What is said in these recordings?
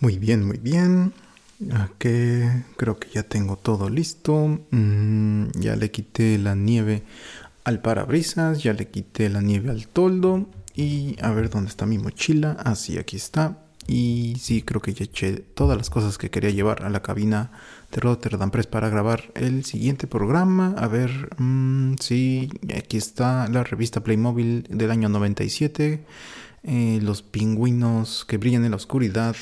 Muy bien, muy bien. Aquí creo que ya tengo todo listo. Mm, ya le quité la nieve al parabrisas, ya le quité la nieve al toldo. Y a ver dónde está mi mochila. Así, aquí está. Y sí, creo que ya eché todas las cosas que quería llevar a la cabina de Rotterdam Press para grabar el siguiente programa. A ver, mm, sí, aquí está la revista Playmobil del año 97. Eh, los pingüinos que brillan en la oscuridad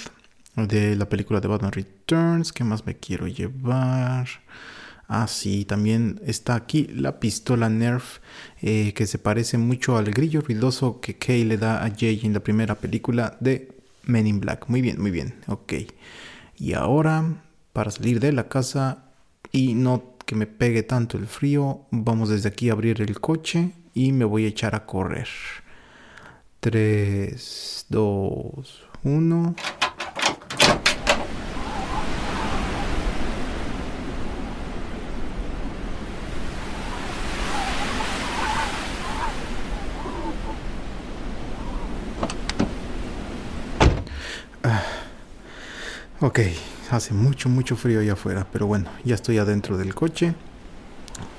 de la película de Batman Returns. ¿Qué más me quiero llevar? Ah, sí, también está aquí la pistola Nerf, eh, que se parece mucho al grillo ruidoso que Kay le da a Jay en la primera película de Men in Black. Muy bien, muy bien, ok. Y ahora, para salir de la casa y no que me pegue tanto el frío, vamos desde aquí a abrir el coche y me voy a echar a correr. 3, 2, 1. Ok, hace mucho, mucho frío allá afuera, pero bueno, ya estoy adentro del coche.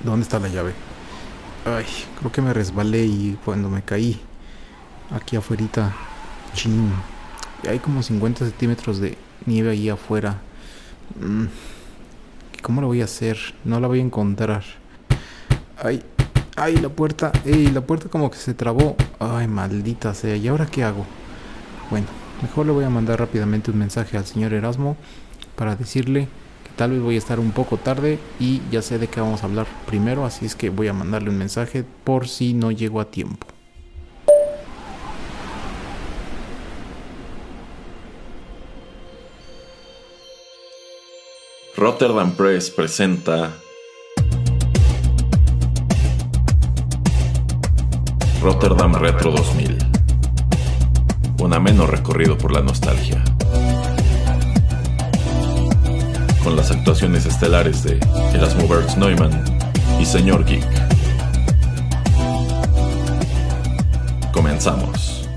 ¿Dónde está la llave? Ay, creo que me resbalé y cuando me caí aquí afuera, chin, hay como 50 centímetros de nieve ahí afuera. Mm, ¿Cómo lo voy a hacer? No la voy a encontrar. Ay, ay, la puerta, ey, la puerta como que se trabó. Ay, maldita sea, ¿y ahora qué hago? Bueno, Mejor le voy a mandar rápidamente un mensaje al señor Erasmo para decirle que tal vez voy a estar un poco tarde y ya sé de qué vamos a hablar primero, así es que voy a mandarle un mensaje por si no llego a tiempo. Rotterdam Press presenta Rotterdam Retro 2000 un ameno recorrido por la nostalgia. Con las actuaciones estelares de Erasmo Bertz Neumann y Señor Geek. Comenzamos.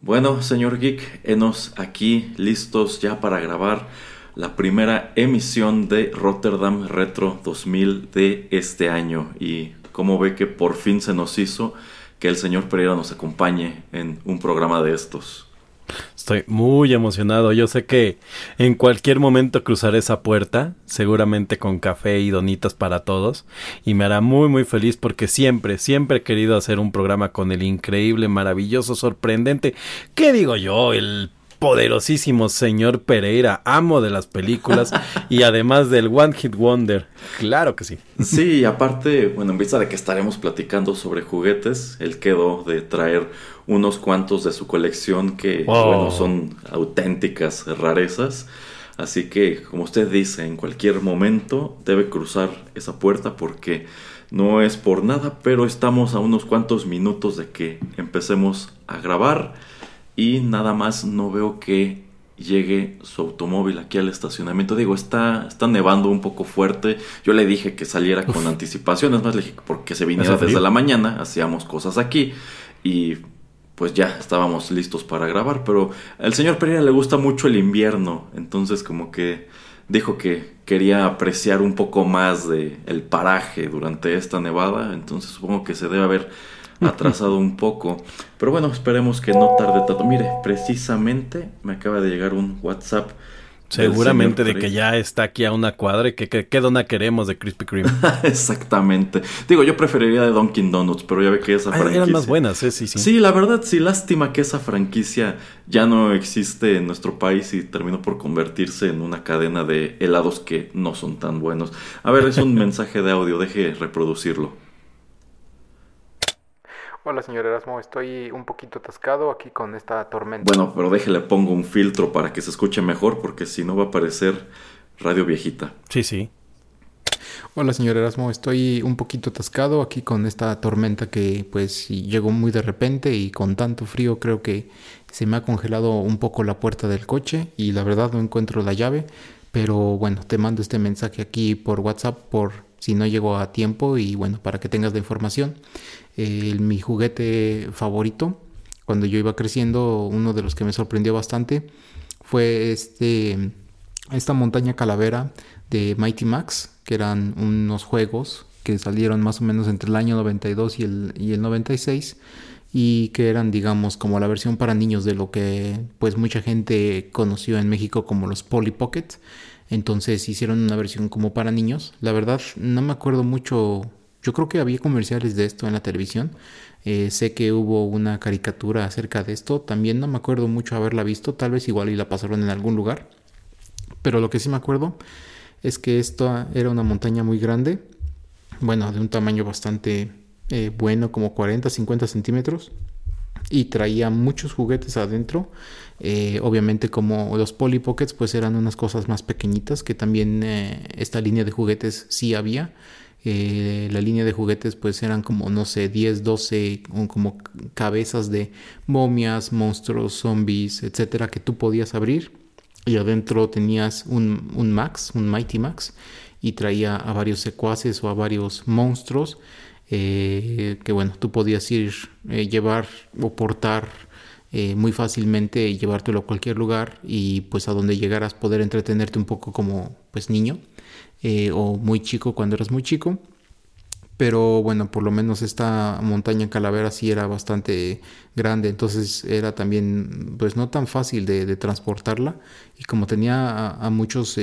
Bueno, señor Geek, enos aquí listos ya para grabar la primera emisión de Rotterdam Retro 2000 de este año. Y cómo ve que por fin se nos hizo que el señor Pereira nos acompañe en un programa de estos. Estoy muy emocionado. Yo sé que en cualquier momento cruzaré esa puerta, seguramente con café y donitas para todos, y me hará muy muy feliz porque siempre, siempre he querido hacer un programa con el increíble, maravilloso, sorprendente, ¿qué digo yo? El poderosísimo señor Pereira, amo de las películas y además del One Hit Wonder. Claro que sí. Sí, aparte, bueno, en vista de que estaremos platicando sobre juguetes, él quedó de traer unos cuantos de su colección que, bueno, son auténticas rarezas. Así que, como usted dice, en cualquier momento debe cruzar esa puerta porque no es por nada, pero estamos a unos cuantos minutos de que empecemos a grabar y nada más no veo que llegue su automóvil aquí al estacionamiento. Digo, está, está nevando un poco fuerte. Yo le dije que saliera con anticipación, es más, le dije porque se viniera desde la mañana, hacíamos cosas aquí y pues ya estábamos listos para grabar, pero al señor Pereira le gusta mucho el invierno, entonces como que dijo que quería apreciar un poco más de el paraje durante esta nevada, entonces supongo que se debe haber atrasado un poco. Pero bueno, esperemos que no tarde tanto. Mire, precisamente me acaba de llegar un WhatsApp. Seguramente de que ya está aquí a una cuadra y que qué dona queremos de Krispy Kreme. Exactamente. Digo, yo preferiría de Dunkin' Donuts, pero ya ve que esa franquicia... Eran más buenas, ¿eh? sí, sí. Sí, la verdad, sí, lástima que esa franquicia ya no existe en nuestro país y terminó por convertirse en una cadena de helados que no son tan buenos. A ver, es un mensaje de audio, deje reproducirlo. Hola, señor Erasmo, estoy un poquito atascado aquí con esta tormenta. Bueno, pero déjele pongo un filtro para que se escuche mejor, porque si no va a parecer radio viejita. Sí, sí. Hola, señor Erasmo, estoy un poquito atascado aquí con esta tormenta que pues llegó muy de repente y con tanto frío creo que se me ha congelado un poco la puerta del coche y la verdad no encuentro la llave, pero bueno, te mando este mensaje aquí por WhatsApp por si no llegó a tiempo y bueno, para que tengas la información. mi juguete favorito, cuando yo iba creciendo, uno de los que me sorprendió bastante fue este, esta montaña calavera de Mighty Max, que eran unos juegos que salieron más o menos entre el año 92 y el, y el 96 y que eran digamos como la versión para niños de lo que pues mucha gente conoció en México como los Polly Pocket entonces hicieron una versión como para niños. La verdad no me acuerdo mucho. Yo creo que había comerciales de esto en la televisión. Eh, sé que hubo una caricatura acerca de esto. También no me acuerdo mucho haberla visto. Tal vez igual y la pasaron en algún lugar. Pero lo que sí me acuerdo es que esto era una montaña muy grande. Bueno de un tamaño bastante eh, bueno, como 40, 50 centímetros. Y traía muchos juguetes adentro. Eh, obviamente como los Polly Pockets pues eran unas cosas más pequeñitas que también eh, esta línea de juguetes sí había. la línea de juguetes pues eran como no sé 10, 12 como cabezas de momias, monstruos, zombies, etcétera que tú podías abrir y adentro tenías un, un Max, un Mighty Max y traía a varios secuaces o a varios monstruos eh, que bueno, tú podías ir, eh, llevar o portar eh, muy fácilmente llevártelo a cualquier lugar y pues a donde llegaras poder entretenerte un poco como pues niño o muy chico cuando eras muy chico. Pero bueno, por lo menos esta montaña calavera sí era bastante grande, entonces era también pues no tan fácil de, transportarla y como tenía a, muchos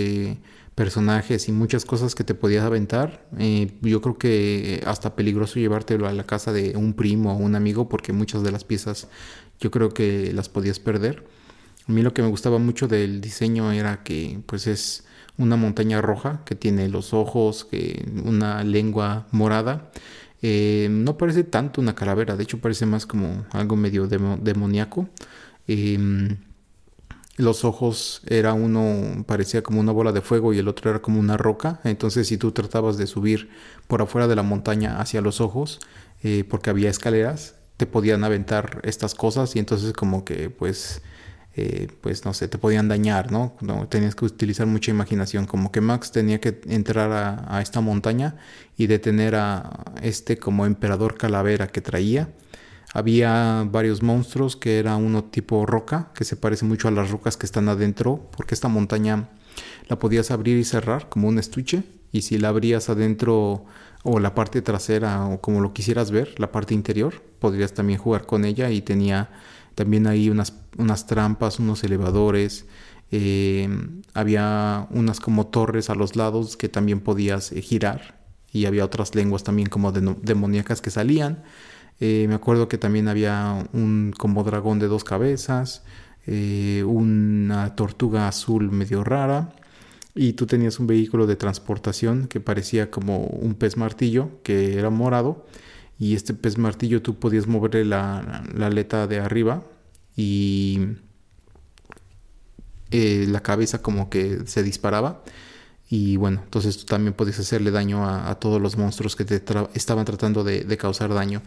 personajes y muchas cosas que te podías aventar. Eh, yo creo que hasta peligroso llevártelo a la casa de un primo o un amigo porque muchas de las piezas yo creo que las podías perder. A mí lo que me gustaba mucho del diseño era que pues es una montaña roja que tiene los ojos, que una lengua morada. Eh, no parece tanto una calavera, de hecho parece más como algo medio demoníaco. Em, los ojos era uno parecía como una bola de fuego y el otro era como una roca. Entonces si tú tratabas de subir por afuera de la montaña hacia los ojos, eh, porque había escaleras, te podían aventar estas cosas y entonces como que pues, eh, pues no sé, te podían dañar, ¿no? Tenías que utilizar mucha imaginación. Como que Max tenía que entrar a, a esta montaña y detener a este como emperador calavera que traía había varios monstruos que era uno tipo roca, que se parece mucho a las rocas que están adentro, porque esta montaña la podías abrir y cerrar como un estuche, y si la abrías adentro o la parte trasera o como lo quisieras ver, la parte interior, podrías también jugar con ella y tenía también ahí unas, unas trampas, unos elevadores, eh, había unas como torres a los lados que también podías eh, girar y había otras lenguas también como demoníacas que salían. Eh, me acuerdo que también había un como dragón de dos cabezas, eh, una tortuga azul medio rara y tú tenías un vehículo de transportación que parecía como un pez martillo que era morado y este pez martillo tú podías moverle la, aleta de arriba y eh, la cabeza como que se disparaba y bueno, entonces tú también podías hacerle daño a, todos los monstruos que te estaban tratando de causar daño.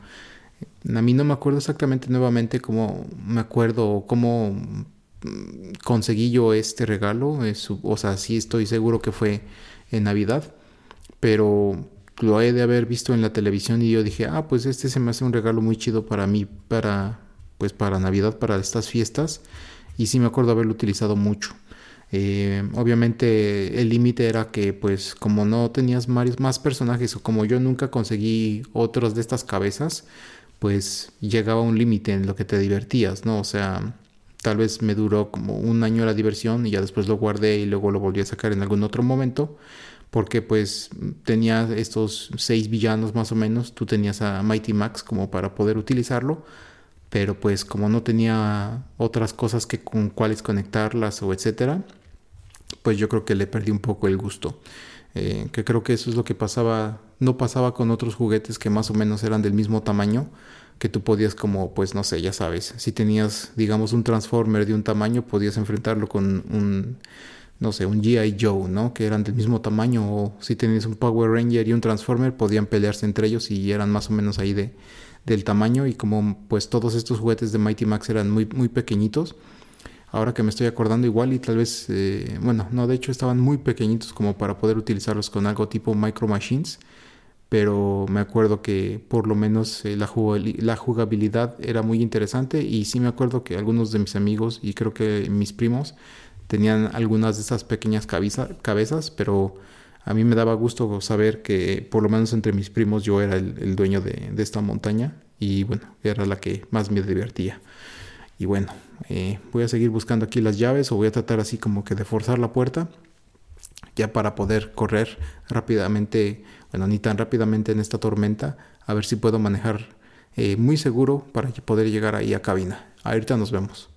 A mí no me acuerdo exactamente nuevamente cómo me acuerdo cómo mm, conseguí yo este regalo. o sea, sí estoy seguro que fue en Navidad, pero lo he de haber visto en la televisión y yo dije, ah, pues este se me hace un regalo muy chido para mí, para, pues para Navidad, para estas fiestas. Y sí me acuerdo haberlo utilizado mucho. Eh, obviamente el límite era que pues como no tenías más personajes o como yo nunca conseguí otros de estas cabezas, pues llegaba un límite en lo que te divertías, ¿no? O sea, tal vez me duró como un año la diversión y ya después lo guardé y luego lo volví a sacar en algún otro momento, porque pues tenía estos seis villanos más o menos, tú tenías a Mighty Max como para poder utilizarlo, pero pues como no tenía otras cosas que con cuáles conectarlas o etcétera, pues yo creo que le perdí un poco el gusto. Eh, que creo que eso es lo que pasaba, no pasaba con otros juguetes que más o menos eran del mismo tamaño, que tú podías como, pues no sé, ya sabes, si tenías, digamos, un Transformer de un tamaño, podías enfrentarlo con un, no sé, un GI Joe, ¿no? Que eran del mismo tamaño, o si tenías un Power Ranger y un Transformer, podían pelearse entre ellos y eran más o menos ahí de, del tamaño, y como pues todos estos juguetes de Mighty Max eran muy, muy pequeñitos, Ahora que me estoy acordando igual y tal vez, eh, bueno, no, de hecho estaban muy pequeñitos como para poder utilizarlos con algo tipo Micro Machines, pero me acuerdo que por lo menos eh, la, la jugabilidad era muy interesante y sí me acuerdo que algunos de mis amigos y creo que mis primos tenían algunas de esas pequeñas cabezas, pero a mí me daba gusto saber que por lo menos entre mis primos yo era el, dueño de, esta montaña y bueno, era la que más me divertía. Y bueno, eh, voy a seguir buscando aquí las llaves o voy a tratar así como que de forzar la puerta ya para poder correr rápidamente, bueno, ni tan rápidamente en esta tormenta, a ver si puedo manejar eh, muy seguro para poder llegar ahí a cabina. Ahorita nos vemos.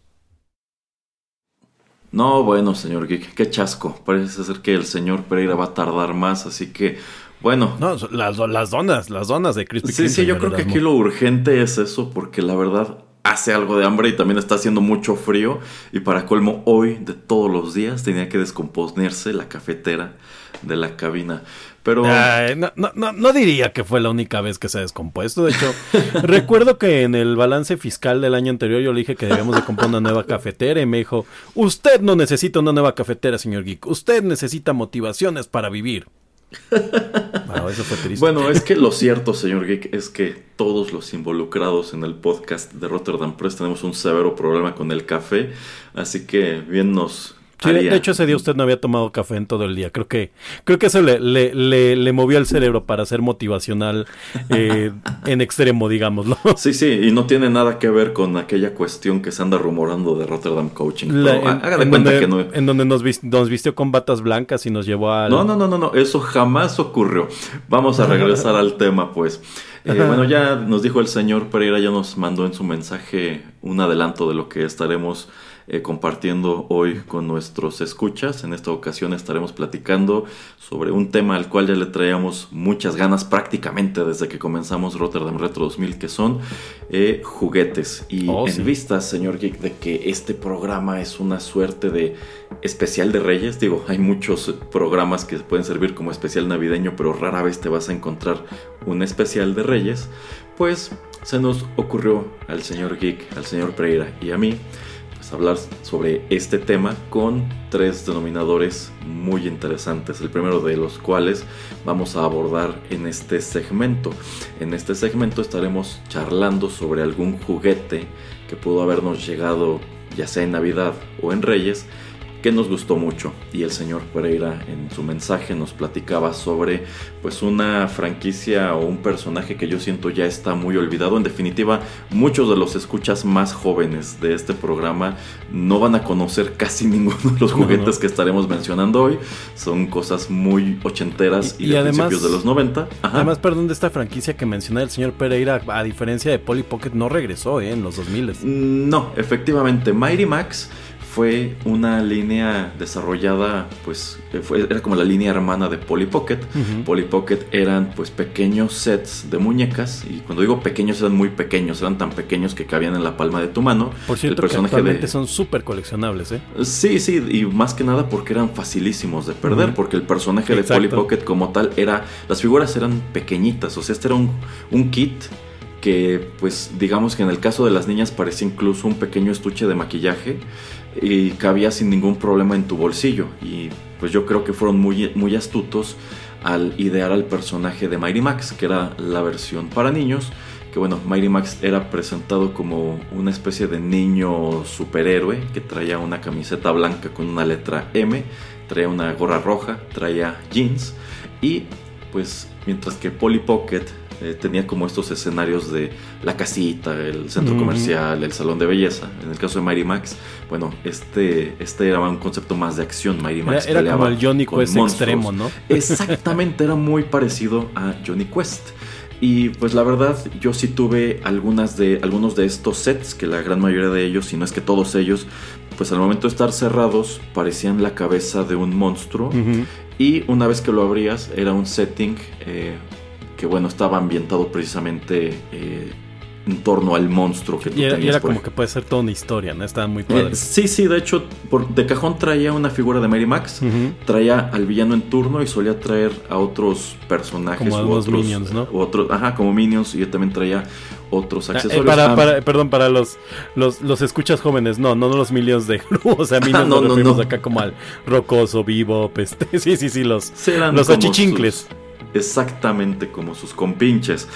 No, bueno, señor Geek, qué chasco. Parece ser que el señor Pereira va a tardar más, así que, bueno. No, las, las donas, las donas de Crispy Sí, sí, yo creo que aquí lo urgente es eso, porque la verdad hace algo de hambre y también está haciendo mucho frío. Y para colmo, hoy de todos los días tenía que descomponerse la cafetera de la cabina. Pero. no, no, no, diría que fue la única vez que se ha descompuesto. De hecho, recuerdo que en el balance fiscal del año anterior yo le dije que debíamos de comprar una nueva cafetera y me dijo: Usted no necesita una nueva cafetera, señor Geek. Usted necesita motivaciones para vivir. Bueno, es que lo cierto, señor Geek, es que todos los involucrados en el podcast de Rotterdam Press tenemos un severo problema con el café, así que bien nos de hecho ese día usted no había tomado café en todo el día. Creo que creo que eso le, le, le, movió el cerebro para ser motivacional eh, en extremo, digámoslo. Sí, sí, y no tiene nada que ver con aquella cuestión que se anda rumorando de Rotterdam Coaching. haga de cuenta donde, que no. En donde nos, nos vistió con batas blancas y nos llevó a... No, no, no, no, no, eso jamás ocurrió. Vamos a regresar al tema, pues. Eh, bueno, ya nos dijo el señor Pereira, ya nos mandó en su mensaje un adelanto de lo que estaremos eh, compartiendo hoy con nuestros escuchas. En esta ocasión estaremos platicando sobre un tema al cual ya le traíamos muchas ganas prácticamente desde que comenzamos Rotterdam Retro 2000, que son eh, juguetes. Y oh, en vista, señor Geek, de que este programa es una suerte de especial de Reyes, digo, hay muchos programas que pueden servir como especial navideño, pero rara vez te vas a encontrar un especial de Reyes, pues se nos ocurrió al señor Geek, al señor Pereira y a mí hablar sobre este tema con tres denominadores muy interesantes, el primero de los cuales vamos a abordar en este segmento. En este segmento estaremos charlando sobre algún juguete que pudo habernos llegado ya sea en Navidad o en Reyes que nos gustó mucho. Y el señor Pereira en su mensaje nos platicaba sobre pues una franquicia o un personaje que yo siento ya está muy olvidado. En definitiva muchos de los escuchas más jóvenes de este programa no van a conocer casi ninguno de los juguetes que estaremos mencionando hoy. Son cosas muy ochenteras y, de principios de los 90 además perdón de esta franquicia que mencioné el señor Pereira a diferencia de Polly Pocket no regresó ¿eh? en los 2000 no efectivamente. Mighty Max fue una línea desarrollada, pues fue, era como la línea hermana de Polly Pocket. Polly Pocket eran pues pequeños sets de muñecas y cuando digo pequeños eran muy pequeños, eran tan pequeños que cabían en la palma de tu mano. Por cierto, el personaje son súper coleccionables, ¿eh? Sí, sí, y más que nada porque eran facilísimos de perder, porque el personaje de Polly Pocket como tal era, las figuras eran pequeñitas, o sea, este era un, un kit que pues digamos que en el caso de las niñas parecía incluso un pequeño estuche de maquillaje y cabía sin ningún problema en tu bolsillo. Y pues yo creo que fueron muy, muy astutos al idear al personaje de Mighty Max, que era la versión para niños. Que bueno, Mighty Max era presentado como una especie de niño superhéroe que traía una camiseta blanca con una letra M, traía una gorra roja, traía jeans y pues mientras que Polly Pocket eh, tenía como estos escenarios de la casita, el centro comercial, el salón de belleza. En el caso de Mighty Max, bueno, este, este era un concepto más de acción. Mighty Max era, como el Johnny Quest extremo, ¿no? Exactamente, era muy parecido a Johnny Quest. Y pues la verdad, yo sí tuve algunas de, algunos de estos sets, que la gran mayoría de ellos, si no es que todos ellos, pues al momento de estar cerrados, parecían la cabeza de un monstruo. Y una vez que lo abrías, era un setting eh, que bueno, estaba ambientado precisamente eh, en torno al monstruo que tú y era, tenías. y era como que puede ser toda una historia, ¿no? Estaba muy Eh, padre. sí, sí, de hecho, por, de cajón traía una figura de Mary Max, Ujú. traía al villano en turno y solía traer a otros personajes Como u otros, minions, ¿no? u otros, ajá, como minions y también traía otros Ah, eh, accesorios. para, Ah, para- perdón, para los, los, los escuchas jóvenes, no, no los Minions de Gru, o sea, Minions no, nos no, no. acá como al rocoso, vivo, este, sí, sí, sí, los, los achichincles. sus- exactamente como sus compinches.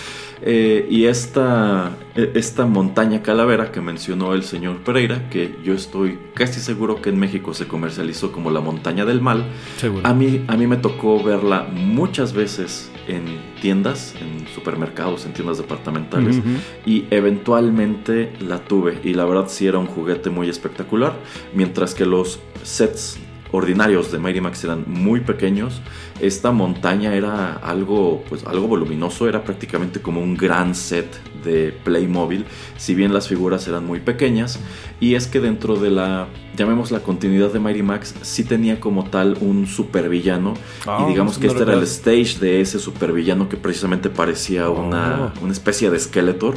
Eh, y esta, eh, esta montaña calavera que mencionó el señor Pereira, que yo estoy casi seguro que en México se comercializó como la montaña del mal, Seguro. A mí, a mí me tocó verla muchas veces en tiendas, en supermercados, en tiendas departamentales. Ujú. Y eventualmente la tuve. Y la verdad sí era un juguete muy espectacular. Mientras que los sets ordinarios de Mighty Max eran muy pequeños. Esta montaña era algo, pues, algo voluminoso. Era prácticamente como un gran set de Playmobil. Si bien las figuras eran muy pequeñas. Y es que dentro de la, llamemos la continuidad de Mighty Max, sí tenía como tal un supervillano. Ah, y digamos que no este era el stage de ese supervillano que precisamente parecía una, Oh. una especie de Skeletor.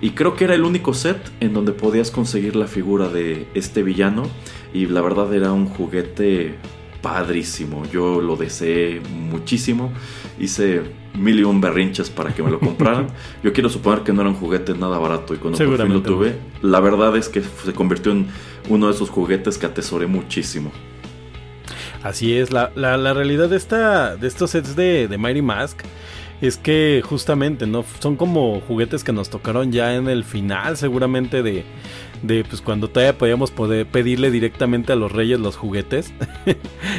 Y creo que era el único set en donde podías conseguir la figura de este villano. Y la verdad era un juguete padrísimo. Yo lo deseé muchísimo. Hice mil y un berrinches para que me lo compraran. Yo quiero suponer que no era un juguete nada barato. Y cuando por fin lo tuve, la verdad es que se convirtió en uno de esos juguetes que atesoré muchísimo. Así es, la, la, la realidad de, esta, de estos sets de, de Mighty Mask es que justamente, ¿no? Son como juguetes que nos tocaron ya en el final, seguramente, de, de pues cuando todavía podíamos poder pedirle directamente a los reyes los juguetes.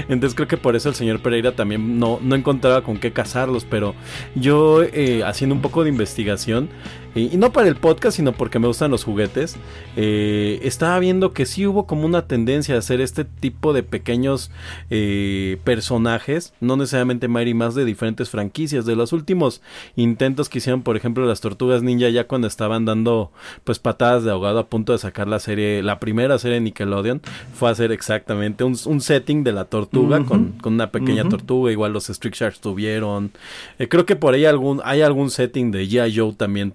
Entonces creo que por eso el señor Pereira también no, no encontraba con qué cazarlos, pero yo eh, haciendo un poco de investigación, y, y no para el podcast, sino porque me gustan los juguetes, eh, estaba viendo que sí hubo como una tendencia a hacer este tipo de pequeños eh, personajes, no necesariamente Mighty más de diferentes franquicias. De los últimos intentos que hicieron, por ejemplo, las Tortugas Ninja, ya cuando estaban dando pues patadas de ahogado a punto de sacar la serie, la primera serie de Nickelodeon, fue hacer exactamente un, un setting de la tortuga con, con una pequeña tortuga, igual los Street Sharks tuvieron. Eh, creo que por ahí algún, hay algún setting de G.I. Joe también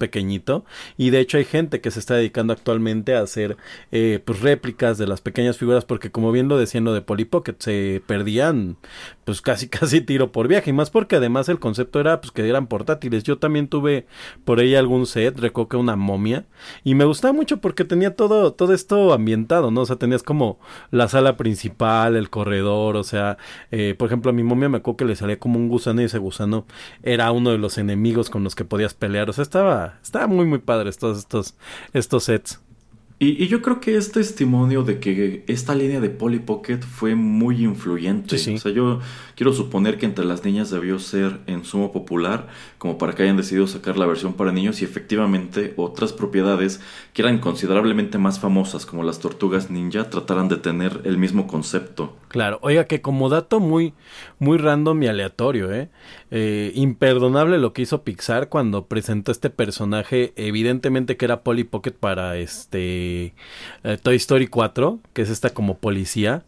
Y de hecho hay gente que se está dedicando actualmente a hacer eh, pues réplicas de las pequeñas figuras. Porque como bien lo lo de Polly Pocket, se perdían pues casi casi tiro por viaje. Y más porque además el concepto era pues que eran portátiles. Yo también tuve por ahí algún set, que una momia. Y me gustaba mucho porque tenía todo, todo esto ambientado, ¿no? O sea, tenías como la sala principal, el corredor, o sea, eh, por ejemplo, a mi momia me acuerdo que le salía como un gusano y ese gusano era uno de los enemigos con los que podías pelear. O sea, estaba, estaba muy, muy padre todos estos, estos sets. Y, y yo creo que es testimonio de que esta línea de Polly Pocket fue muy influyente. Sí, sí. O sea, yo quiero suponer que entre las niñas debió ser en sumo popular, como para que hayan decidido sacar la versión para niños y efectivamente otras propiedades que eran considerablemente más famosas, como las tortugas ninja, trataran de tener el mismo concepto. Claro, oiga que como dato muy, muy random y aleatorio, ¿eh? Eh, imperdonable lo que hizo Pixar cuando presentó este personaje, evidentemente que era Polly Pocket para este eh, Toy Story 4, que es esta como policía,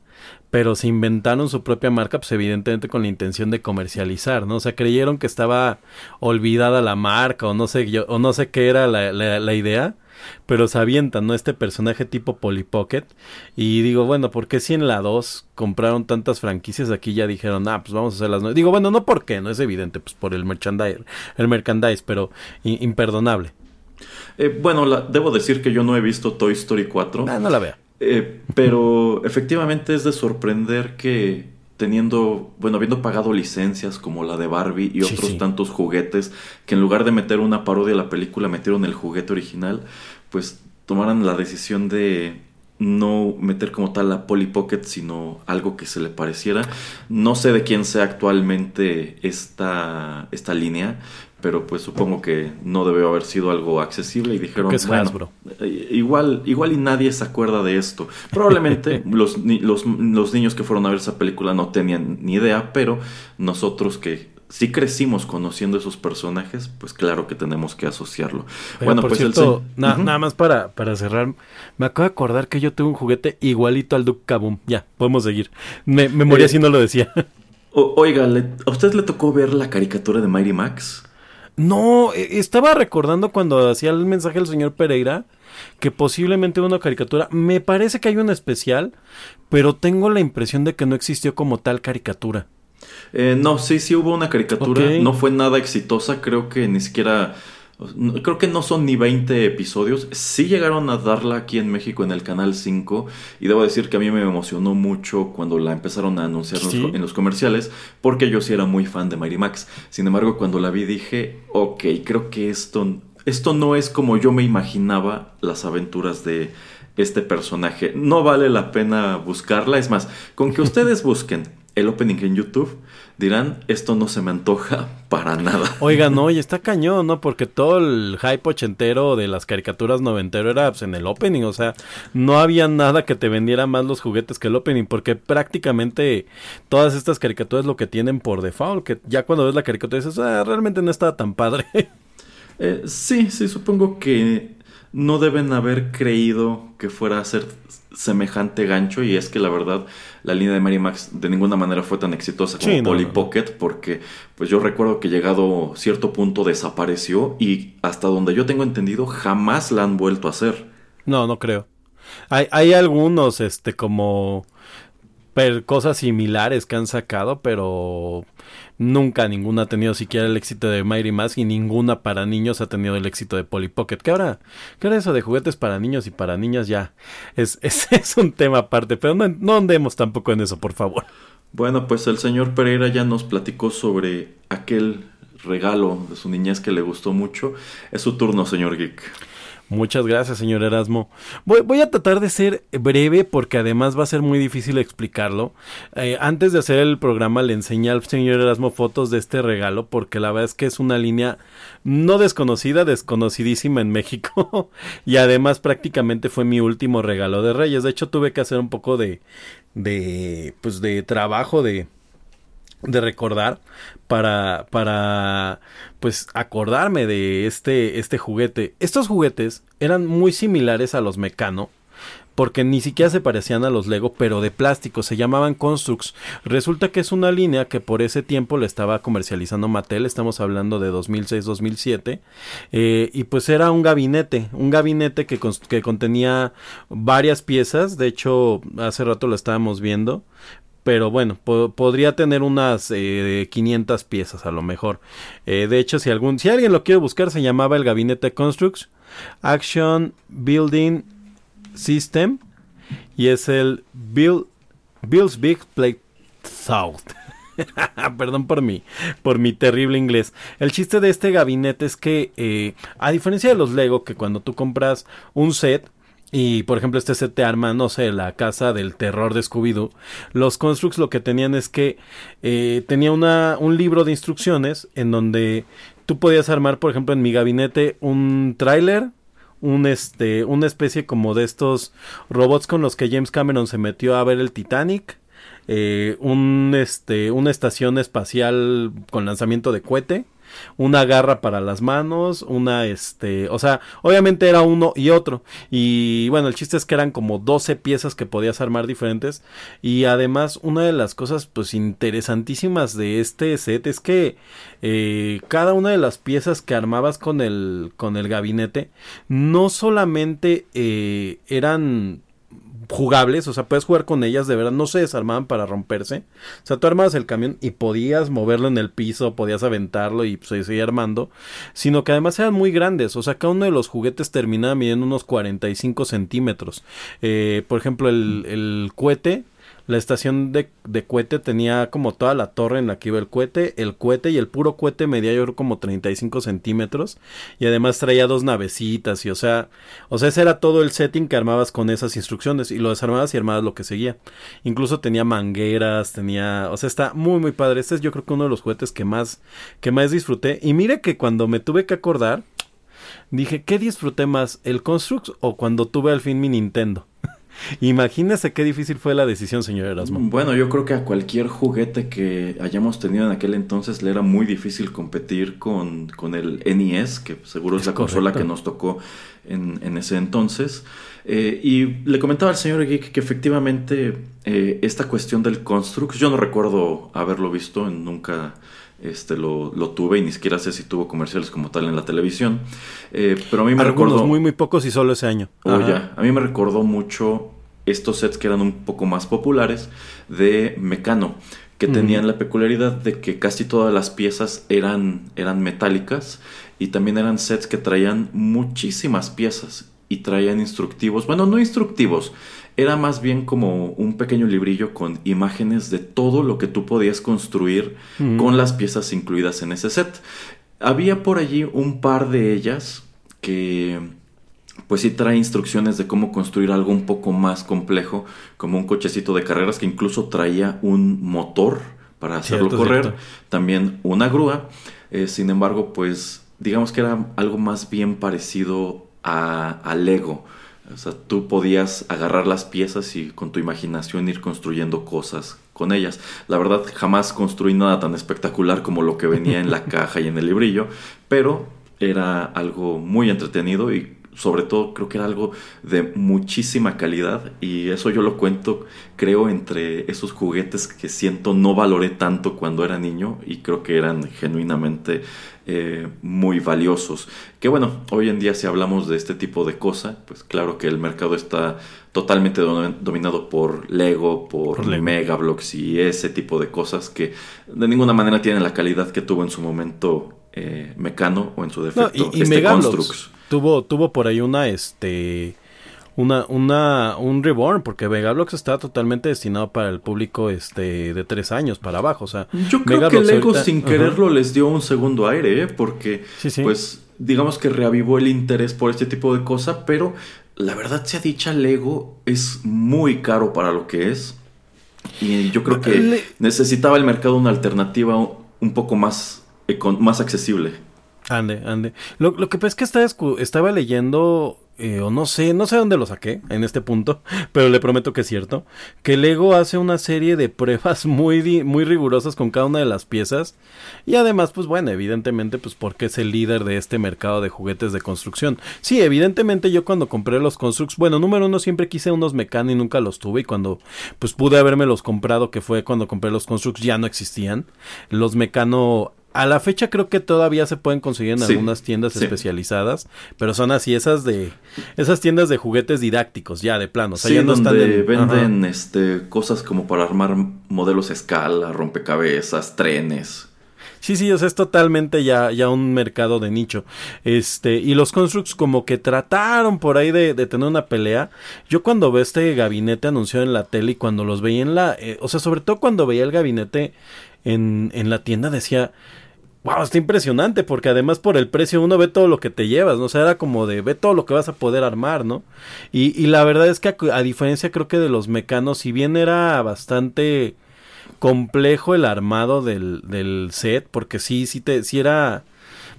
pero se inventaron su propia marca, pues evidentemente con la intención de comercializar, ¿no? O sea, creyeron que estaba olvidada la marca o no sé, yo, o no sé qué era la, la, la idea, pero se avientan, ¿no? Este personaje tipo Polly Pocket. Y digo, bueno, ¿por qué si en la 2 compraron tantas franquicias? Aquí ya dijeron, ah, pues vamos a hacer las nuevas. Digo, bueno, no por qué, no es evidente, pues por el merchandise, el merchandise pero imperdonable. Eh, bueno, la- debo decir que yo no he visto Toy Story 4. Ah, no la vea. Eh, pero efectivamente es de sorprender que teniendo, bueno, habiendo pagado licencias como la de Barbie y Sí, otros sí. tantos juguetes, que en lugar de meter una parodia a la película, metieron el juguete original, pues tomaran la decisión de no meter como tal la Polly Pocket, sino algo que se le pareciera. No sé de quién sea actualmente esta, esta línea, pero pues supongo que no debió haber sido algo accesible y dijeron, que es bueno, eh, Igual, igual y nadie se acuerda de esto. Probablemente los, los, los niños que fueron a ver esa película no tenían ni idea, pero nosotros que sí crecimos conociendo esos personajes, pues claro que tenemos que asociarlo. Oiga, bueno, por pues el cierto, se- na- nada más para, para cerrar, me acabo de acordar que yo tuve un juguete igualito al Duke Kaboom. Ya, podemos seguir. Me, me moría Eh, si no lo decía. O- oiga, ¿le- ¿a usted le tocó ver la caricatura de Mighty Max? No, e, estaba recordando cuando hacía el mensaje al señor Pereira que posiblemente una caricatura. Me parece que hay un especial, pero tengo la impresión de que no existió como tal caricatura. Eh, no, sí, sí hubo una caricatura. No fue nada exitosa. Creo que ni siquiera. Creo que no son ni 20 episodios. Sí llegaron a darla aquí en México en el Canal 5. Y debo decir que a mí me emocionó mucho cuando la empezaron a anunciar en los comerciales. Porque yo sí era muy fan de Mary Max. Sin embargo, cuando la vi dije, ok, creo que esto, esto no es como yo me imaginaba las aventuras de este personaje. No vale la pena buscarla. Es más, con que ustedes busquen el opening en YouTube, dirán, esto no se me antoja para nada. Oigan, no, y está cañón, ¿no? Porque todo el hype ochentero de las caricaturas noventero era pues, en el opening, o sea, no había nada que te vendiera más los juguetes que el opening, porque prácticamente todas estas caricaturas lo que tienen por default, que ya cuando ves la caricatura dices, ah, realmente no estaba tan padre. Eh, sí, sí, supongo que no deben haber creído que fuera a ser semejante gancho y es que la verdad la línea de Mary Max de ninguna manera fue tan exitosa como Polly Pocket porque pues yo recuerdo que llegado cierto punto desapareció y hasta donde yo tengo entendido jamás la han vuelto a hacer. No, no creo. Hay, hay algunos este como cosas similares que han sacado, pero nunca ninguna ha tenido siquiera el éxito de Mighty Mask y ninguna para niños ha tenido el éxito de Polly Pocket. Que ahora, ¿qué ahora eso de juguetes para niños y para niñas ya es, es, un tema aparte, pero no, no andemos tampoco en eso, por favor. Bueno, pues el señor Pereira ya nos platicó sobre aquel regalo de su niñez que le gustó mucho. Es su turno, señor Geek. Muchas gracias, señor Erasmo. Voy, a tratar de ser breve porque además va a ser muy difícil explicarlo. Eh, antes de hacer el programa le enseñé al señor Erasmo fotos de este regalo porque la verdad es que es una línea no desconocida, desconocidísima en México y además prácticamente fue mi último regalo de Reyes. De hecho tuve que hacer un poco de, de, pues de trabajo de de recordar para para pues acordarme de este este juguete. Estos juguetes eran muy similares a los Mecano porque ni siquiera se parecían a los Lego, pero de plástico, se llamaban Constructs. Resulta que es una línea que por ese tiempo le estaba comercializando Mattel, estamos hablando de 2006-2007, eh, y pues era un gabinete, un gabinete que, que contenía varias piezas, de hecho hace rato lo estábamos viendo, pero bueno, podría tener unas eh, 500 piezas a lo mejor. Eh, de hecho, si algún, si alguien lo quiere buscar, se llamaba el gabinete Constructs Action Building System y es el Builds Big Plate South. Perdón por mi, por mi terrible inglés. El chiste de este gabinete es que, eh, a diferencia de los Lego, que cuando tú compras un set, y por ejemplo, este set te arma, no sé, la casa del terror de Scooby-Doo. Los Constructs lo que tenían es que eh, tenía una, un libro de instrucciones en donde tú podías armar, por ejemplo, en mi gabinete un tráiler, un este, una especie como de estos robots con los que James Cameron se metió a ver el Titanic. Eh, un este, una estación espacial con lanzamiento de cohete una garra para las manos, una este, o sea, obviamente era uno y otro. Y bueno, el chiste es que eran como 12 piezas que podías armar diferentes y además una de las cosas pues interesantísimas de este set es que eh, cada una de las piezas que armabas con el con el gabinete no solamente eh, eran jugables, o sea, puedes jugar con ellas, de verdad, no se desarmaban para romperse. O sea, tú armabas el camión y podías moverlo en el piso, podías aventarlo y pues, seguir armando, sino que además eran muy grandes, o sea, cada uno de los juguetes terminaba midiendo unos 45 centímetros. Eh, por ejemplo, el, el cohete la estación de, de, cohete tenía como toda la torre en la que iba el cohete. El cohete y el puro cohete medía yo creo como 35 centímetros. Y además traía dos navecitas. Y o sea, o sea, ese era todo el setting que armabas con esas instrucciones. Y lo desarmabas y armabas lo que seguía. Incluso tenía mangueras, tenía. O sea, está muy, muy padre. Este es yo creo que uno de los juguetes que más, que más disfruté. Y mire que cuando me tuve que acordar, dije, ¿qué disfruté más? ¿El Construct o cuando tuve al fin mi Nintendo? Imagínese qué difícil fue la decisión, señor Erasmo. Bueno, yo creo que a cualquier juguete que hayamos tenido en aquel entonces le era muy difícil competir con, con el NES, que seguro es, la consola que nos tocó en, en ese entonces. Eh, y le comentaba al señor Geek que efectivamente eh, esta cuestión del Construct, yo no recuerdo haberlo visto, nunca este lo, tuve y ni siquiera sé si tuvo comerciales como tal en la televisión. Eh, pero a mí me recordó. Muy, muy pocos y solo ese año. Oh, ya. A mí me recordó mucho estos sets que eran un poco más populares de Mecano, que tenían la peculiaridad de que casi todas las piezas eran, eran metálicas y también eran sets que traían muchísimas piezas y traían instructivos. Bueno, no instructivos, era más bien como un pequeño librillo con imágenes de todo lo que tú podías construir con las piezas incluidas en ese set. Había por allí un par de ellas que pues sí trae instrucciones de cómo construir algo un poco más complejo, como un cochecito de carreras que incluso traía un motor para hacerlo correr, también una grúa. Eh, sin embargo, pues digamos que era algo más bien parecido a, a Lego o sea, tú podías agarrar las piezas y con tu imaginación ir construyendo cosas con ellas. La verdad, jamás construí nada tan espectacular como lo que venía en la caja y en el librillo, pero era algo muy entretenido y sobre todo creo que era algo de muchísima calidad y eso yo lo cuento creo entre esos juguetes que siento no valoré tanto cuando era niño y creo que eran genuinamente eh, muy valiosos. Que bueno, hoy en día si hablamos de este tipo de cosa, pues claro que el mercado está totalmente dominado por Lego, por, Megablocks y ese tipo de cosas que de ninguna manera tienen la calidad que tuvo en su momento eh, Mecano o en su defecto y, este Construx. Tuvo, tuvo por ahí una este una, una, un reborn, porque Vegablox está totalmente destinado para el público este de tres años para abajo. O sea, yo creo que Lego sin quererlo les dio un segundo aire, ¿eh? porque pues digamos que reavivó el interés por este tipo de cosa, pero la verdad sea dicha, Lego es muy caro para lo que es. Y yo creo que necesitaba el mercado una alternativa un poco más, más accesible. Ande, ande. Lo, lo que pasa es que estaba, estaba leyendo eh, o no sé, no sé dónde lo saqué en este punto, pero le prometo que es cierto, que Lego hace una serie de pruebas muy, muy rigurosas con cada una de las piezas y además, pues bueno, evidentemente, pues porque es el líder de este mercado de juguetes de construcción. Sí, evidentemente yo cuando compré los Constructs, bueno, número uno siempre quise unos Mecano y nunca los tuve y cuando pues pude haberme los comprado, que fue cuando compré los Constructs, ya no existían. Los Mecano a la fecha creo que todavía se pueden conseguir en algunas tiendas especializadas, pero son así esas de esas tiendas de juguetes didácticos ya de plano, o sea, ya no donde venden este cosas como para armar modelos a escala, rompecabezas, trenes. Sí, sí, o sea, es totalmente ya, ya un mercado de nicho. Este, y los Constructs como que trataron por ahí de, tener una pelea. Yo cuando veo este gabinete anunciado en la tele y cuando los veía en la, eh, o sea, sobre todo cuando veía el gabinete en, en la tienda decía, wow, está impresionante, porque además por el precio uno ve todo lo que te llevas, ¿no? O sea, era como de ve todo lo que vas a poder armar, ¿no? Y, y la verdad es que a, diferencia creo que de los mecanos, si bien era bastante complejo el armado del, del set, porque sí, sí te, sí era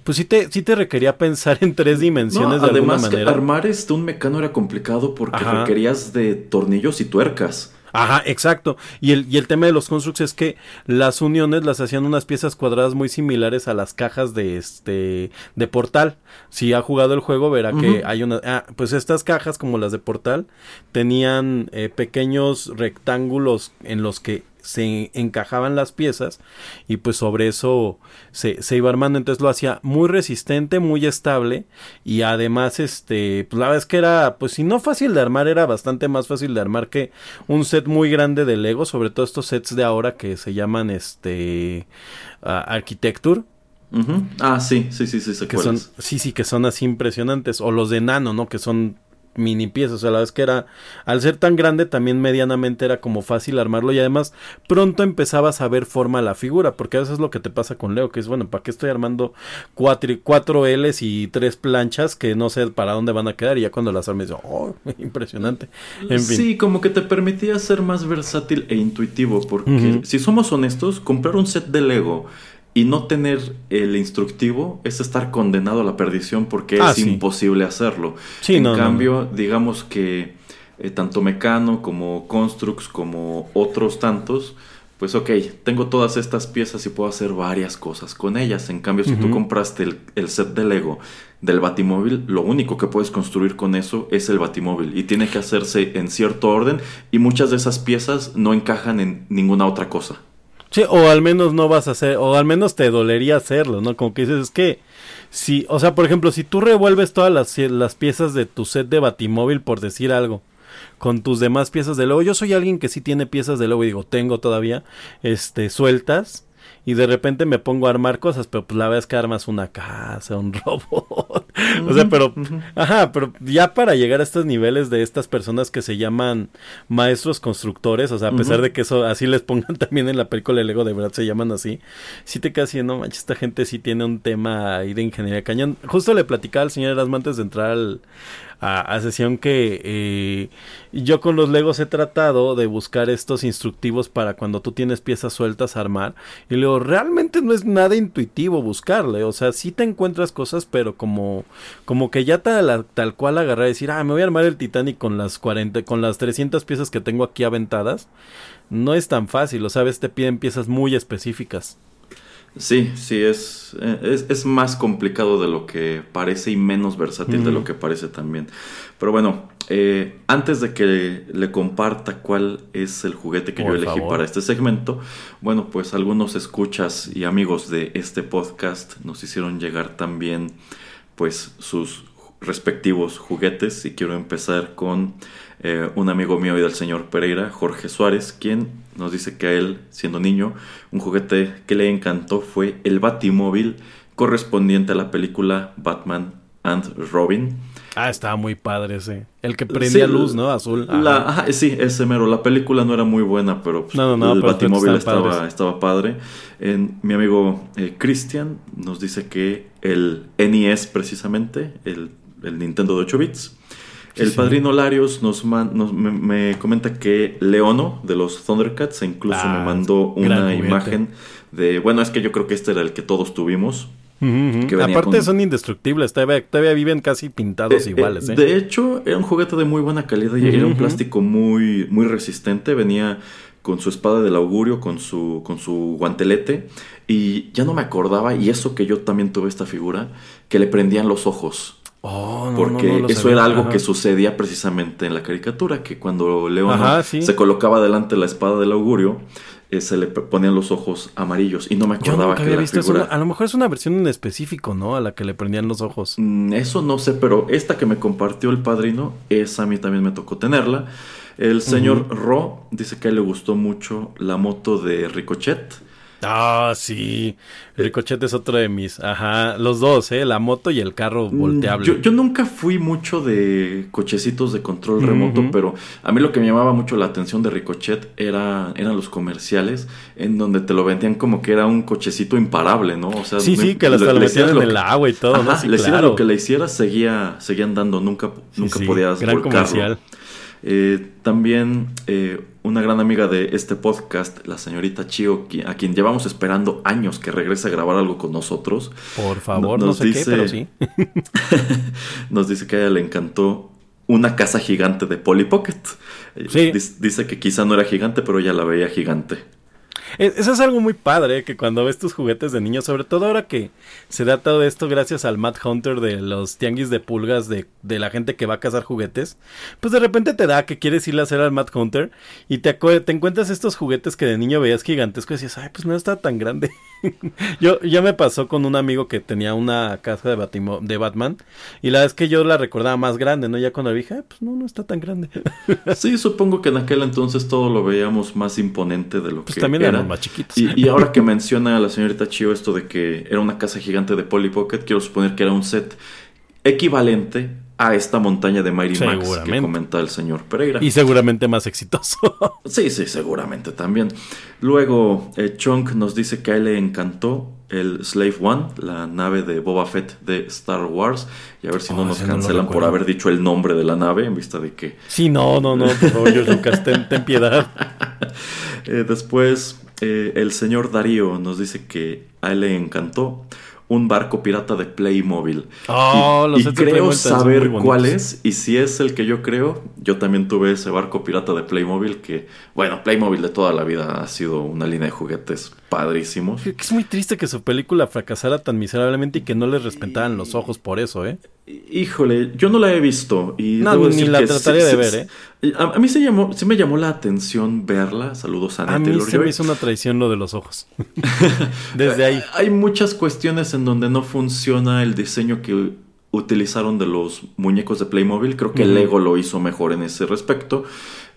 pues sí te, sí te requería pensar en tres dimensiones de alguna manera. Además, armar este un mecano era complicado porque requerías de tornillos y tuercas. Ajá, exacto. Y el, y el tema de los constructs es que las uniones las hacían unas piezas cuadradas muy similares a las cajas de este de portal. Si ha jugado el juego verá que hay una ah, pues estas cajas como las de portal tenían eh, pequeños rectángulos en los que se encajaban las piezas y pues sobre eso se, se, iba armando entonces lo hacía muy resistente muy estable y además este pues la verdad es que era pues si no fácil de armar era bastante más fácil de armar que un set muy grande de Lego sobre todo estos sets de ahora que se llaman este architecture Ah, sí, sí, sí, sí, que son, sí, sí, que son así impresionantes. O los de nano, ¿no? Que son mini piezas, o sea, la vez que era, al ser tan grande también medianamente era como fácil armarlo y además pronto empezabas a ver forma a la figura, porque a veces es lo que te pasa con Leo, que es bueno, ¿para qué estoy armando cuatro, cuatro L's y tres planchas que no sé para dónde van a quedar? Y ya cuando las armes, oh, impresionante. En Sí, como que te permitía ser más versátil e intuitivo, porque si somos honestos, comprar un set de Lego y no tener el instructivo es estar condenado a la perdición porque ah, es imposible hacerlo. en cambio, digamos que eh, tanto Mecano como Constructs como otros tantos, pues ok, tengo todas estas piezas y puedo hacer varias cosas con ellas. En cambio, si tú compraste el, el, set de Lego del Batimóvil, lo único que puedes construir con eso es el Batimóvil y tiene que hacerse en cierto orden y muchas de esas piezas no encajan en ninguna otra cosa. O al menos no vas a hacer, o al menos te dolería hacerlo, ¿no? Como que dices, es que si, o sea, por ejemplo, si tú revuelves todas las, las piezas de tu set de Batimóvil, por decir algo, con tus demás piezas de Lego, yo soy alguien que sí tiene piezas de Lego y digo, tengo todavía, este, sueltas, y de repente me pongo a armar cosas, pero pues la verdad es que armas una casa, un robot. o sea, pero, ajá, pero ya para llegar a estos niveles de estas personas que se llaman maestros constructores, o sea, a pesar de que eso así les pongan también en la película de Lego, de verdad se llaman así, sí te quedas no manches, esta gente sí tiene un tema ahí de ingeniería cañón. Justo le platicaba al señor Erasmo antes de entrar al, a, sesión que eh, yo con los Legos he tratado de buscar estos instructivos para cuando tú tienes piezas sueltas a armar. Y luego, realmente no es nada intuitivo buscarle. O sea, sí te encuentras cosas, pero como, como que ya tal, tal cual agarrar y decir, ah, me voy a armar el Titanic con las 40, con las 300 piezas que tengo aquí aventadas. No es tan fácil, o sabes, te piden piezas muy específicas. Sí, sí, es, es, es, más complicado de lo que parece y menos versátil de lo que parece también. Pero bueno, eh, antes de que le comparta cuál es el juguete que yo elegí para este segmento, bueno, pues algunos escuchas y amigos de este podcast nos hicieron llegar también pues sus respectivos juguetes. Y quiero empezar con eh, un amigo mío y del señor Pereira, Jorge Suárez, quien nos dice que a él, siendo niño, un juguete que le encantó fue el Batimóvil correspondiente a la película Batman and Robin. Ah, estaba muy padre ese. El que prendía luz, ¿no? Azul. La, sí, ese mero. La película no era muy buena, pero pues, el Batimóvil estaba, estaba, padre. Mi amigo eh, Christian nos dice que el NES, precisamente, el, el Nintendo de 8 bits, el padrino Larios nos, me, comenta que Leono de los Thundercats incluso me ah, mandó una imagen de. Bueno, es que yo creo que este era el que todos tuvimos. Aparte son indestructibles, todavía, viven casi pintados eh, eh, iguales. ¿eh? De hecho, era un juguete de muy buena calidad y era un plástico muy, muy resistente. Venía con su espada del augurio, con su, con su guantelete. Y ya no me acordaba, y eso que yo también tuve esta figura, que le prendían los ojos. Oh, porque eso era algo que sucedía precisamente en la caricatura, que cuando León se colocaba delante la espada del augurio, eh, se le ponían los ojos amarillos y no me acordaba que visto A lo mejor es una versión en específico, ¿no? A la que le prendían los ojos. Mm, eso no sé, pero esta que me compartió el padrino, esa a mí también me tocó tenerla. El señor Ro dice que le gustó mucho la moto de Ricochet Ah, sí. Ricochet es otro de mis. Ajá. Los dos, ¿eh? La moto y el carro mm, volteable. Yo, nunca fui mucho de cochecitos de control remoto, pero a mí lo que me llamaba mucho la atención de Ricochet era, eran los comerciales en donde te lo vendían como que era un cochecito imparable, ¿no? O sea, sí, sí, que hasta lo metían en el agua y todo, ¿no? Sí, le claro. lo que le hicieras, seguía, seguían dando, nunca, nunca podías gran Comercial. Eh, también eh, una gran amiga de este podcast, la señorita Chio, a quien llevamos esperando años que regrese a grabar algo con nosotros. Por favor, no sé qué, pero sí. nos dice que a ella le encantó una casa gigante de Polly Pocket. Sí. Dice que quizá no era gigante, pero ella la veía gigante. Eso es algo muy padre, que cuando ves tus juguetes de niño, sobre todo ahora que se da todo esto gracias al Matt Hunter de los tianguis de pulgas de, de la gente que va a cazar juguetes, pues de repente te da que quieres ir a hacer al Matt Hunter y te, te encuentras estos juguetes que de niño veías gigantescos y dices, ay, pues no está tan grande. yo ya me pasó con un amigo que tenía una casa de, de Batman y la vez que yo la recordaba más grande, ¿no? Ya cuando dije, pues no, no está tan grande. sí, supongo que en aquel entonces todo lo veíamos más imponente de lo pues que también era más chiquitos. Y, ahora que menciona a la señorita Chio esto de que era una casa gigante de Polly Pocket, quiero suponer que era un set equivalente a esta montaña de Mighty Max que comenta el señor Pereira. Y seguramente más exitoso. sí, sí, seguramente también. Luego, eh, Chunk nos dice que a él le encantó el Slave One, la nave de Boba Fett de Star Wars. Y a ver si no oh, nos cancelan por haber dicho el nombre de la nave en vista de que... Sí, no, no, no, por favor, Lucas, ten, piedad. Eh, después, eh, el señor Darío nos dice que a él le encantó un barco pirata de Playmobil. Oh, y, creo saber cuál es. Y si es el que yo creo, yo también tuve ese barco pirata de Playmobil que, bueno, Playmobil de toda la vida ha sido una línea de juguetes padrísimos. Es muy triste que su película fracasara tan miserablemente y que no les respetaran los ojos por eso, ¿eh? Híjole, yo no la he visto y no, ni la trataría de ver, ¿eh? A, mí se llamó, sí me llamó la atención verla. Saludos a A mí se me hizo una traición lo de los ojos. Desde ahí. Hay muchas cuestiones en donde no funciona el diseño que utilizaron de los muñecos de Playmobil. Creo que Lego lo hizo mejor en ese respecto.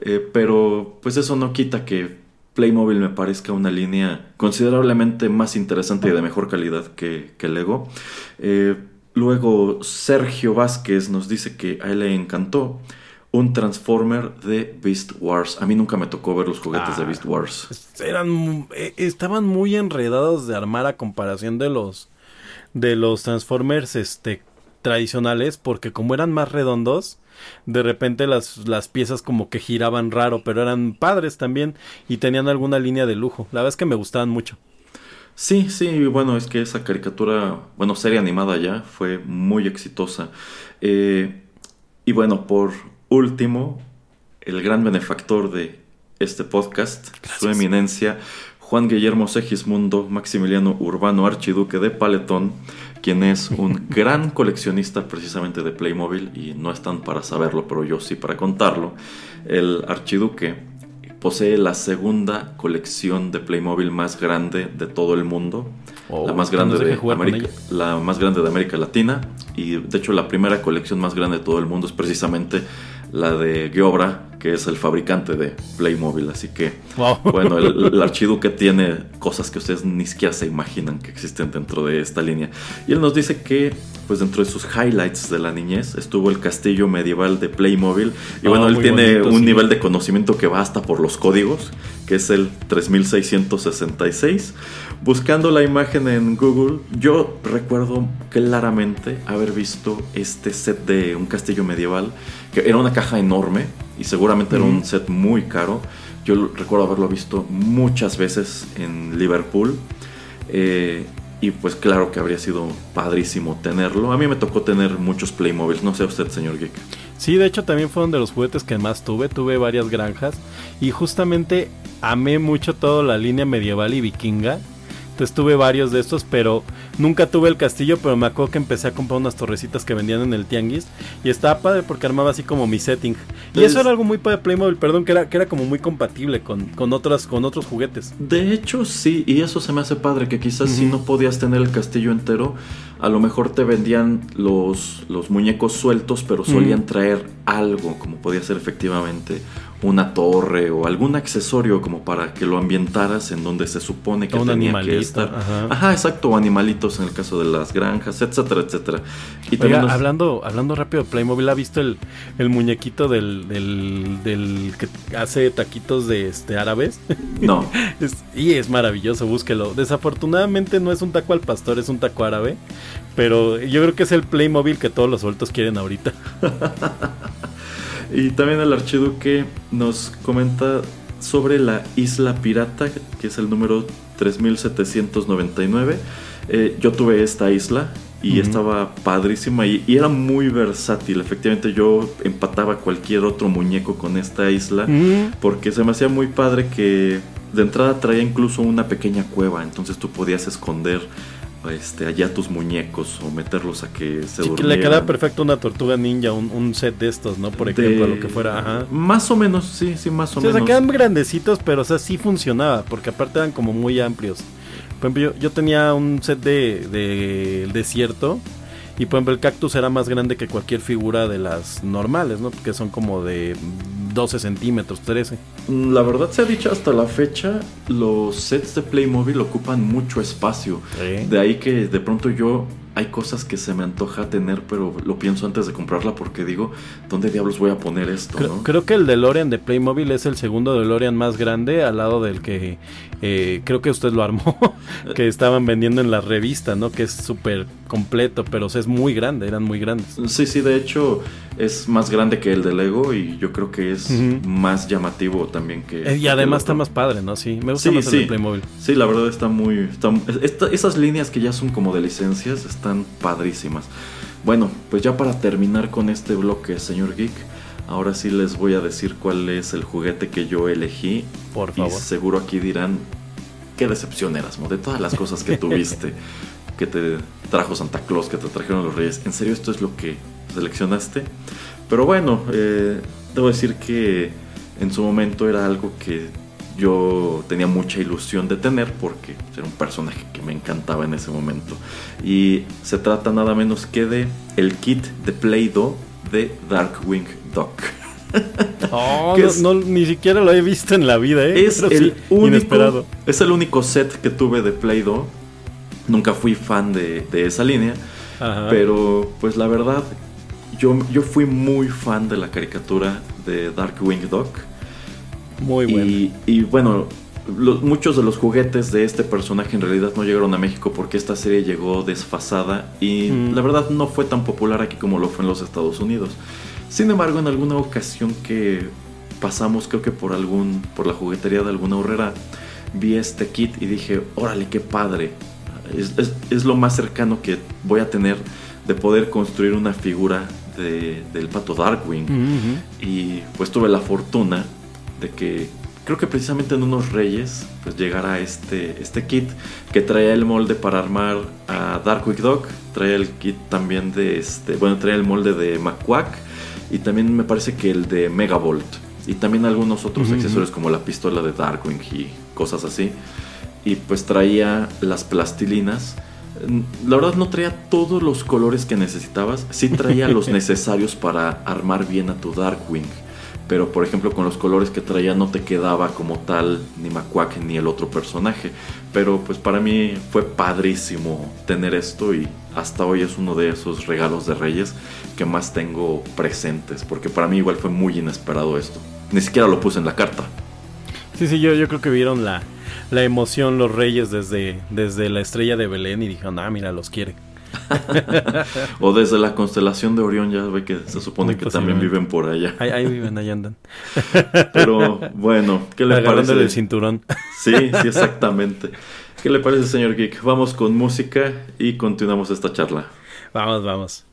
Eh, pero pues eso no quita que Playmobil me parezca una línea considerablemente más interesante y de mejor calidad que, que Lego. Eh, luego Sergio Vázquez nos dice que a él le encantó un Transformer de Beast Wars. A mí nunca me tocó ver los juguetes de ah, Beast Wars. Eran, eh, estaban muy enredados de armar a comparación de los de los Transformers este tradicionales porque como eran más redondos, de repente las, las piezas como que giraban raro, pero eran padres también y tenían alguna línea de lujo. La verdad es que me gustaban mucho. Sí, sí, bueno, es que esa caricatura, bueno, serie animada ya, fue muy exitosa. Eh, y bueno, por último, el gran benefactor de este podcast, su eminencia, Juan Guillermo Segismundo Maximiliano Urbano Archiduque de Paletón, quien es un gran coleccionista precisamente de Playmobil y no están para saberlo, pero yo sí para contarlo. El archiduque posee la segunda colección de Playmobil más grande de todo el mundo. Oh, la, más grande de América, la más grande de América Latina y de hecho la primera colección más grande de todo el mundo es precisamente la de Giobra, que es el fabricante de Playmobil. Así que, bueno, el, archiduque tiene cosas que ustedes ni siquiera se imaginan que existen dentro de esta línea. Y él nos dice que, pues dentro de sus highlights de la niñez, estuvo el castillo medieval de Playmobil. Y bueno, ah, él tiene un nivel de conocimiento que va hasta por los códigos, que es el 3666. Buscando la imagen en Google, yo recuerdo claramente haber visto este set de un castillo medieval que era una caja enorme y seguramente era un set muy caro. Yo recuerdo haberlo visto muchas veces en Liverpool. Eh, y pues claro que habría sido padrísimo tenerlo. A mí me tocó tener muchos Playmobiles, no sé usted, señor Geek. Sí, de hecho también fueron de los juguetes que más tuve. Tuve varias granjas y justamente amé mucho toda la línea medieval y vikinga. Entonces tuve varios de estos, pero nunca tuve el castillo, pero me acuerdo que empecé a comprar unas torrecitas que vendían en el tianguis y estaba padre porque armaba así como mi setting. y eso era algo muy padre de Playmobil, perdón, que era, que era como muy compatible con, con, otras, con otros juguetes. De hecho, sí, y eso se me hace padre, que quizás si no podías tener el castillo entero, a lo mejor te vendían los, los muñecos sueltos, pero solían traer algo, como podía ser efectivamente una torre o algún accesorio como para que lo ambientaras en donde se supone que tenía que estar. Ajá. exacto, o animalitos en el caso de las granjas, etcétera, etcétera. Y hablando, hablando rápido de Playmobil, ¿ha visto el, el muñequito del, del, que hace taquitos de este árabes? No. y es maravilloso, búsquelo. Desafortunadamente no es un taco al pastor, es un taco árabe. Pero yo creo que es el Playmobil que todos los sueltos quieren ahorita. Y también el archiduque nos comenta sobre la isla pirata, que es el número 3799. Eh, yo tuve esta isla y estaba padrísima y, era muy versátil. Efectivamente yo empataba cualquier otro muñeco con esta isla porque se me hacía muy padre que de entrada traía incluso una pequeña cueva, entonces tú podías esconder este, allá tus muñecos o meterlos a que se sí, le queda perfecto una tortuga ninja, un, set de estos, ¿no? Por ejemplo, lo que fuera. Ajá. Más o menos, sí, sí, más o menos. O sea, quedan grandecitos, pero o sea, sí funcionaba, porque aparte eran como muy amplios. Por ejemplo, yo, tenía un set de, de desierto y por ejemplo el cactus era más grande que cualquier figura de las normales, ¿no? Porque son como de 12 centímetros, 13. Mm, la verdad se ha dicho hasta la fecha, los sets de Playmobil ocupan mucho espacio. De ahí que de pronto yo hay cosas que se me antoja tener, pero lo pienso antes de comprarla porque digo, ¿dónde diablos voy a poner esto? Creo, creo que el DeLorean de Playmobil es el segundo DeLorean más grande al lado del que eh, creo que usted lo armó, que estaban vendiendo en la revista, ¿no? Que es súper completo, pero es muy grande, eran muy grandes. Sí, sí, de hecho es más grande que el de Lego y yo creo que es más llamativo también que... Eh, y además está más padre, ¿no? Sí, me gusta más el de Playmobil. Sí, la verdad está muy... esas líneas que ya son como de licencias están padrísimas. Bueno, pues ya para terminar con este bloque, señor Geek, ahora sí les voy a decir cuál es el juguete que yo elegí. Por favor. Y seguro aquí dirán, qué decepción Erasmo, de todas las cosas que tuviste, que te trajo Santa Claus, que te trajeron los Reyes. ¿En serio esto es lo que seleccionaste? Pero bueno, eh, debo decir que en su momento era algo que yo tenía mucha ilusión de tener porque era un personaje que me encantaba en ese momento. Y se trata nada menos que de el kit de Play-Doh de Darkwing Duck. Oh, no, ni siquiera lo he visto en la vida, ¿eh? Es el único, Es el único set que tuve de Play-Doh. Nunca fui fan de, esa línea. Pero, pues la verdad, yo, yo fui muy fan de la caricatura de Darkwing Duck. Muy bueno. Y, bueno, muchos de los juguetes de este personaje en realidad no llegaron a México porque esta serie llegó desfasada y mm. la verdad no fue tan popular aquí como lo fue en los Estados Unidos. Sin embargo, en alguna ocasión que pasamos, creo que por algún, por la juguetería de alguna horrera, vi este kit y dije, órale, qué padre. Es, lo más cercano que voy a tener de poder construir una figura del pato Darkwing. Y pues tuve la fortuna de que creo que precisamente en unos reyes pues llegara este, este kit que traía el molde para armar a Darkwing Dog, traía el kit también de este, bueno, traía el molde de McQuack y también me parece que el de Megavolt y también algunos otros accesorios como la pistola de Darkwing y cosas así. Y pues traía las plastilinas. La verdad no traía todos los colores que necesitabas, sí traía los necesarios para armar bien a tu Darkwing. Pero por ejemplo con los colores que traía no te quedaba como tal ni Macuac ni el otro personaje. Pero pues para mí fue padrísimo tener esto y hasta hoy es uno de esos regalos de Reyes que más tengo presentes, porque para mí igual fue muy inesperado esto. Ni siquiera lo puse en la carta. Sí, sí, yo, yo creo que vieron la, la emoción los Reyes desde, desde la estrella de Belén y dijeron, ah, mira, los quiere. o desde la constelación de Orión, ya ve que se supone que también viven por allá. Ahí, viven, ahí andan. Pero bueno, ¿qué le parece? del cinturón. Sí, sí, exactamente. ¿Qué le parece, señor Geek? Vamos con música y continuamos esta charla. Vamos, vamos.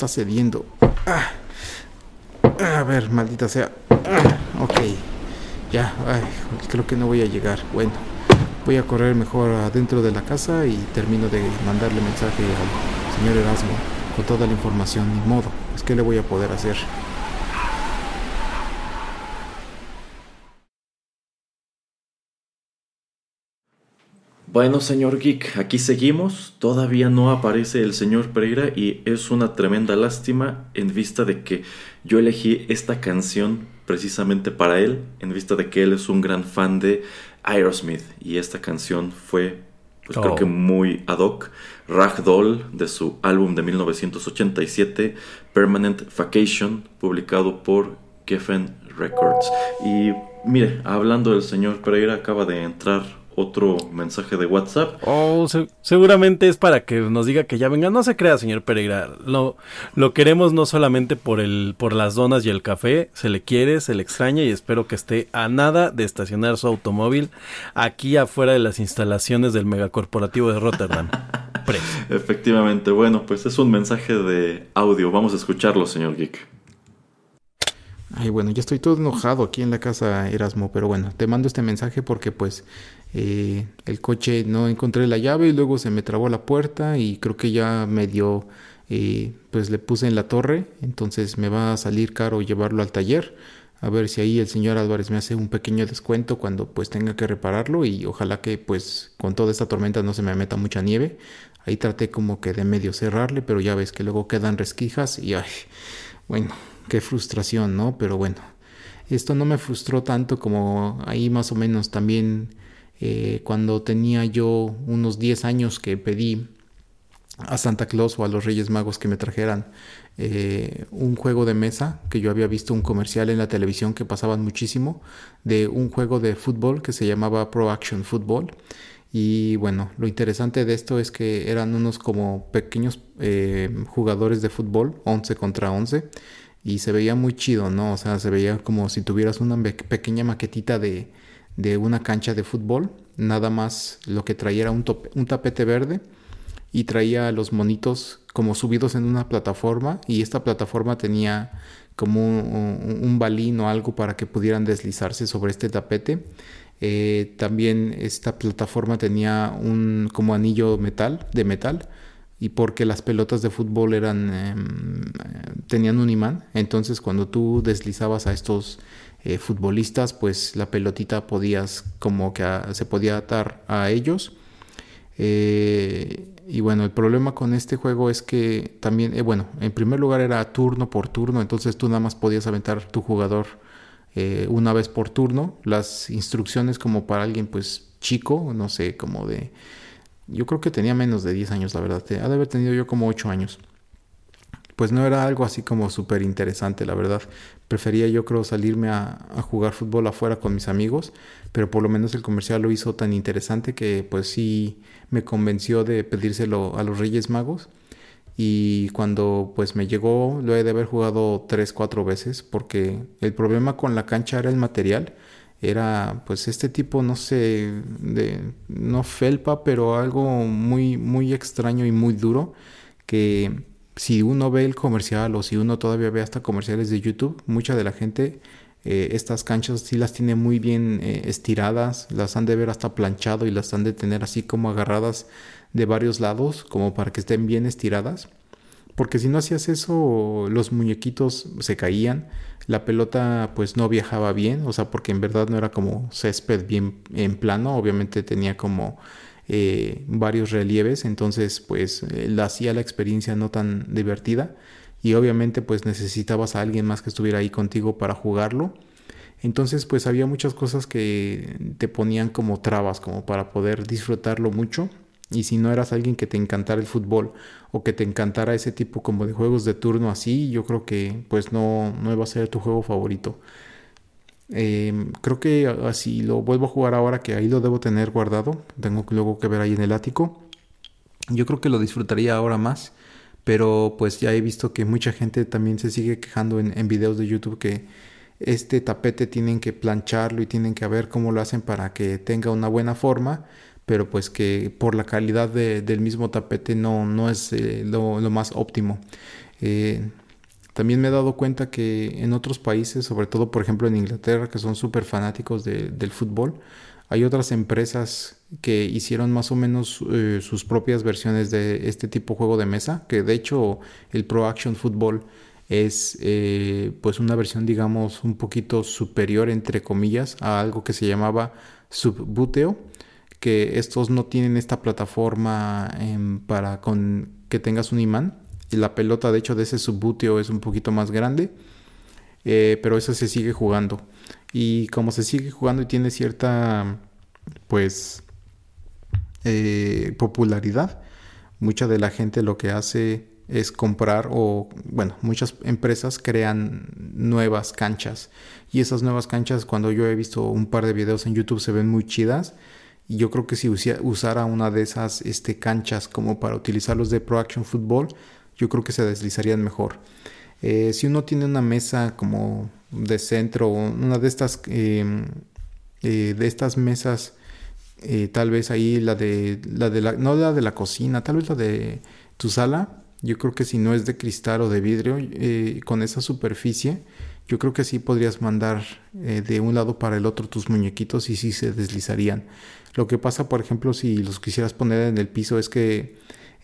Está cediendo. Ah. A ver, maldita sea. Ah, ok. Ya, creo que no voy a llegar. Bueno, voy a correr mejor adentro de la casa y termino de mandarle mensaje al señor Erasmo con toda la información. Ni modo, es que le voy a poder hacer. Bueno, señor Geek, aquí seguimos. Todavía no aparece el señor Pereira y es una tremenda lástima en vista de que yo elegí esta canción precisamente para él, en vista de que él es un gran fan de Aerosmith y esta canción fue, pues creo que oh. muy ad hoc, Ragdoll de su álbum de 1987, Permanent Vacation, publicado por Geffen Records. Y mire, hablando del señor Pereira, acaba de entrar otro mensaje de WhatsApp. Oh, seguramente es para que nos diga que ya venga. No se crea, señor Pereira. Lo, lo queremos no solamente por, el, por las donas y el café. Se le quiere, se le extraña y espero que esté a nada de estacionar su automóvil aquí afuera de las instalaciones del megacorporativo de Rotterdam. Efectivamente. Bueno, pues es un mensaje de audio. Vamos a escucharlo, señor Geek. Ay, bueno, ya estoy todo enojado aquí en la casa Erasmo, pero bueno, te mando este mensaje porque pues eh, el coche no encontré la llave y luego se me trabó la puerta y creo que ya me dio, eh, pues le puse en la torre, entonces me va a salir caro llevarlo al taller. A ver si ahí el señor Álvarez me hace un pequeño descuento cuando pues tenga que repararlo y ojalá que pues con toda esta tormenta no se me meta mucha nieve. Ahí traté como que de medio cerrarle, pero ya ves que luego quedan resquijas y ay, bueno, qué frustración, ¿no? Pero bueno, esto no me frustró tanto como ahí más o menos también eh, cuando tenía yo unos 10 años que pedí a Santa Claus o a los Reyes Magos que me trajeran eh, un juego de mesa que yo había visto un comercial en la televisión que pasaban muchísimo de un juego de fútbol que se llamaba Pro Action Football. Y bueno lo interesante de esto es que eran unos como pequeños eh, jugadores de fútbol 11 contra 11 y se veía muy chido no o sea se veía como si tuvieras una pequeña maquetita de de una cancha de fútbol. Nada más lo que traía era un, un tapete verde y traía los monitos como subidos en una plataforma y esta plataforma tenía como un, balín o algo para que pudieran deslizarse sobre este tapete. Eh, también esta plataforma tenía un como anillo metal de metal y porque las pelotas de fútbol eran em, tenían un imán entonces cuando tú deslizabas a estos eh, futbolistas, pues la pelotita podías como que se podía atar a ellos. Eh, y bueno, el problema con este juego es que también, eh, bueno, en primer lugar era turno por turno, entonces tú nada más podías aventar tu jugador una vez por turno. Las instrucciones como para alguien pues chico, no sé, como de... Yo creo que tenía menos de 10 años, la verdad. Ha de haber tenido yo como 8 años pues no era algo así como súper interesante, la verdad. Prefería yo creo salirme a, jugar fútbol afuera con mis amigos, pero por lo menos el comercial lo hizo tan interesante que pues sí me convenció de pedírselo a los Reyes Magos. Y cuando pues me llegó lo he de haber jugado tres, cuatro veces porque el problema con la cancha era el material. Era pues este tipo, no sé, de, no felpa, pero algo muy, muy extraño y muy duro que si uno ve el comercial o si uno todavía ve hasta comerciales de YouTube, mucha de la gente eh, estas canchas sí las tiene muy bien eh, estiradas, las han de ver hasta planchado y las han de tener así como agarradas de varios lados, como para que estén bien estiradas. Porque si no hacías eso, los muñequitos se caían, la pelota pues no viajaba bien, o sea, porque en verdad no era como césped bien en plano, obviamente tenía como eh, varios relieves, entonces pues la hacía la experiencia no tan divertida y obviamente pues necesitabas a alguien más que estuviera ahí contigo para jugarlo. Entonces pues había muchas cosas que te ponían como trabas como para poder disfrutarlo mucho y si no eras alguien que te encantara el fútbol o que te encantara ese tipo de juegos de turno así, yo creo que pues no, no iba a ser tu juego favorito. Em, creo que así lo vuelvo a jugar ahora que ahí lo debo tener guardado. Tengo luego que ver ahí en el ático. Yo creo que lo disfrutaría ahora más. Pero pues ya he visto que mucha gente también se sigue quejando en, en videos de YouTube que este tapete tienen que plancharlo y tienen que ver cómo lo hacen para que tenga una buena forma. pero pues que por la calidad del mismo tapete no, no es eh, lo, más óptimo. Eh, también me he dado cuenta que en otros países, sobre todo por ejemplo en Inglaterra, que son súper fanáticos del fútbol, hay otras empresas que hicieron más o menos eh, sus propias versiones de este tipo de juego de mesa, que de hecho el Pro Action Football es pues una versión digamos un poquito superior entre comillas a algo que se llamaba Subbuteo que estos no tienen esta plataforma em, para con, que tengas un imán. Y la pelota, de hecho, de ese subbuteo es un poquito más grande. Eh, pero eso se sigue jugando. Y como se sigue jugando y tiene cierta, pues, eh, popularidad, mucha de la gente lo que hace es comprar o, bueno, muchas empresas crean nuevas canchas. Y esas nuevas canchas, cuando yo he visto un par de videos en YouTube, se ven muy chidas. Y yo creo que si usara una de esas este, canchas como para utilizarlos de Pro Action Football, yo creo que se deslizarían mejor. Eh, si uno tiene una mesa como de centro, una de estas, em, eh, de estas mesas, eh, tal vez ahí la de, la de la, no la de la cocina, tal vez la de tu sala, yo creo que si no es de cristal o de vidrio, con esa superficie, yo creo que sí podrías mandar de un lado para el otro tus muñequitos y sí se deslizarían. Lo que pasa, por ejemplo, si los quisieras poner en el piso es que,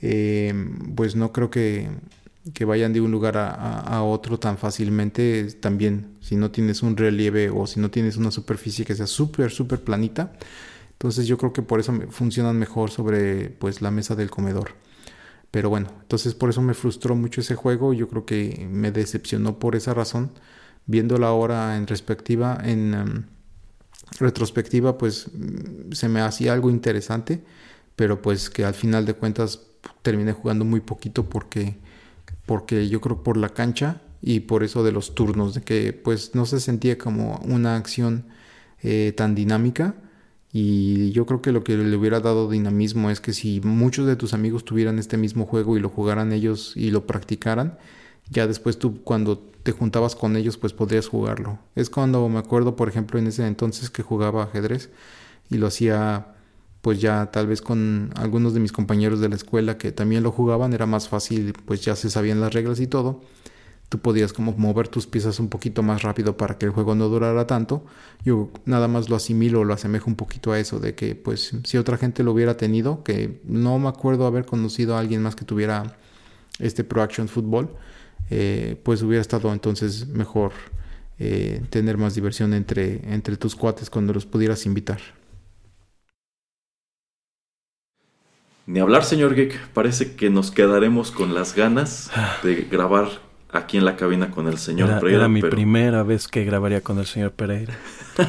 eh, pues no creo que, que, vayan de un lugar a, otro tan fácilmente. También, si no tienes un relieve o si no tienes una superficie que sea súper, súper planita. Entonces yo creo que por eso funcionan mejor sobre pues la mesa del comedor. Pero bueno, entonces por eso me frustró mucho ese juego. Yo creo que me decepcionó por esa razón. Viéndola ahora en respectiva, en... Em, retrospectiva pues mm, se me hacía algo interesante, pero pues que al final de cuentas terminé jugando muy poquito porque, porque yo creo por la cancha y por eso de los turnos, de que pues no se sentía como una acción eh, tan dinámica. Y yo creo que lo que le hubiera dado dinamismo es que si muchos de tus amigos tuvieran este mismo juego y lo jugaran ellos y lo practicaran, ya después tú cuando te juntabas con ellos pues podrías jugarlo. Es cuando me acuerdo por ejemplo en ese entonces que jugaba ajedrez y lo hacía pues ya tal vez con algunos de mis compañeros de la escuela que también lo jugaban era más fácil pues ya se sabían las reglas y todo. Tú podías como mover tus piezas un poquito más rápido para que el juego no durara tanto. Yo nada más lo asimilo, lo asemejo un poquito a eso de que pues si otra gente lo hubiera tenido, que no me acuerdo haber conocido a alguien más que tuviera este Pro Action Football, eh, pues hubiera estado entonces mejor eh, tener más diversión entre, entre tus cuates cuando los pudieras invitar. Ni hablar, señor Geek. Parece que nos quedaremos con las ganas de grabar aquí en la cabina con el señor Pereira. Era mi primera vez que grabaría con el señor Pereira.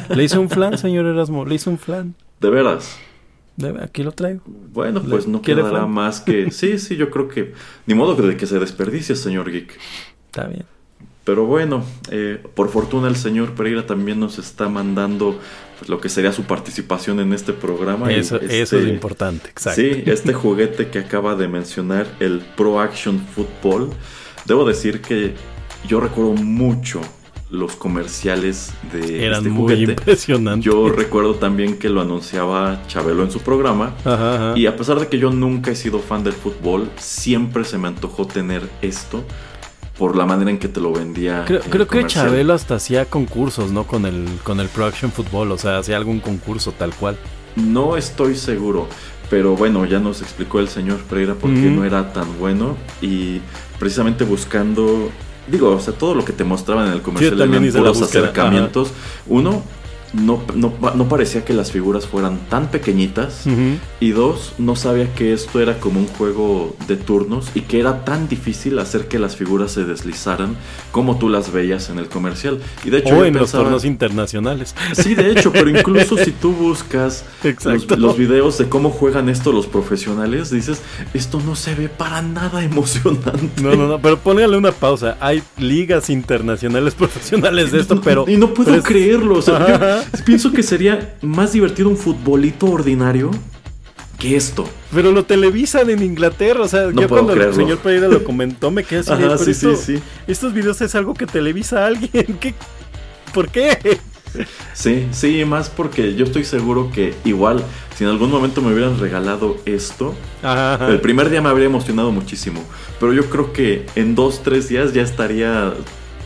Le hice un flan, señor Erasmo. Le hice un flan. ¿De veras? Aquí lo traigo. Bueno, pues no quedará más que... Sí, sí, yo creo que... Ni modo de que se desperdicie, señor Geek. Está bien. Pero bueno, eh, por fortuna el señor Pereira también nos está mandando pues, lo que sería su participación en este programa. Eso, eso es este importante, exacto. Sí, este juguete que acaba de mencionar, el Pro Action Football. Debo decir que yo recuerdo mucho los comerciales de Eran este muy impresionantes. Yo recuerdo también que lo anunciaba Chabelo en su programa. Y a pesar de que yo nunca he sido fan del fútbol, siempre se me antojó tener esto por la manera en que te lo vendía. Creo, que Chabelo hasta hacía concursos, ¿no? Con el, con el Pro Action Football, o sea, hacía algún concurso tal cual. No estoy seguro, pero bueno, ya nos explicó el señor Pereira por qué no era tan bueno y precisamente buscando digo, o sea, todo lo que te mostraban en el comercial eran puros acercamientos. Uno, no, no, parecía que las figuras fueran tan pequeñitas. Y dos, no sabía que esto era como un juego de turnos y que era tan difícil hacer que las figuras se deslizaran como tú las veías en el comercial. Y de hecho, o en los torneos internacionales. Sí, de hecho, pero incluso si tú buscas los, los, videos de cómo juegan esto los profesionales, dices, esto no se ve para nada emocionante. No, no, no, pero póngale una pausa. Hay ligas internacionales profesionales de esto, pero... Y no puedo creerlo. O sea, Pienso que sería más divertido un futbolito ordinario que esto. Pero lo televisan en Inglaterra, o sea, yo cuando el señor Pereira lo comentó me quedé así, sí, sí, sí. estos videos es algo que televisa a alguien, ¿Qué? ¿Por qué? Sí, sí, más porque yo estoy seguro que igual, si en algún momento me hubieran regalado esto, el primer día me habría emocionado muchísimo. Pero yo creo que en dos, tres días ya estaría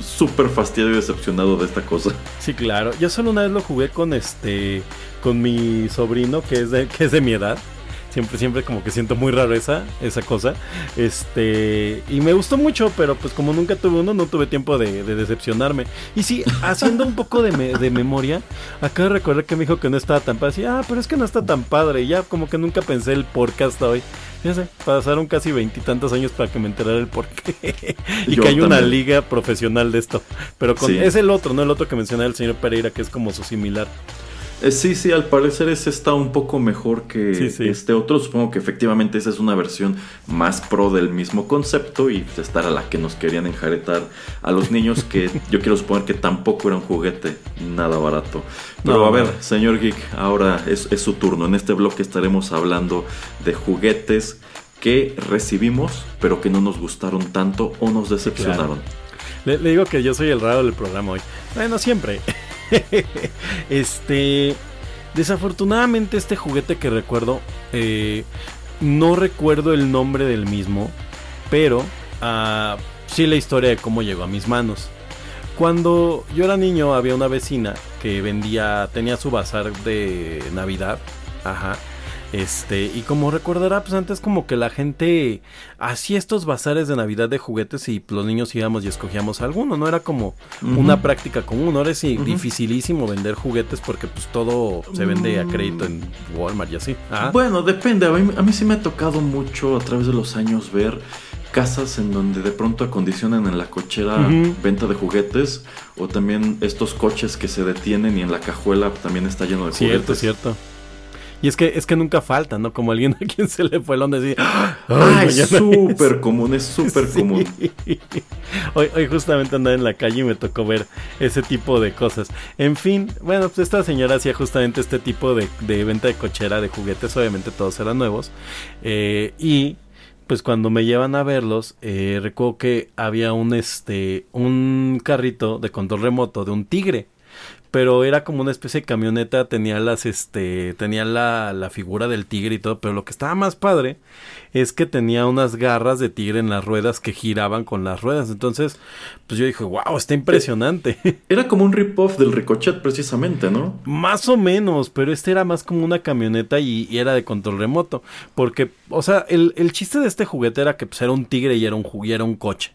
súper fastidiado y decepcionado de esta cosa. Sí, claro. Yo solo una vez lo jugué con este, con mi sobrino que es de, que es de mi edad. Siempre, siempre como que siento muy raro esa, esa cosa. Este, y me gustó mucho, pero pues como nunca tuve uno, no tuve tiempo de, decepcionarme. Y sí, haciendo un poco de, de memoria, acabo de recordar que me dijo que no estaba tan padre. ah, pero es que no está tan padre. Y ya como que nunca pensé el por qué hasta hoy. Sé, pasaron casi veintitantos años para que me enterara el por qué. y que hay una liga profesional de esto. Pero con, es el otro, no el otro que mencionaba el señor Pereira, que es como su similar. Eh, sí, sí, al parecer ese está un poco mejor que este otro. Supongo que efectivamente esa es una versión más pro del mismo concepto y esta era la que nos querían enjaretar a los niños que yo quiero suponer que tampoco era un juguete nada barato. Pero a ver, señor Geek, ahora es, su turno. En este bloque estaremos hablando de juguetes que recibimos pero que no nos gustaron tanto o nos decepcionaron. Le, le, digo que yo soy el raro del programa hoy. Bueno, siempre. este. Desafortunadamente, este juguete que recuerdo. Eh, no recuerdo el nombre del mismo. Pero. Uh, sí la historia de cómo llegó a mis manos. Cuando yo era niño había una vecina que vendía, tenía su bazar de Navidad, ajá, este, y como recordará, pues antes como que la gente hacía estos bazares de Navidad de juguetes y los niños íbamos y escogíamos alguno, no era como una práctica común, ahora es dificilísimo vender juguetes porque pues todo se vende a crédito en Walmart y así. Ah. Bueno, depende, a mí, a mí sí me ha tocado mucho a través de los años ver casas en donde de pronto acondicionan en la cochera venta de juguetes o también estos coches que se detienen y en la cajuela también está lleno de juguetes. Cierto, cierto. Y es que, es que nunca falta, ¿no? Como alguien a quien se le fue el onda así. ¡Ay, es súper común, es súper común! Hoy, hoy justamente andaba en la calle y me tocó ver ese tipo de cosas. En fin, bueno, pues esta señora hacía justamente este tipo de, venta de cochera de juguetes. Obviamente todos eran nuevos. Eh, y pues cuando me llevan a verlos, eh, recuerdo que había un este un carrito de control remoto de un tigre pero era como una especie de camioneta, tenía las, este, tenía la, la figura del tigre y todo, pero lo que estaba más padre es que tenía unas garras de tigre en las ruedas que giraban con las ruedas, entonces, pues yo dije, wow, está impresionante. Era como un rip-off del Ricochet precisamente, ¿no? Más o menos, pero este era más como una camioneta y, era de control remoto, porque, o sea, el, el, chiste de este juguete era que pues, era un tigre y era un, y era un coche.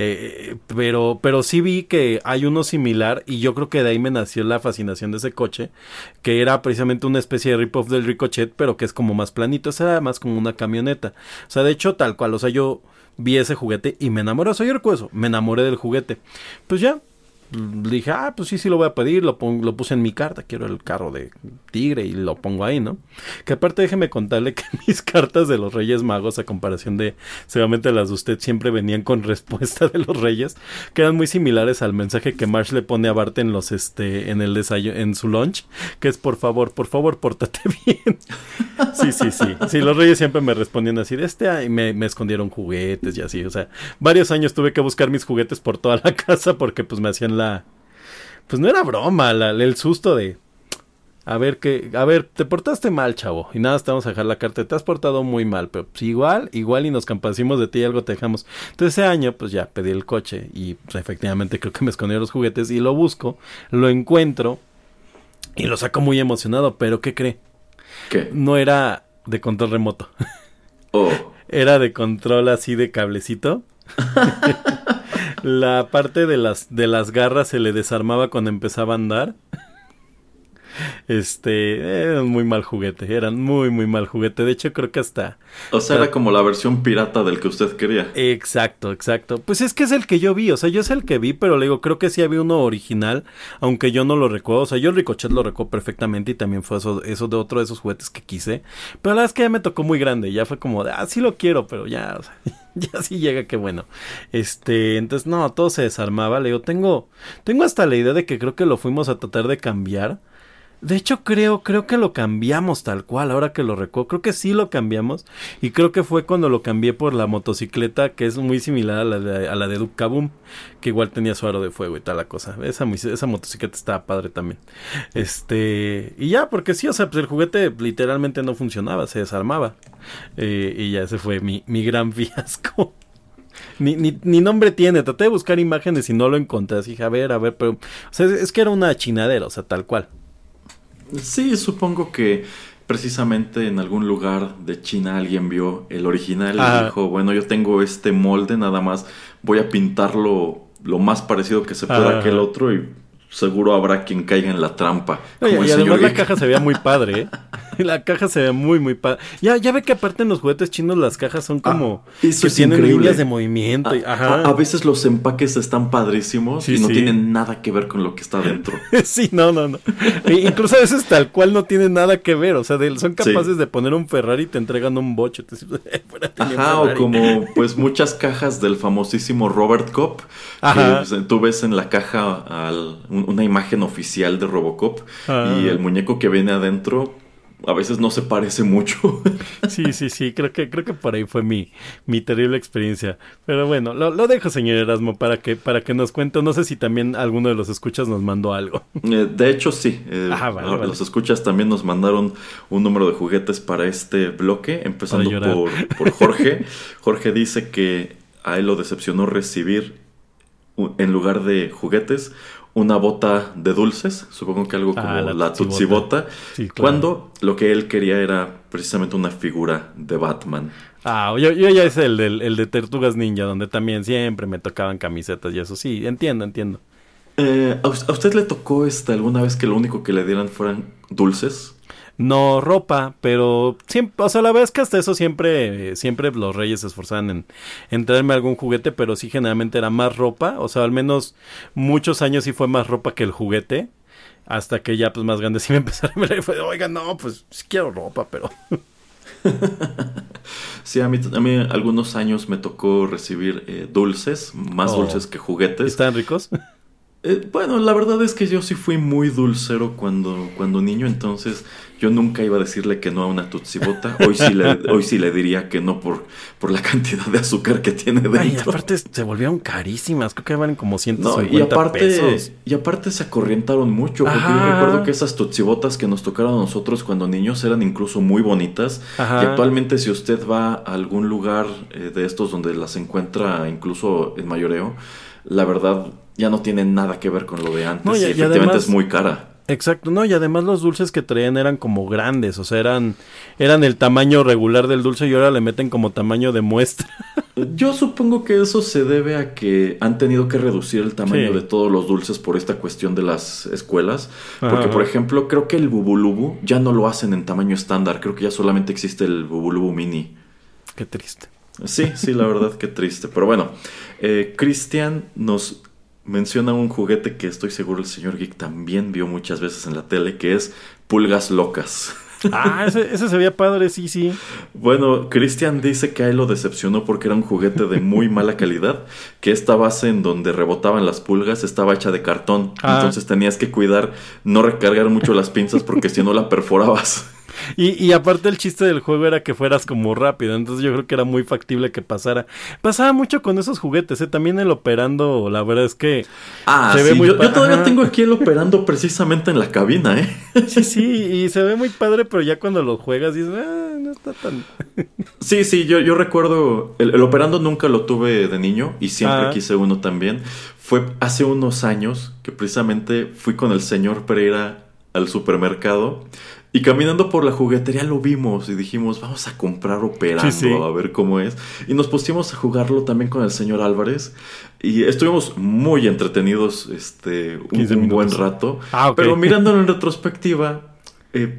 Eh, pero, pero sí vi que hay uno similar y yo creo que de ahí me nació la fascinación de ese coche, que era precisamente una especie de rip-off del Ricochet, pero que es como más planito, es era más como una camioneta. O sea, de hecho, tal cual, o sea, yo vi ese juguete y me enamoré, o sea, yo recuerdo eso, me enamoré del juguete. Pues ya, dije, ah, pues sí, sí lo voy a pedir, lo, lo puse en mi carta, quiero el carro de tigre y lo pongo ahí, ¿no? Que aparte déjeme contarle que mis cartas de los Reyes Magos, a comparación de seguramente las de usted, siempre venían con respuesta de los Reyes, que eran muy similares al mensaje que Marsh le pone a Bart en los, este, en el desayuno, en su lunch, que es por favor, por favor, pórtate bien. sí, sí, sí. Sí, los Reyes siempre me respondían así de este, y me, me escondieron juguetes y así, o sea, varios años tuve que buscar mis juguetes por toda la casa porque pues me hacían la... Pues no era broma, el susto de... A ver que, a ver, te portaste mal, chavo. Y nada, te vamos a dejar la carta. Te has portado muy mal, pero pues igual, igual y nos campacimos de ti y algo te dejamos. Entonces ese año, pues ya pedí el coche y pues, efectivamente creo que me escondieron los juguetes y lo busco, lo encuentro y lo saco muy emocionado. Pero ¿qué cree? ¿Qué? No era de control remoto. Oh. Era de control así de cablecito. la parte de las, de las garras se le desarmaba cuando empezaba a andar. Este, era un muy mal juguete, eran muy, muy mal juguete. De hecho, creo que hasta. O sea, era como la versión pirata del que usted quería. Exacto, exacto. Pues es que es el que yo vi, o sea, yo es el que vi, pero le digo, creo que sí había uno original, aunque yo no lo recuerdo. O sea, yo el Ricochet lo recuerdo perfectamente y también fue eso, eso de otro de esos juguetes que quise. Pero la verdad es que ya me tocó muy grande, ya fue como de, ah, sí lo quiero, pero ya, o sea, ya sí llega, que bueno. Este, entonces, no, todo se desarmaba. Le digo, tengo, tengo hasta la idea de que creo que lo fuimos a tratar de cambiar De hecho, creo, creo que lo cambiamos tal cual, ahora que lo recuerdo. Creo que sí lo cambiamos. Y creo que fue cuando lo cambié por la motocicleta, que es muy similar a la de, a Duke Kaboom, que igual tenía su aro de fuego y tal la cosa. Esa, esa motocicleta estaba padre también. Este, y ya, porque sí, o sea, pues el juguete literalmente no funcionaba, se desarmaba. Eh, y ya ese fue mi, mi gran fiasco. Ni, ni, ni, nombre tiene, traté de buscar imágenes y no lo encontré. Así a ver, a ver, pero. O sea, es, es que era una chinadera, o sea, tal cual. Sí, supongo que precisamente en algún lugar de China alguien vio el original y dijo, bueno, yo tengo este molde, nada más voy a pintarlo lo más parecido que se pueda que el otro y seguro habrá quien caiga en la trampa. Como y además la caja se veía muy padre, ¿eh? la caja se ve muy, muy padre. Ya, ya ve que aparte en los juguetes chinos las cajas son como ah, eso que tienen líneas de movimiento. Y, ajá. A, veces los empaques están padrísimos Sí, y no sí. tienen nada que ver con lo que está dentro. sí, no, no, no. E incluso a veces tal cual no tiene nada que ver. O sea, de- son capaces de poner un Ferrari y te entregan un bocho. Te "Eh, Ajá, o Ferrari". como pues muchas cajas del famosísimo Robert Cop, que pues, tú ves en la caja al- un- una imagen oficial de Robocop Ah. y el muñeco que viene adentro a veces no se parece mucho. Sí, sí, sí, creo que, creo que por ahí fue mi, mi terrible experiencia. Pero bueno, lo, lo dejo, señor Erasmo, para que, para que nos cuente. No sé si también alguno de los escuchas nos mandó algo. Eh, de hecho, sí. eh, Ah, vale, vale. Los escuchas también nos mandaron un número de juguetes para este bloque, empezando por, por Jorge. Jorge dice que a él lo decepcionó recibir, en lugar de juguetes, una bota de dulces, supongo que algo como Ah, la, la Tutsi Tutsibota. Bota, Sí, claro. cuando lo que él quería era precisamente una figura de Batman. Ah, yo, yo ya es el, de Tortugas Ninja, donde también siempre me tocaban camisetas y eso. Sí, entiendo, entiendo. Eh, ¿a, us- a usted le tocó este, alguna vez que lo único que le dieran fueran dulces? No ropa, pero siempre, o sea, la verdad es que hasta eso siempre, eh, siempre los reyes se esforzaban en, en traerme algún juguete, pero sí generalmente era más ropa, o sea, al menos muchos años sí fue más ropa que el juguete, hasta que ya pues más grande sí me empezaron a ver y fue, oiga, no, pues sí quiero ropa, pero... Sí, a mí, a mí algunos años me tocó recibir eh, dulces, más Oh. dulces que juguetes. ¿Están ricos? Eh, bueno, la verdad es que yo sí fui muy dulcero cuando, cuando niño, entonces yo nunca iba a decirle que no a una tutsibota. Hoy sí le, hoy sí le diría que no por, por la cantidad de azúcar que tiene dentro. Ay, aparte se volvieron carísimas, creo que valen como No, 150 y aparte, pesos. y aparte se acorrientaron mucho, porque Ajá. yo recuerdo que esas tutsibotas que nos tocaron a nosotros cuando niños eran incluso muy bonitas. Ajá. Y actualmente si usted va a algún lugar eh, de estos donde las encuentra incluso en mayoreo, la verdad ya no tiene nada que ver con lo de antes. No, y- y, y efectivamente además- es muy cara. Exacto, no, y además los dulces que traían eran como grandes, o sea, eran, eran el tamaño regular del dulce y ahora le meten como tamaño de muestra. Yo supongo que eso se debe a que han tenido que reducir el tamaño Sí. de todos los dulces por esta cuestión de las escuelas. Ajá, Porque, por ejemplo, creo que el Bubulubu ya no lo hacen en tamaño estándar. Creo que ya solamente existe el Bubulubu Mini. Qué triste. Sí, sí, la verdad, qué triste. Pero bueno, eh, Cristian nos menciona un juguete que estoy seguro el señor Geek también vio muchas veces en la tele, que es Pulgas Locas. Ah, ese, ese se veía padre, sí, sí. Bueno, Christian dice que a él lo decepcionó porque era un juguete de muy mala calidad, que esta base en donde rebotaban las pulgas estaba hecha de cartón, Ah. entonces tenías que cuidar no recargar mucho las pinzas porque si no la perforabas. Y, y aparte el chiste del juego era que fueras como rápido, entonces yo creo que era muy factible que pasara. Pasaba mucho con esos juguetes, ¿eh? También el operando, la verdad es que... Ah, Se ve sí, muy yo, yo todavía ajá. tengo aquí el operando precisamente en la cabina, ¿eh? Sí, sí, y se ve muy padre, pero ya cuando lo juegas dices, ah, no está tan... Sí, sí, yo, yo recuerdo, el, el operando nunca lo tuve de niño y siempre Ah. quise uno también. Fue hace unos años que precisamente fui con el señor Pereira al supermercado y caminando por la juguetería lo vimos y dijimos, vamos a comprar operando, Sí, sí. a ver cómo es. Y nos pusimos a jugarlo también con el señor Álvarez y estuvimos muy entretenidos este, un, 15 un buen rato. Ah. Pero mirándolo en retrospectiva, eh,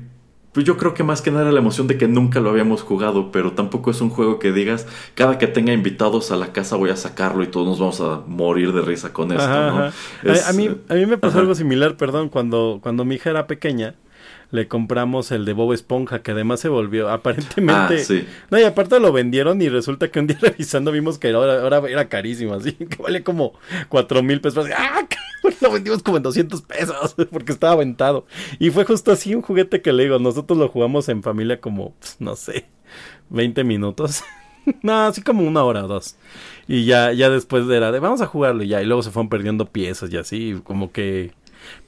pues yo creo que más que nada era la emoción de que nunca lo habíamos jugado, pero tampoco es un juego que digas, cada que tenga invitados a la casa voy a sacarlo y todos nos vamos a morir de risa con esto, Ajá, ¿no? ajá. Es- a, a mí, a mí me pasó ajá. algo similar, perdón, cuando, cuando mi hija era pequeña. Le compramos el de Bob Esponja, que además se volvió, aparentemente. Ah, sí. No, y aparte lo vendieron y resulta que un día revisando vimos que ahora, ahora era carísimo, así que vale como cuatro mil pesos. ¡Ah! Lo vendimos como en 200 pesos porque estaba aventado. Y fue justo así un juguete que le digo, nosotros lo jugamos en familia como, pues, no sé, 20 minutos. no, así como una hora o dos. Y ya, ya después era de vamos a jugarlo y ya. Y luego se fueron perdiendo piezas y así, como que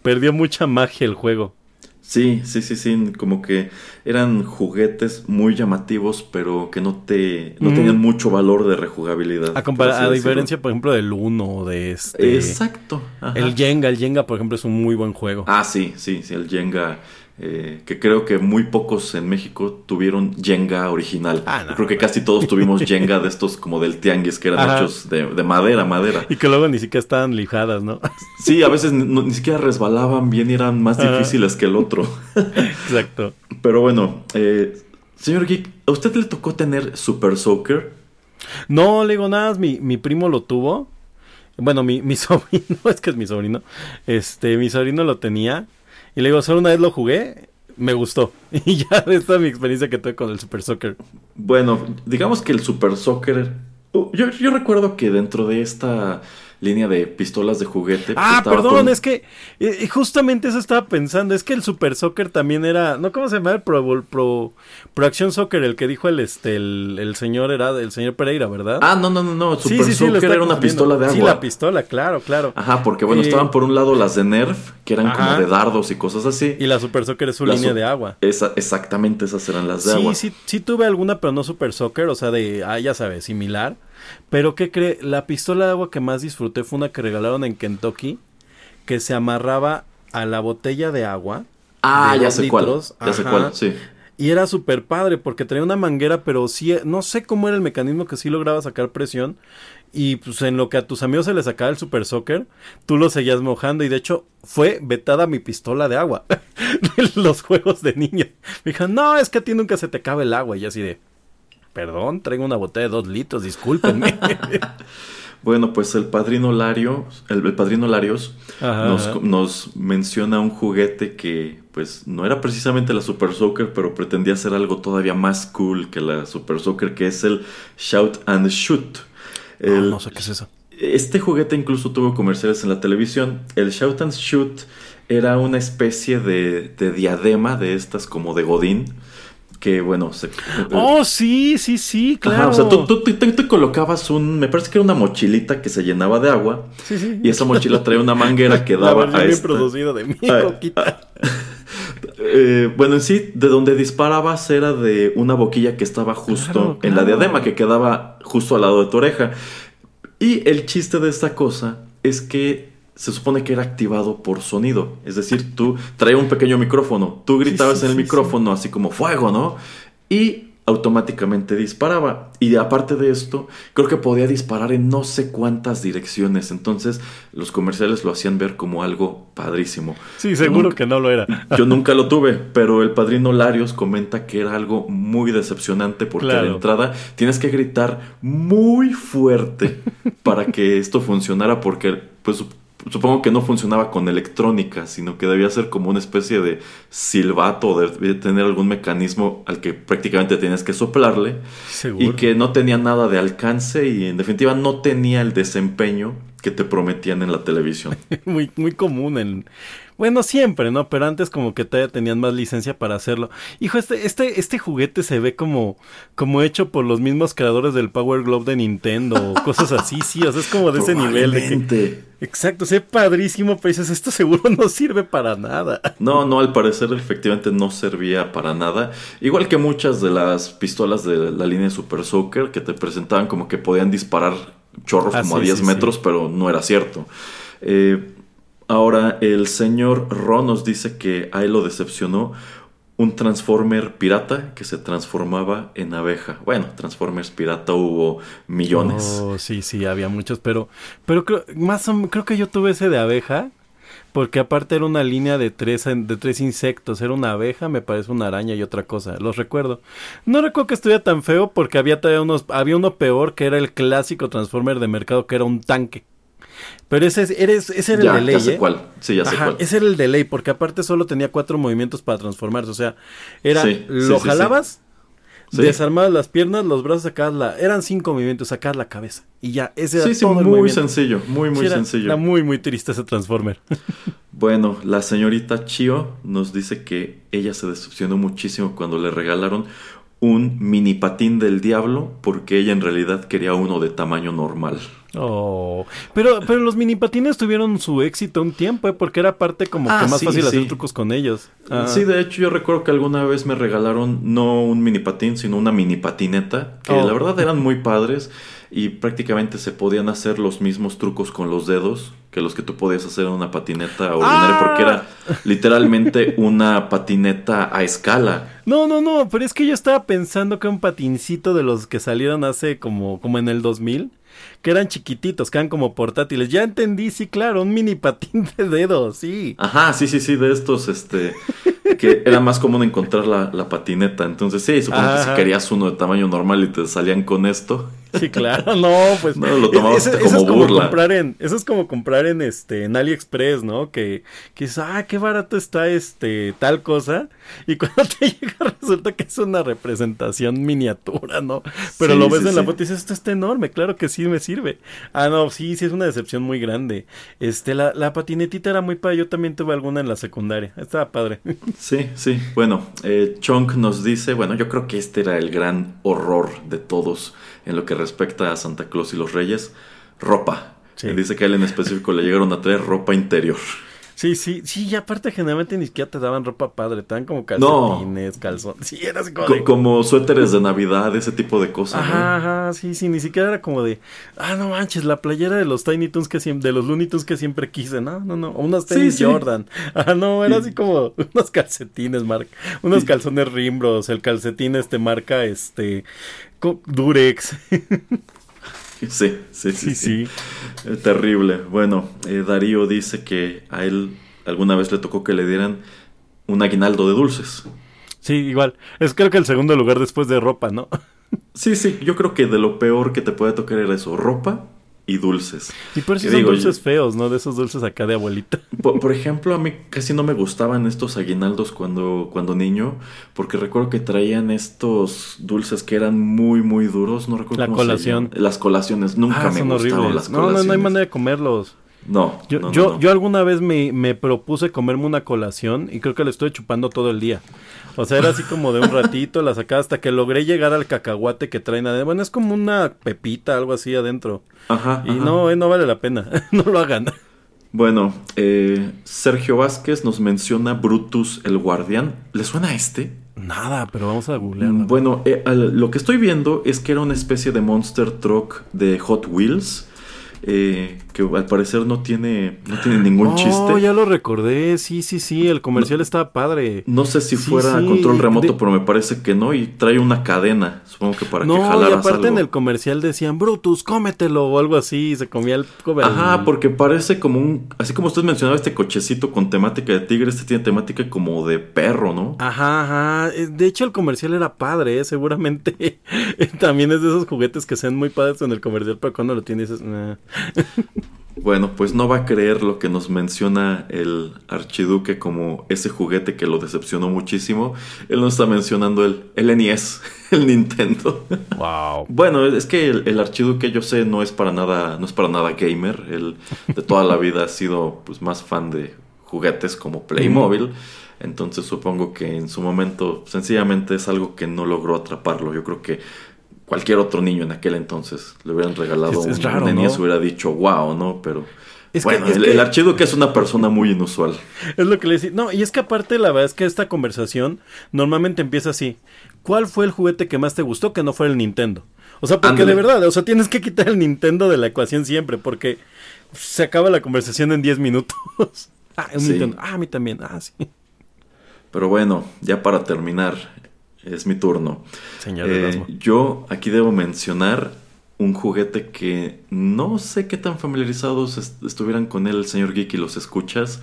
perdió mucha magia el juego. Sí, sí, sí, sí, como que eran juguetes muy llamativos, pero que no te no Mm. tenían mucho valor de rejugabilidad. A, compara- por así a diferencia, por ejemplo, del Uno o de este. Exacto. ajá. El Jenga, el Jenga, por ejemplo, es un muy buen juego. Ah, sí, sí, sí, el Jenga, eh, que creo que muy pocos en México tuvieron Jenga original. Ah, no. Yo creo que casi todos tuvimos Jenga de estos como del tianguis, que eran Ajá. hechos de, de madera, madera. Y que luego ni siquiera estaban lijadas, ¿no? Sí, a veces ni, no- ni siquiera resbalaban bien y eran más Ajá. difíciles que el otro. Exacto. Pero bueno, eh, señor Geek, ¿a usted le tocó tener Super Soccer? No, le digo nada, mi, mi primo lo tuvo. Bueno, mi, mi sobrino, es que es mi sobrino. Este, mi sobrino lo tenía. Y le digo, solo una vez lo jugué, me gustó. Y ya esta es mi experiencia que tuve con el Super Soccer. Bueno, digamos que el Super Soccer... uh, yo recuerdo que dentro de esta línea de pistolas de juguete... Ah, perdón, es que eh, justamente eso estaba pensando. Es que el Super Soccer también era. ¿No cómo se llama? El Pro, Pro, Pro Action Soccer, el que dijo el este el, el señor era el señor Pereira, ¿verdad? Ah, no, no, no, no. Super está Soccer era una pistola de agua. Sí, la pistola, claro, claro. Ajá, porque bueno, Eh, estaban por un lado las de Nerf, que eran como de dardos y cosas así. Y la Super Soccer es su La línea de agua. Esa, exactamente, esas eran las de Sí, agua. sí, sí tuve alguna, pero no Super Soccer, o sea, de, ah, ya sabes, similar. Pero ¿qué cree? La pistola de agua que más disfruté fue una que regalaron en Kentucky, que se amarraba a la botella de agua. Ah, de ya sé cuál. Ya sé cuál, sí. Y era súper padre porque traía una manguera, pero sí, no sé cómo era el mecanismo que sí lograba sacar presión. Y pues en lo que a tus amigos se les sacaba el Super Soccer, tú lo seguías mojando. Y de hecho, fue vetada mi pistola de agua de los juegos de niños. Me dijeron, no, es que a ti nunca se te acaba el agua. Y así de, perdón, traigo una botella de dos litros, discúlpenme. Bueno, pues el padrino Lario, el, el padrino Larios Ajá, nos, ajá. nos menciona un juguete que pues no era precisamente la Super Soccer, pero pretendía ser algo todavía más cool que la Super Soccer, que es el Shout and Shoot. Ah, no sé qué es eso. Este juguete incluso tuvo comerciales en la televisión. El Shout and Shoot era una especie de, de diadema de estas como de Godín. Que bueno, se, Oh, sí, sí, sí, claro. Ajá, o sea, tú, tú- tú- tú te colocabas un, me parece que era una mochilita que se llenaba de agua Sí, sí. y esa mochila traía una manguera que La daba versión a bien esta. producida de mi Ah, coquita. Eh, bueno, en sí, de donde disparabas era de una boquilla que estaba justo Claro, en la diadema, que quedaba justo al lado de tu oreja. Y el chiste de esta cosa es que se supone que era activado por sonido. Es decir, tú traía un pequeño micrófono, tú gritabas sí, en el sí, micrófono así como fuego, ¿no? Y automáticamente disparaba. Y aparte de esto, creo que podía disparar en no sé cuántas direcciones. Entonces, los comerciales lo hacían ver como algo padrísimo. Sí, seguro Nunca- que no lo era. yo nunca lo tuve, pero el padrino Larios comenta que era algo muy decepcionante porque a Claro. la entrada tienes que gritar muy fuerte para que esto funcionara porque pues supongo que no funcionaba con electrónica, sino que debía ser como una especie de silbato, debía tener algún mecanismo al que prácticamente tenías que soplarle Seguro. y que no tenía nada de alcance y en definitiva no tenía el desempeño que te prometían en la televisión. muy, muy común en. Bueno, siempre, ¿no? Pero antes como que todavía tenían más licencia para hacerlo. Hijo, este, este, este juguete se ve como, como hecho por los mismos creadores del Power Glove de Nintendo o cosas así, sí, o sea, es como de ese nivel de que. Exacto, ve padrísimo, pero dices, esto seguro no sirve para nada. No, no, al parecer efectivamente no servía para nada. Igual que muchas de las pistolas de la línea Super Soaker que te presentaban como que podían disparar chorros Ah, como a sí, 10 sí, metros, sí. pero no era cierto. Eh, ahora, el señor Ron nos dice que a él lo decepcionó un Transformer pirata que se transformaba en abeja. Bueno, Transformers pirata hubo millones. Oh, sí, sí, había muchos, pero, pero creo, más o- creo que yo tuve ese de abeja, porque aparte era una línea de tres, de tres insectos, era una abeja, me parece una araña y otra cosa, los recuerdo. No recuerdo que estuviera tan feo porque había unos, había uno peor que era el clásico Transformer de mercado que era un tanque. Pero ese, eres, ese era Ya, el de ya sé ¿eh? cuál. Sí, ya sé Ajá, cuál. ese era el de ley, porque aparte solo tenía cuatro movimientos para transformarse. O sea, era Sí, lo sí, jalabas, Sí. desarmabas las piernas, los brazos, sacabas la. Eran cinco movimientos, sacabas la cabeza. Y ya, ese era Sí, sí, todo el muy movimiento. sencillo, muy, muy era, sencillo. Era muy, muy triste ese Transformer. Bueno, la señorita Chio nos dice que ella se decepcionó muchísimo cuando le regalaron un mini patín del diablo porque ella en realidad quería uno de tamaño normal. Oh, pero, pero los mini patines tuvieron su éxito un tiempo, ¿eh? porque era parte como Ah, que más sí, fácil hacer trucos con ellos. Ah. Sí, de hecho yo recuerdo que alguna vez me regalaron no un mini patín, sino una mini patineta, que Oh. la verdad eran muy padres y prácticamente se podían hacer los mismos trucos con los dedos que los que tú podías hacer en una patineta ordinaria, Ah. porque era literalmente una patineta a escala. No, no, no, pero es que yo estaba pensando que un patincito de los que salieron hace como, como en el 2000, que eran chiquititos, que eran como portátiles. Ya entendí, sí, claro, un mini patín de dedos, sí. Ajá, sí, sí, sí, de estos, este, que era más común encontrar la, la patineta. Entonces, sí, supongo que si querías uno de tamaño normal y te salían con esto. Sí, claro, no, pues. No, lo como eso es como burla. comprar en, eso es como comprar en este, en AliExpress, ¿no? Que, que dices, ah, qué barato está este, tal cosa. Y cuando te llega resulta que es una representación miniatura, ¿no? Pero Sí, lo ves sí, en la foto y dices, esto está enorme, claro que sí me sirve. Ah, no, sí, sí es una decepción muy grande. Este, la, la patinetita era muy padre, yo también tuve alguna en la secundaria. Estaba padre. Sí, sí. Bueno, eh, Chunk nos dice, bueno, yo creo que este era el gran horror de todos en lo que respecta a Santa Claus y los Reyes. Ropa. Sí. Dice que a él en específico le llegaron a traer ropa interior. Sí, sí, sí, y aparte generalmente ni siquiera te daban ropa padre, te daban como calcetines, calzones. Sí, era así como Co- de- como suéteres de Navidad, ese tipo de cosas. ¿no? Ajá, ajá, sí, sí, ni siquiera era como de, ah, no manches, la playera de los Tiny Toons que siempre, de los Looney Tunes que siempre quise, no, no, no, o unas Sí, sí. Jordan, ah, no, era así como unos calcetines, marca, unos calzones Rimbros, el calcetín este marca, este, Durex, Sí, sí, sí. sí, sí, Eh, terrible. Bueno, eh, Darío dice que a él alguna vez le tocó que le dieran un aguinaldo de dulces. sí, igual, es creo que el segundo lugar después de ropa, ¿no? Sí, sí, yo creo que de lo peor que te puede tocar era eso, ropa y dulces. Y por eso ¿Qué son digo? dulces feos, ¿no? De esos dulces acá de abuelita. Por, por ejemplo, a mí casi no me gustaban estos aguinaldos cuando, cuando niño, porque recuerdo que traían estos dulces que eran muy, muy duros, no recuerdo La cómo se colación. llaman. Las colaciones, nunca Ah, me son gustaban horribles. las No, no, colaciones. no hay manera de comerlos. No, Yo, no, yo, no. yo alguna vez me, me propuse comerme una colación y creo que la estuve chupando todo el día. O sea, era así como de un ratito, la sacaba hasta que logré llegar al cacahuate que traen adentro. Bueno, es como una pepita, algo así adentro. Ajá, Y ajá. no, eh, no vale la pena. no lo hagan. Bueno, eh, Sergio Vázquez nos menciona Brutus el Guardián. ¿Le suena a este? Nada, pero vamos a googlear. Mm, Bueno, eh, al- lo que estoy viendo es que era una especie de monster truck de Hot Wheels. Eh, que al parecer no tiene, no tiene ningún Oh, chiste. ya lo recordé. Sí, sí, sí. El comercial estaba padre. No sé si Sí, fuera sí, control remoto, de- pero me parece que no. Y trae una cadena, supongo que para que No, y jalaras aparte algo. en el comercial decían, Brutus, cómetelo o algo así. Y se comía el... Ajá, porque parece como un... Así como usted mencionaba este cochecito con temática de tigre, este tiene temática como de perro, ¿no? Ajá, ajá. Eh, De hecho, el comercial era padre, ¿eh? seguramente. También es de esos juguetes que sean muy padres en el comercial, pero cuando lo tienes dices, "Nah". Bueno, pues no va a creer lo que nos menciona el archiduque como ese juguete que lo decepcionó muchísimo. Él nos está mencionando el, el NES, el Nintendo. Wow. Bueno, es que el, el archiduque yo sé no es para nada, no es para nada gamer. Él de toda la vida ha sido pues más fan de juguetes como Playmobil. Entonces supongo que en su momento sencillamente es algo que no logró atraparlo. Yo creo que cualquier otro niño en aquel entonces le hubieran regalado Es- es un, raro, un NES ¿no? hubiera dicho wow, ¿no? Pero Es que- bueno, es el, que- el archiduque es una persona muy inusual. Es lo que le decía. No, y es que aparte la verdad es que esta conversación normalmente empieza así. ¿Cuál fue el juguete que más te gustó que no fuera el Nintendo? O sea, porque de verdad, o sea, tienes que quitar el Nintendo de la ecuación siempre, porque se acaba la conversación en 10 minutos. ah, un Sí. Nintendo. Ah, a mí también. Ah, sí. Pero bueno, ya para terminar, es mi turno. Señor Eh, yo aquí debo mencionar un juguete que no sé qué tan familiarizados est- estuvieran con él el señor Geek y los escuchas.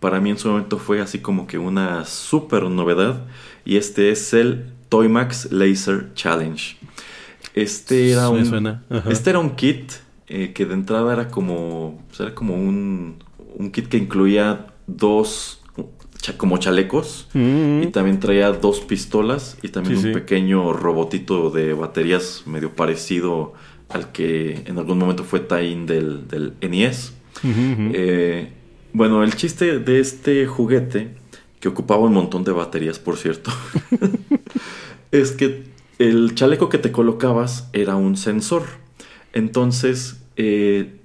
Para mí en su momento fue así como que una super novedad. Y este es el Toymax Laser Challenge. Este era un, suena, este era un kit eh, que de entrada era como, pues, era como un, un kit que incluía dos como chalecos Mm. y también traía dos pistolas y también Sí, un sí. pequeño robotito de baterías medio parecido al que en algún momento fue Tain del, del NES. Eh, bueno, el chiste de este juguete, que ocupaba un montón de baterías, por cierto, es que el chaleco que te colocabas era un sensor. Entonces, eh,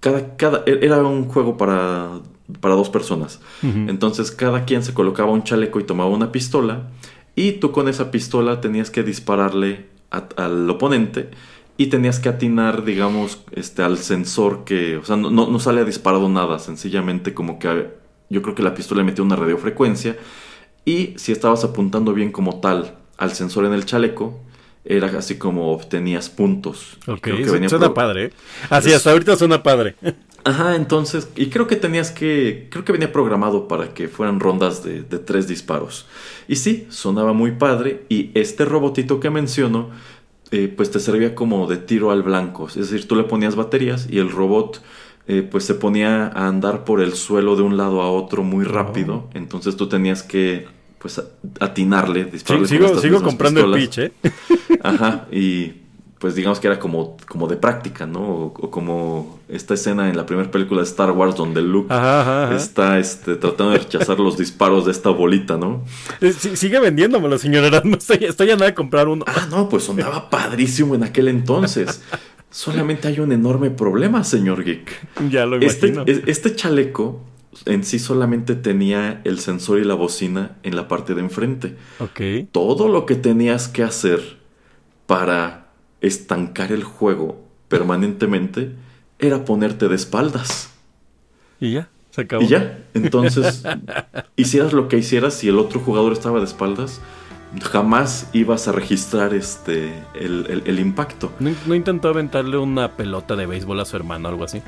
cada, cada, era un juego para, para dos personas. Entonces, cada quien se colocaba un chaleco y tomaba una pistola. Y tú con esa pistola tenías que dispararle a- al oponente. Y tenías que atinar, digamos, este, al sensor que... O sea, no, no, no sale disparado nada. Sencillamente como que... Yo creo que la pistola metió una radiofrecuencia. Y si estabas apuntando bien como tal al sensor en el chaleco, era así como obtenías puntos. Ok, Creo que venía suena padre. ¿eh? Así, Es- hasta ahorita suena padre. Ajá, entonces, y creo que tenías que, creo que venía programado para que fueran rondas de, de tres disparos. Y sí, sonaba muy padre, y este robotito que menciono, eh, pues te servía como de tiro al blanco. Es decir, tú le ponías baterías y el robot, eh, pues se ponía a andar por el suelo de un lado a otro muy rápido. Entonces tú tenías que, pues, atinarle, Sí, dispararle con sigo sigo comprando el pitch, ¿eh? Ajá, y pues digamos que era como, como de práctica, ¿no? O, o como esta escena en la primera película de Star Wars donde Luke Ajá, ajá, ajá. está este, tratando de rechazar los disparos de esta bolita, ¿no? Eh, sí- sigue vendiéndomelo, señor Erasmo. Estoy, estoy a nada de comprar uno. Ah, no, pues sonaba padrísimo en aquel entonces. Solamente hay un enorme problema, señor Geek. Ya lo Este, imagino. es- este chaleco en sí solamente tenía el sensor y la bocina en la parte de enfrente. Todo lo que tenías que hacer para estancar el juego permanentemente era ponerte de espaldas. Y ya, se acabó. Y ya, entonces, hicieras lo que hicieras, si el otro jugador estaba de espaldas, jamás ibas a registrar este el, el- el impacto. ¿No, no intentó aventarle una pelota de béisbol a su hermano o algo así?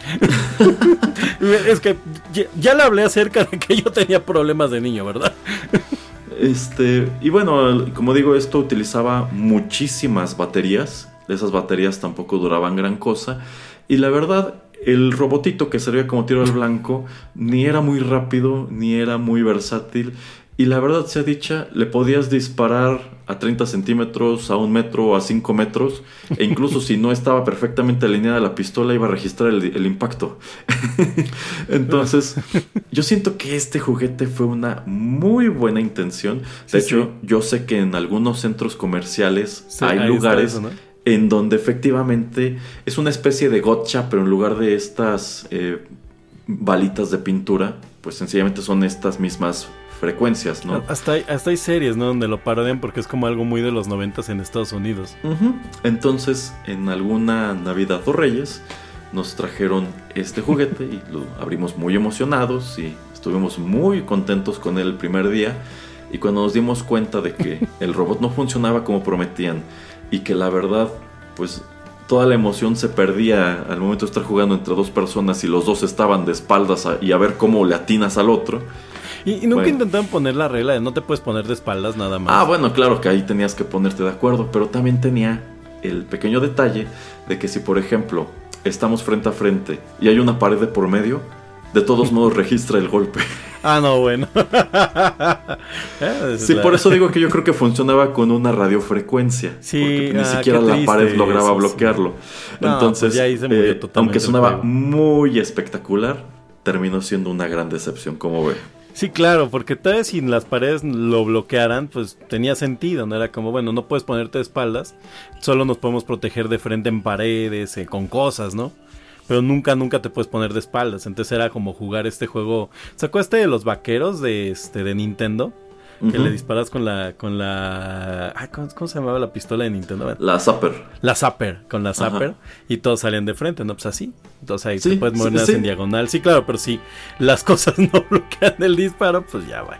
es que ya, ya le hablé acerca de que yo tenía problemas de niño, ¿verdad? Este, y bueno, como digo, esto utilizaba muchísimas baterías. Esas baterías tampoco duraban gran cosa. Y la verdad, el robotito que servía como tiro al blanco ni era muy rápido, ni era muy versátil. Y la verdad sea dicha, le podías disparar a 30 centímetros, a un metro, a 5 metros. E incluso si no estaba perfectamente alineada la pistola, iba a registrar el, el impacto. Entonces, yo siento que este juguete fue una muy buena intención. De Sí, hecho, sí. yo sé que en algunos centros comerciales Sí, hay lugares eso, ¿no? en donde efectivamente es una especie de gotcha, pero en lugar de estas eh, balitas de pintura, pues sencillamente son estas mismas frecuencias, ¿no? Hasta, hay, hasta hay series, ¿no? Donde lo parodian porque es como algo muy de los noventas en Estados Unidos. Entonces, en alguna Navidad o Reyes, nos trajeron este juguete y lo abrimos muy emocionados y estuvimos muy contentos con él el primer día. Y cuando nos dimos cuenta de que el robot no funcionaba como prometían y que la verdad, pues toda la emoción se perdía al momento de estar jugando entre dos personas y los dos estaban de espaldas a- y a ver cómo le atinas al otro. Y, y nunca Bueno. intentaron poner la regla de no te puedes poner de espaldas nada más. Ah, bueno, claro que ahí tenías que ponerte de acuerdo, pero también tenía el pequeño detalle de que si, por ejemplo, estamos frente a frente y hay una pared de por medio, de todos modos registra el golpe. Ah, no, bueno. Eh, Sí, por eso digo que yo creo que funcionaba con una radiofrecuencia. Sí, porque ni ah, siquiera la pared lograba eso, sí. bloquearlo. No, Entonces, pues murió eh, aunque sonaba muy espectacular, terminó siendo una gran decepción, como ve. Sí, claro, porque tal vez si las paredes lo bloquearan, pues tenía sentido, ¿no? Era como, bueno, no puedes ponerte de espaldas, solo nos podemos proteger de frente en paredes, eh, con cosas, ¿no? Pero nunca, nunca te puedes poner de espaldas. Entonces era como jugar este juego. ¿Sacó este de los vaqueros de este de Nintendo? Que le disparas con la. con la. ay, ¿cómo, cómo se llamaba la pistola de Nintendo? La Zapper. La Zapper, con la Ajá. Zapper. Y todos salían de frente, ¿no? Pues así. Entonces ahí Sí, te puedes mover sí. en diagonal. Sí, claro, pero si las cosas no bloquean el disparo, pues ya va.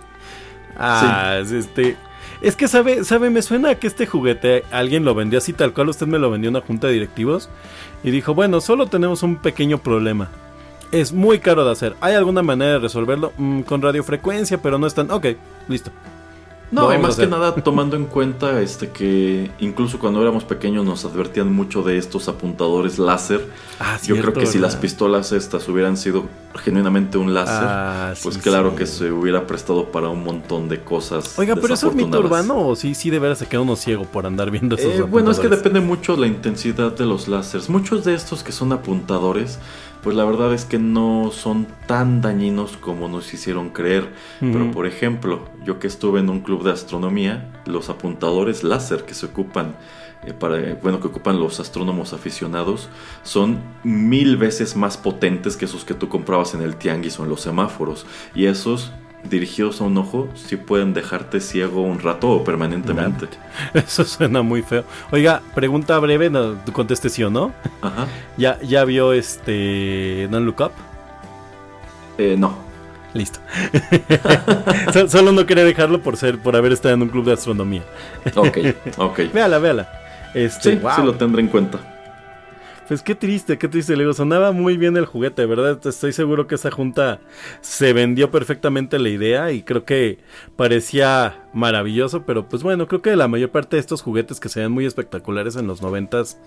Ah, es este. Es que sabe, sabe, me suena a que este juguete alguien lo vendió así tal cual usted me lo vendió en una junta de directivos y dijo, bueno, solo tenemos un pequeño problema. Es muy caro de hacer. ¿Hay alguna manera de resolverlo? Mm, con radiofrecuencia, pero no es tan... Ok, listo. No, y más que nada tomando en cuenta este que incluso cuando éramos pequeños nos advertían mucho de estos apuntadores láser. Ah, Yo creo que si las pistolas estas hubieran sido genuinamente un láser, ah, pues claro que se hubiera prestado para un montón de cosas. Oiga, pero eso es mito urbano o sí, sí de veras se queda uno ciego por andar viendo esos eh, Bueno, es que depende mucho la intensidad de los láseres. Muchos de estos que son apuntadores pues la verdad es que no son tan dañinos como nos hicieron creer. Pero por ejemplo, yo que estuve en un club de astronomía, los apuntadores láser que se ocupan eh, para, bueno, que ocupan los astrónomos aficionados son mil veces más potentes que esos que tú comprabas en el tianguis o en los semáforos. Y esos dirigidos a un ojo sí pueden dejarte ciego un rato o permanentemente. Eso suena muy feo. Oiga, pregunta breve, no, conteste sí o no. Ajá. ¿Ya, ya vio este No Look Up? Eh, no. Listo. Solo no quería dejarlo por ser, por haber estado en un club de astronomía. ok, ok. véala, véala. Este, sí, sí lo tendré en cuenta. Pues qué triste, qué triste. Le digo, sonaba muy bien el juguete, ¿verdad? Estoy seguro que esa junta se vendió perfectamente la idea y creo que parecía maravilloso, pero pues bueno, creo que la mayor parte de estos juguetes que se ven muy espectaculares en los noventas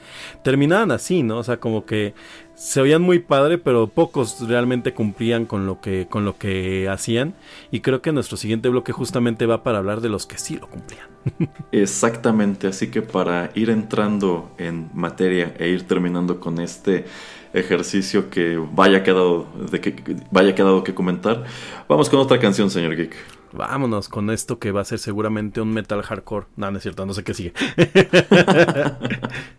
terminaban así, ¿no? O sea, como que se oían muy padre, pero pocos realmente cumplían con lo que con lo que hacían y creo que nuestro siguiente bloque justamente va para hablar de los que sí lo cumplían. Exactamente, así que para ir entrando en materia e ir terminando con este ejercicio que vaya quedado de que vaya quedado que comentar, vamos con otra canción, señor Geek. Vámonos con esto que va a ser seguramente un metal hardcore. No, no es cierto, no sé qué sigue.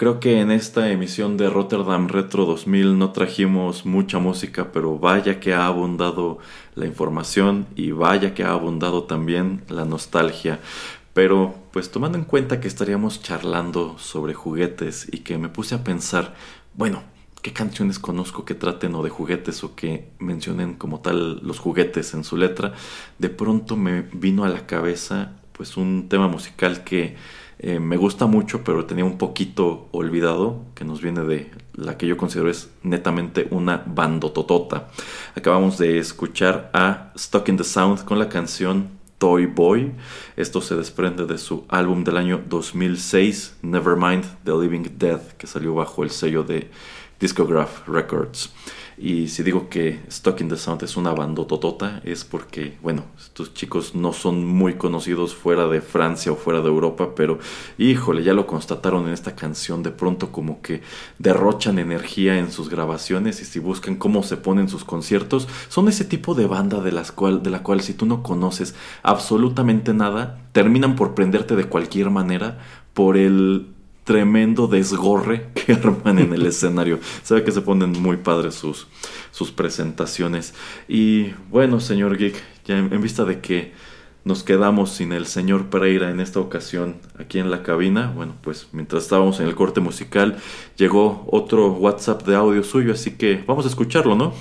Creo que en esta emisión de Rotterdam Retro 2000 no trajimos mucha música, pero vaya que ha abundado la información y vaya que ha abundado también la nostalgia. Pero pues tomando en cuenta que estaríamos charlando sobre juguetes y que me puse a pensar, bueno, ¿qué canciones conozco que traten o de juguetes o que mencionen como tal los juguetes en su letra? De pronto me vino a la cabeza pues un tema musical que eh, me gusta mucho, pero tenía un poquito olvidado, que nos viene de la que yo considero es netamente una bandototota. Acabamos de escuchar a Stuck in the Sound con la canción Toy Boy. Esto se desprende de su álbum del año 2006, Nevermind the Living Dead, que salió bajo el sello de Discograph Records. Y si digo que Stuck in the Sound es una bandototota, es porque, bueno, estos chicos no son muy conocidos fuera de Francia o fuera de Europa, pero híjole, ya lo constataron en esta canción, de pronto como que derrochan energía en sus grabaciones y si buscan cómo se ponen sus conciertos, son ese tipo de banda de, las cual, de la cual si tú no conoces absolutamente nada, terminan por prenderte de cualquier manera por el tremendo desgorre que arman en el escenario. Sabe que se ponen muy padres sus, sus presentaciones. Y bueno, señor Geek, ya en, vista de que nos quedamos sin el señor Pereira en esta ocasión aquí en la cabina. Bueno, pues mientras estábamos en el corte musical, llegó otro WhatsApp de audio suyo, así que vamos a escucharlo, ¿no?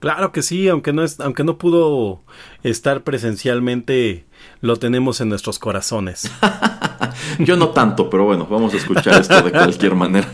Claro que sí, aunque no es, aunque no pudo estar presencialmente, lo tenemos en nuestros corazones. Yo no tanto, pero bueno, vamos a escuchar esto de cualquier manera.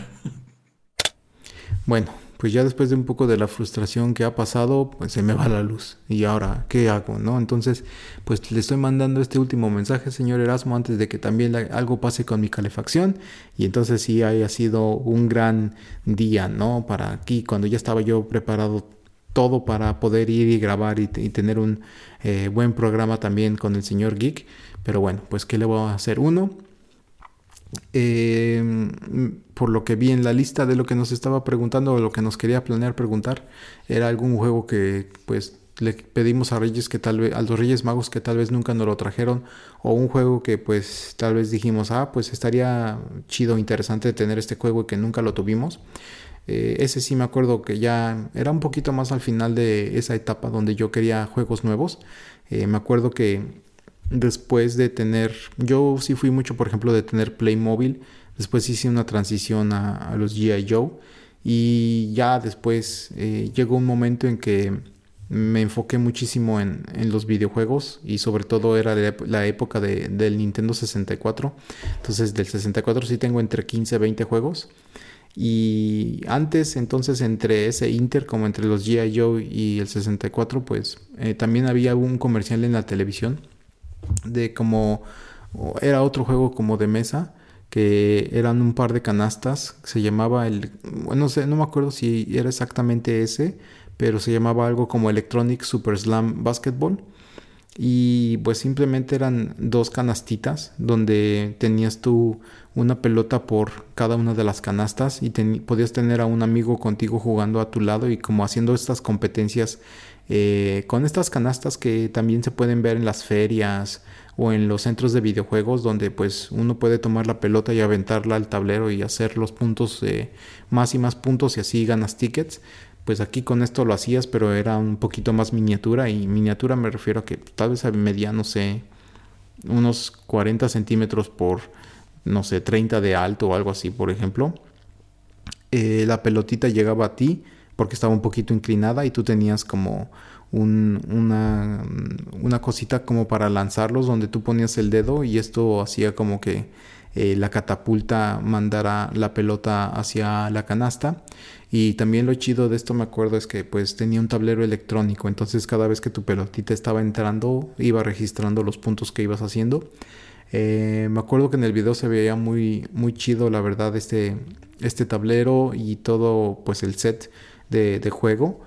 Bueno, pues ya después de un poco de la frustración que ha pasado, pues se me va la luz. Y ahora, ¿qué hago? ¿No? Entonces, pues le estoy mandando este último mensaje, señor Erasmo, antes de que también algo pase con mi calefacción. Y entonces sí haya sido un gran día, ¿no? Para aquí, cuando ya estaba yo preparado todo para poder ir y grabar y, tener un eh, buen programa también con el señor Geek. Pero bueno, pues ¿qué le voy a hacer? Uno, eh, por lo que vi en la lista de lo que nos estaba preguntando o lo que nos quería planear preguntar, era algún juego que pues le pedimos a Reyes que tal vez, a los Reyes Magos que tal vez nunca nos lo trajeron, o un juego que pues tal vez dijimos, ah, pues estaría chido, interesante tener este juego y que nunca lo tuvimos. Eh, ese sí me acuerdo que ya era un poquito más al final de esa etapa donde yo quería juegos nuevos. Eh, me acuerdo que después de tener, yo sí fui mucho, por ejemplo, de tener Playmobil. Después hice una transición a, los GI Joe. Y ya después eh, llegó un momento en que me enfoqué muchísimo en, los videojuegos y sobre todo era la época del Nintendo 64. Entonces del 64 sí tengo entre 15 y 20 juegos. Y antes, entonces, entre ese Inter, como entre los G.I. Joe y el 64, pues eh, también había un comercial en la televisión de como era otro juego como de mesa que eran un par de canastas se llamaba el bueno no sé no me acuerdo si era exactamente ese pero se llamaba algo como Electronic Super Slam Basketball. Y pues simplemente eran dos canastitas donde tenías tú una pelota por cada una de las canastas y podías tener a un amigo contigo jugando a tu lado y como haciendo estas competencias eh, con estas canastas que también se pueden ver en las ferias o en los centros de videojuegos donde pues uno puede tomar la pelota y aventarla al tablero y hacer los puntos eh, más y más puntos y así ganas tickets pues aquí con esto lo hacías, pero era un poquito más miniatura y miniatura me refiero a que tal vez medía, no sé, unos 40 centímetros por, no sé, 30 de alto o algo así, por ejemplo. Eh, la pelotita llegaba a ti porque estaba un poquito inclinada y tú tenías como una, una cosita como para lanzarlos donde tú ponías el dedo y esto hacía como que eh, la catapulta mandara la pelota hacia la canasta. Y también lo chido de esto me acuerdo es que pues tenía un tablero electrónico, entonces cada vez que tu pelotita estaba entrando iba registrando los puntos que ibas haciendo. Eh, me acuerdo que en el video se veía muy, muy chido la verdad este, este tablero y todo pues el set de, juego.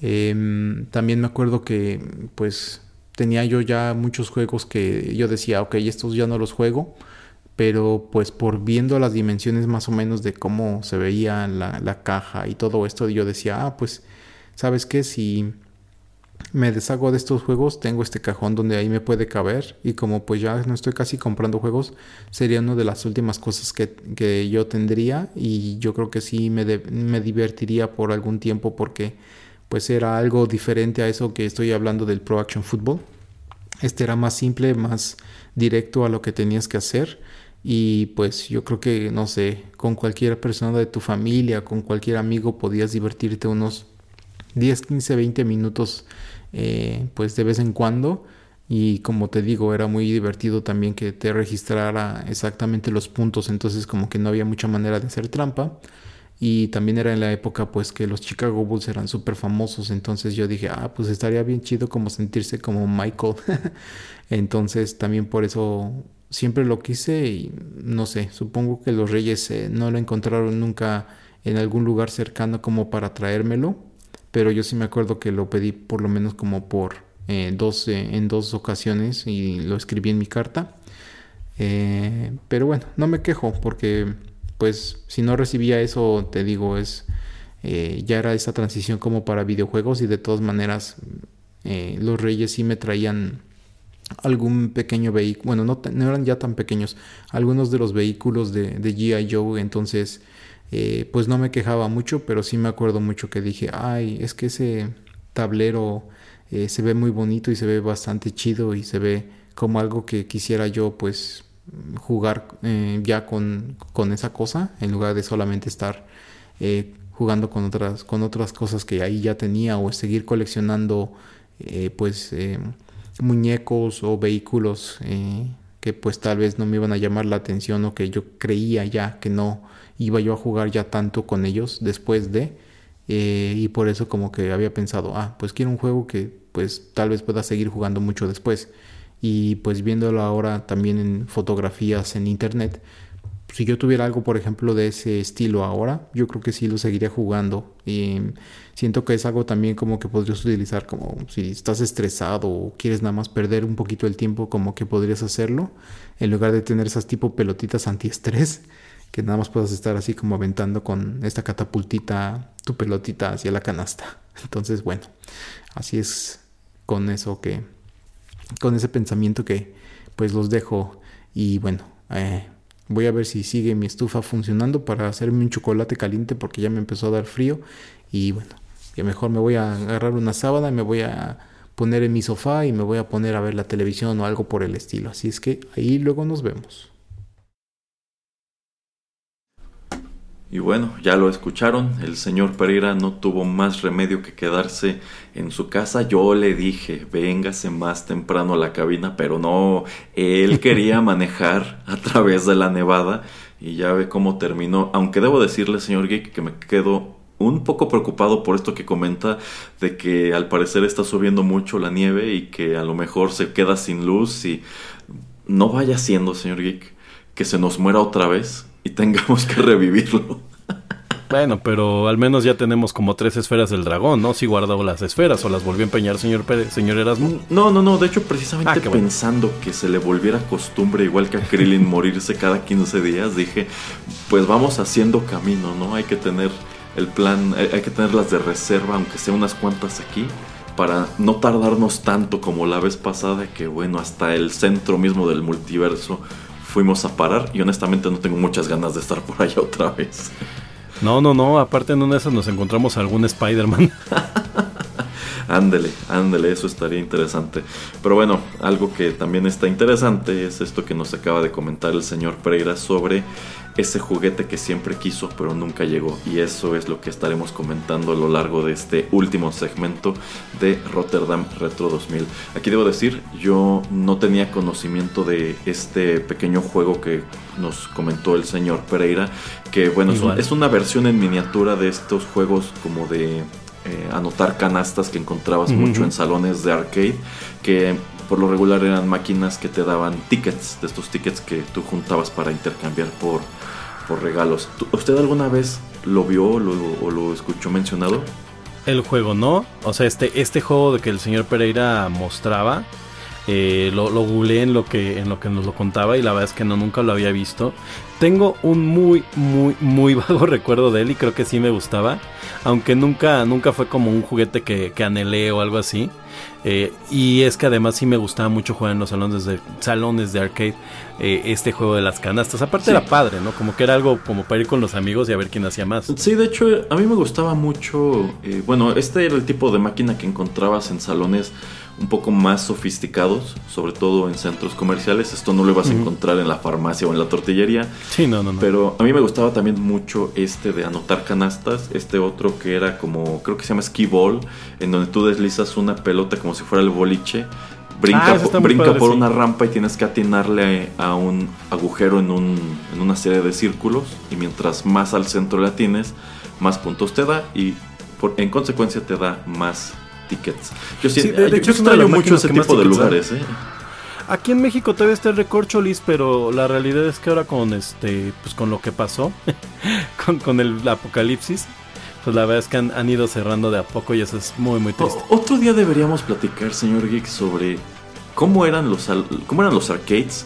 Em, también me acuerdo que pues tenía yo ya muchos juegos que yo decía, ok, estos ya no los juego pero pues por viendo las dimensiones más o menos de cómo se veía la, caja y todo esto, yo decía, ah, pues, ¿sabes qué? Si me deshago de estos juegos, tengo este cajón donde ahí me puede caber y como pues ya no estoy casi comprando juegos, sería una de las últimas cosas que, yo tendría y yo creo que sí me, me divertiría por algún tiempo porque pues era algo diferente a eso que estoy hablando del Pro Action Football. Este era más simple, más directo a lo que tenías que hacer y pues yo creo que no sé, con cualquier persona de tu familia, con cualquier amigo podías divertirte unos 10, 15, 20 minutos eh, pues de vez en cuando. Y como te digo era muy divertido también que te registrara exactamente los puntos. Entonces como que no había mucha manera de hacer trampa. Y también era en la época pues que los Chicago Bulls eran súper famosos entonces yo dije ah pues estaría bien chido como sentirse como Michael entonces también por eso siempre lo quise y no sé supongo que los Reyes eh, no lo encontraron nunca en algún lugar cercano como para traérmelo pero yo sí me acuerdo que lo pedí por lo menos como por eh, dos, en dos ocasiones y lo escribí en mi carta. Eh, pero bueno, no me quejo porque pues si no recibía eso, te digo, es eh, ya era esa transición como para videojuegos y de todas maneras los reyes sí me traían algún pequeño vehículo, bueno, no, no, eran ya tan pequeños, algunos de los vehículos de, de GI Joe, entonces eh, pues no me quejaba mucho, pero sí me acuerdo mucho que dije, ay, es que ese tablero eh, se ve muy bonito y se ve bastante chido y se ve como algo que quisiera yo pues jugar eh, ya con, con, esa cosa en lugar de solamente estar jugando con otras, con otras cosas que ahí ya tenía o seguir coleccionando pues muñecos o vehículos que pues tal vez no me iban a llamar la atención o que yo creía ya que no iba yo a jugar ya tanto con ellos después de eh, y por eso como que había pensado ah pues quiero un juego que pues tal vez pueda seguir jugando mucho después y pues viéndolo ahora también en fotografías en internet si yo tuviera algo por ejemplo de ese estilo ahora yo creo que sí lo seguiría jugando. Y siento que es algo también como que podrías utilizar como si estás estresado o quieres nada más perder un poquito el tiempo como que podrías hacerlo en lugar de tener esas tipo pelotitas antiestrés que nada más puedas estar así como aventando con esta catapultita tu pelotita hacia la canasta. Entonces, bueno, así es con eso que, con ese pensamiento que pues los dejo y bueno, eh, voy a ver si sigue mi estufa funcionando para hacerme un chocolate caliente porque ya me empezó a dar frío y bueno, que mejor me voy a agarrar una sábana, me voy a poner en mi sofá y me voy a poner a ver la televisión o algo por el estilo. Así es que ahí luego nos vemos. Y bueno, ya lo escucharon, el señor Pereira no tuvo más remedio que quedarse en su casa. Yo le dije, véngase más temprano a la cabina, pero no, él quería manejar a través de la nevada y ya ve cómo terminó. Aunque debo decirle, señor Geek, que me quedo un poco preocupado por esto que comenta de que al parecer está subiendo mucho la nieve y que a lo mejor se queda sin luz y no vaya siendo, señor Geek, que se nos muera otra vez y tengamos que revivirlo. Bueno, pero al menos ya tenemos como tres esferas del dragón, ¿no? Si guardó las esferas o las volvió a empeñar señor, señor Erasmo. No, no, no. De hecho, precisamente ah, pensando que se le volviera costumbre, igual que a Krillin, morirse cada 15 días, dije, pues vamos haciendo camino, ¿no? Hay que tener el plan, hay que tenerlas de reserva, aunque sea unas cuantas aquí, para no tardarnos tanto como la vez pasada, que bueno, hasta el centro mismo del multiverso fuimos a parar y honestamente no tengo muchas ganas de estar por allá otra vez. No, no, no, aparte en una de esas nos encontramos algún Spider-Man. ándele, ándele, eso estaría interesante. Pero bueno, algo que también está interesante es esto que nos acaba de comentar el señor Pereira sobre ese juguete que siempre quiso pero nunca llegó. Y eso es lo que estaremos comentando a lo largo de este último segmento de Rotterdam Retro 2000. Aquí debo decir, yo no tenía conocimiento de este pequeño juego que nos comentó el señor Pereira, que bueno, es, una versión en miniatura de estos juegos como de... Eh, anotar canastas que encontrabas mucho en salones de arcade que por lo regular eran máquinas que te daban tickets, de estos tickets que tú juntabas para intercambiar por, por regalos. ¿Usted alguna vez lo vio o lo escuchó mencionado? El juego no, o sea, este, este juego de que el señor Pereira mostraba, Eh, lo, lo googleé en lo, que, en lo que nos lo contaba y la verdad es que no, nunca lo había visto. Tengo un muy, muy, muy vago recuerdo de él y creo que sí me gustaba. Aunque nunca, nunca fue como un juguete que, que anhelé o algo así. Eh, y es que además sí me gustaba mucho jugar en los salones de, salones de arcade eh, este juego de las canastas. Aparte era padre, ¿no? Como que era algo como para ir con los amigos y a ver quién hacía más. Sí, de hecho, a mí me gustaba mucho. Eh, bueno, este era el tipo de máquina que encontrabas en salones un poco más sofisticados, sobre todo en centros comerciales. Esto no lo ibas a encontrar en la farmacia o en la tortillería. Sí, no, no, no. Pero a mí me gustaba también mucho este de anotar canastas, este otro que era como, creo que se llama ski ball, en donde tú deslizas una pelota como si fuera el boliche. Brinca, Ah, brinca padre, por sí. una rampa y tienes que atinarle a un agujero en, un, en una serie de círculos. Y mientras más al centro le atines, más puntos te da. Y por, en consecuencia te da más tickets. Yo, sí, de- hecho extraño mucho ese tipo de lugares. ¿eh? Aquí en México todavía está el recorcholis, pero la realidad es que ahora con este, pues con lo que pasó, con, con el apocalipsis, pues la verdad es que han, han ido cerrando de a poco y eso es muy muy triste. O- otro día deberíamos platicar, señor Geek, sobre cómo eran los, cómo eran los arcades,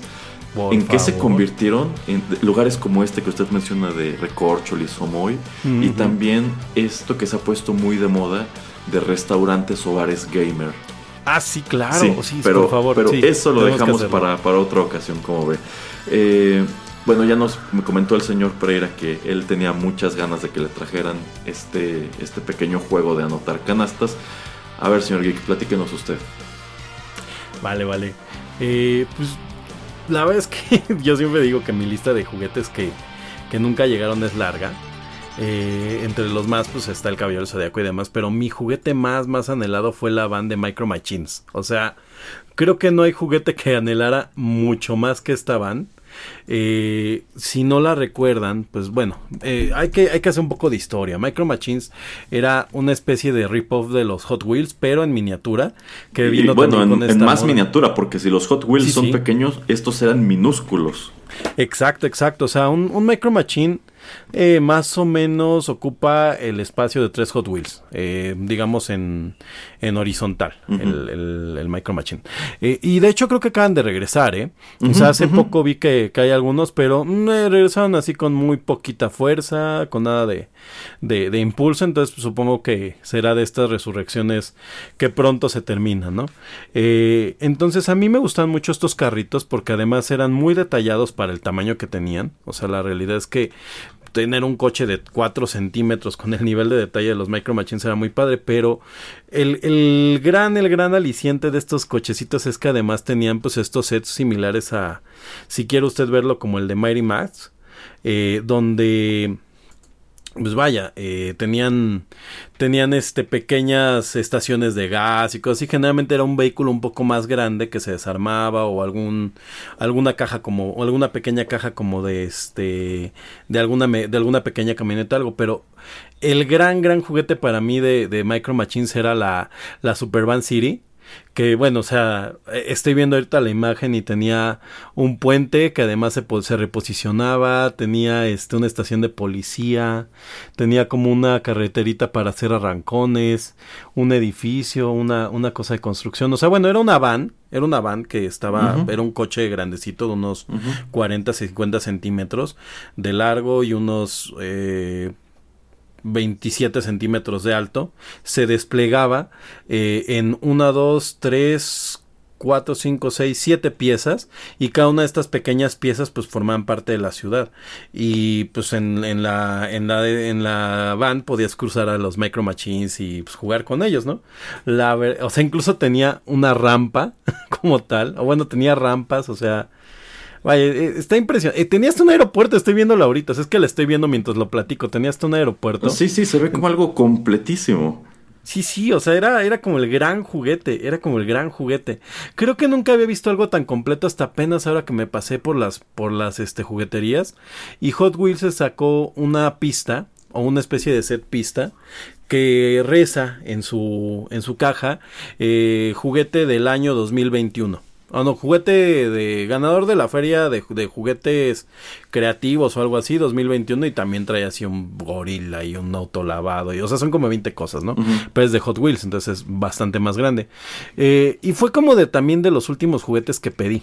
Por en qué se convirtieron en lugares como este que usted menciona de Recorcholis o Moy, y también esto que se ha puesto muy de moda de restaurantes o bares gamer. Ah, sí, claro. sí, Sí, pero, por favor. pero sí, eso lo dejamos para, para otra ocasión, como ve. Eh, bueno, ya nos me comentó el señor Pereira que él tenía muchas ganas de que le trajeran este, este pequeño juego de anotar canastas. A ver, señor Geek, platíquenos usted. Vale, vale. Eh, pues la verdad es que yo siempre digo que mi lista de juguetes que, que nunca llegaron es larga. Eh, entre los más, pues está el Caballero Zodiaco y demás. Pero mi juguete más, más anhelado fue la van de Micro Machines. O sea, creo que no hay juguete que anhelara mucho más que esta van. Eh, si no la recuerdan, pues bueno, eh, hay, que, hay que hacer un poco de historia. Micro Machines era una especie de rip-off de los Hot Wheels, pero en miniatura. Que Y vino bueno, en, con en esta más moda. miniatura, porque si los Hot Wheels Sí, son sí. pequeños, estos eran minúsculos. Exacto, exacto. O sea, un, un Micro Machine eh, más o menos ocupa el espacio de tres Hot Wheels, eh, digamos en, en horizontal, el, el- el Micro Machine. Eh, y de hecho creo que acaban de regresar, ¿eh? O sea, hace poco vi que, que hay algunos, pero mm, regresaron así con muy poquita fuerza, con nada de, de, de impulso, entonces pues, supongo que será de estas resurrecciones que pronto se terminan, ¿no? Entonces a mí me gustan mucho estos carritos porque además eran muy detallados para el tamaño que tenían, o sea, la realidad es que tener un coche de 4 centímetros con el nivel de detalle de los Micro Machines era muy padre, pero el, el gran, el gran aliciente de estos cochecitos es que además tenían pues estos sets similares a, si quiere usted verlo como el de Mighty Max, eh, donde pues vaya, eh, tenían, tenían este pequeñas estaciones de gas y cosas y generalmente era un vehículo un poco más grande que se desarmaba o algún, alguna caja como, o alguna pequeña caja como de este, de alguna, de alguna pequeña camioneta, algo, pero el gran, gran juguete para mí de, de Micro Machines era la, la Supervan City. Que bueno, o sea, eh, estoy viendo ahorita la imagen y tenía un puente que además se, se reposicionaba, tenía este, una estación de policía, tenía como una carreterita para hacer arrancones, un edificio, una, una cosa de construcción. O sea, bueno, era una van, era una van que estaba, era un coche grandecito de unos Ujú. 40, 50 centímetros de largo y unos eh, 27 centímetros de alto. Se desplegaba eh, en una, dos, tres, cuatro, cinco, seis, siete piezas y cada una de estas pequeñas piezas pues formaban parte de la ciudad y pues en, en la en la en la van podías cruzar a los micro machines y pues, jugar con ellos no la o sea incluso tenía una rampa como tal o bueno tenía rampas o sea Vaya, eh, está impresionante. Eh, tenías un aeropuerto, estoy viéndolo ahorita. Es que lo estoy viendo mientras lo platico. Tenías un aeropuerto. Sí, sí, se ve como algo completísimo. Sí, sí, o sea, era, era como el gran juguete, era como el gran juguete. Creo que nunca había visto algo tan completo hasta apenas ahora que me pasé por las, por las este, jugueterías. Y Hot Wheels se sacó una pista, o una especie de set pista, que reza en su, en su caja, eh, juguete del año 2021. Ah, no, juguete de ganador de la feria de, juguetes creativos o algo así, 2021, y también trae así un gorila y un auto lavado, y, o sea, son como 20 cosas, ¿no? Pero es de Hot Wheels, entonces es bastante más grande. Eh, y fue como de también de los últimos juguetes que pedí.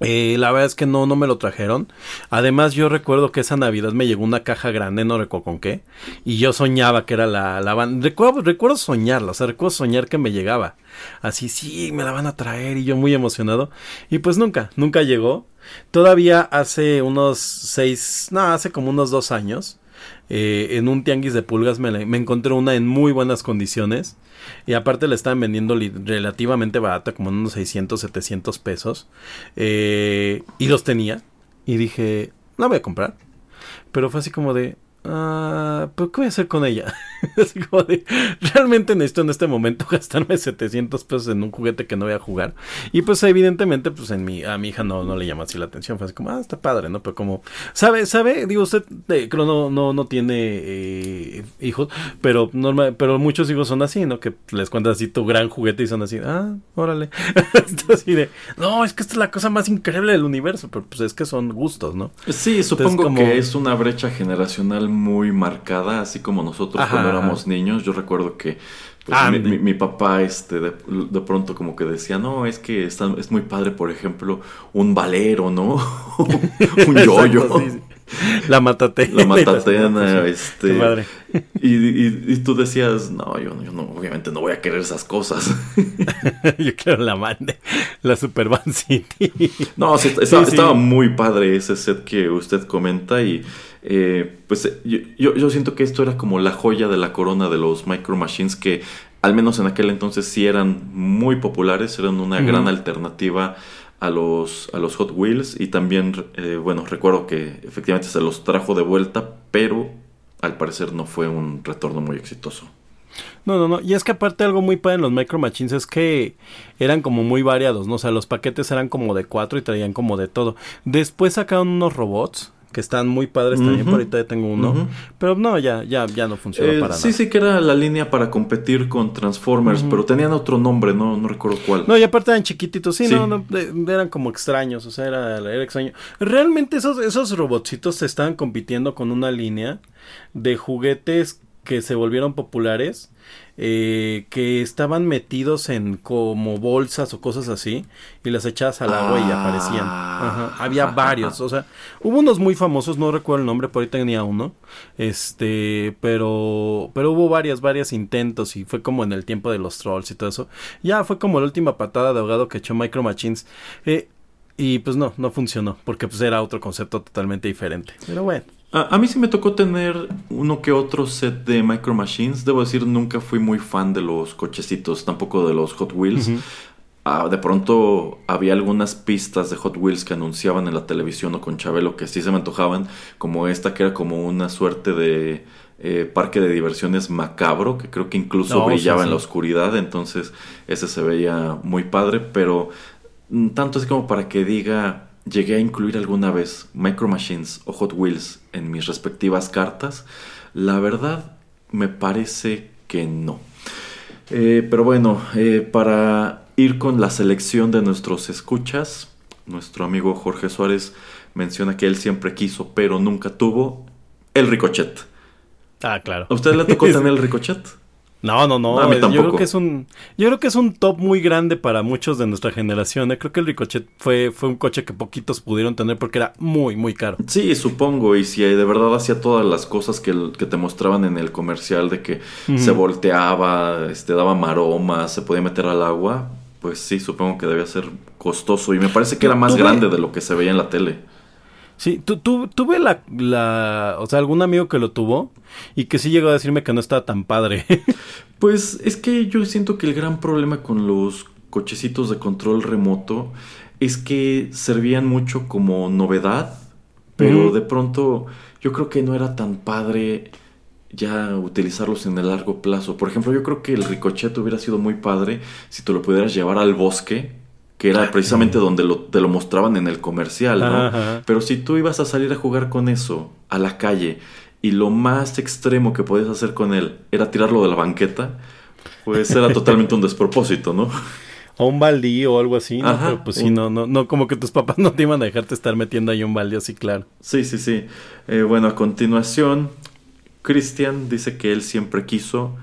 Eh, la verdad es que no, no me lo trajeron. Además, yo recuerdo que esa Navidad me llegó una caja grande, no recuerdo con qué. Y yo soñaba que era la, la Recuerdo, recuerdo soñarla, o sea, recuerdo soñar que me llegaba. Así, sí, me la van a traer y yo muy emocionado. Y pues nunca, nunca llegó. Todavía hace unos seis, no, hace como unos dos años. Eh, en un tianguis de pulgas me, encontré una en muy buenas condiciones y aparte le estaban vendiendo relativamente barata, como unos 600, 700 pesos. Eh, y los tenía. Y dije, no voy a comprar. Pero fue así como de, Ah, ¿Pero qué voy a hacer con ella? Así como de, realmente necesito en este momento gastarme 700 pesos en un juguete que no voy a jugar. Y pues evidentemente, pues en mi, a mi hija no, no le llama así la atención. Fue así como, ah, está padre, ¿no? Pero como, ¿sabe? ¿Sabe? Digo, usted eh, creo no, no, no tiene eh, hijos, pero normal, pero muchos hijos son así, ¿no? Que les cuentas así tu gran juguete y son así, ah, órale. así de, no, es que esta es la cosa más increíble del universo, pero pues es que son gustos, ¿no? Sí, supongo que es una brecha generacional muy marcada, así como nosotros cuando éramos niños. Yo recuerdo que pues, ah, mi, papá este, de, pronto como que decía, no, es que está, es muy padre, por ejemplo, un valero, ¿no? un yoyo. La matatena. La matatena, este. Y, y, tú decías, no yo, no, obviamente no voy a querer esas cosas. yo quiero la mande, la Super City. no, estaba muy padre ese set que usted comenta y eh, pues eh, yo, yo, siento que esto era como la joya de la corona de los Micro Machines que al menos en aquel entonces sí eran muy populares, eran una gran alternativa a los, a los Hot Wheels y también, eh, bueno, recuerdo que efectivamente se los trajo de vuelta, pero al parecer no fue un retorno muy exitoso. No, no, no. Y es que aparte algo muy padre en los Micro Machines es que eran como muy variados, ¿no? O sea, los paquetes eran como de cuatro y traían como de todo. Después sacaron unos robots que están muy padres también, por ahorita ya tengo uno, pero no, ya, ya, ya no funciona eh, para sí, nada. Sí, sí que era la línea para competir con Transformers, pero tenían otro nombre, no, no recuerdo cuál. No, y aparte eran chiquititos, sí, No, no, eran como extraños, o sea, era, era extraño. Realmente esos, esos robotcitos estaban compitiendo con una línea de juguetes que se volvieron populares eh, que estaban metidos en como bolsas o cosas así y las echabas al agua y aparecían. Había varios, o sea, hubo unos muy famosos, no recuerdo el nombre, por ahí tenía uno, este, pero, pero hubo varias, varias intentos y fue como en el tiempo de los trolls y todo eso. Ya fue como la última patada de ahogado que echó Micro Machines. Eh, y pues no, no funcionó, porque pues era otro concepto totalmente diferente. Pero bueno. A, mí sí me tocó tener uno que otro set de Micro Machines. Debo decir, nunca fui muy fan de los cochecitos, tampoco de los Hot Wheels. Ah, de pronto había algunas pistas de Hot Wheels que anunciaban en la televisión o con Chabelo que sí se me antojaban, como esta que era como una suerte de eh, parque de diversiones macabro, que creo que incluso brillaba en la oscuridad, entonces ese se veía muy padre, pero mm, tanto es como para que diga llegué a incluir alguna vez Micro Machines o Hot Wheels en mis respectivas cartas, la verdad me parece que no. Eh, pero bueno, eh, para ir con la selección de nuestros escuchas, nuestro amigo Jorge Suárez menciona que él siempre quiso, pero nunca tuvo, el ricochet. Ah, claro. ¿A usted le tocó tener el ricochet? No, no, no. yo creo que es un, yo creo que es un top muy grande para muchos de nuestra generación. Creo que el Ricochet fue, fue un coche que poquitos pudieron tener porque era muy, muy caro. Sí, supongo. Y si de verdad hacía todas las cosas que, que te mostraban en el comercial de que se volteaba, este, daba maromas, se podía meter al agua, pues sí, supongo que debía ser costoso. Y me parece que era más grande de lo que se veía en la tele. Sí, tu, tuve la, la, o sea, algún amigo que lo tuvo y que sí llegó a decirme que no estaba tan padre. pues es que yo siento que el gran problema con los cochecitos de control remoto es que servían mucho como novedad, pero de pronto yo creo que no era tan padre ya utilizarlos en el largo plazo. Por ejemplo, yo creo que el ricochet hubiera sido muy padre si tú lo pudieras llevar al bosque que era precisamente donde lo, te lo mostraban en el comercial, ¿no? Pero si tú ibas a salir a jugar con eso a la calle y lo más extremo que podías hacer con él era tirarlo de la banqueta, pues era totalmente un despropósito, ¿no? a un baldío o algo así, ¿no? Pero pues sí, no, no, no, como que tus papás no te iban a dejarte estar metiendo ahí un baldío así, claro. Sí, sí, sí. Eh, bueno, a continuación, Christian dice que él siempre quiso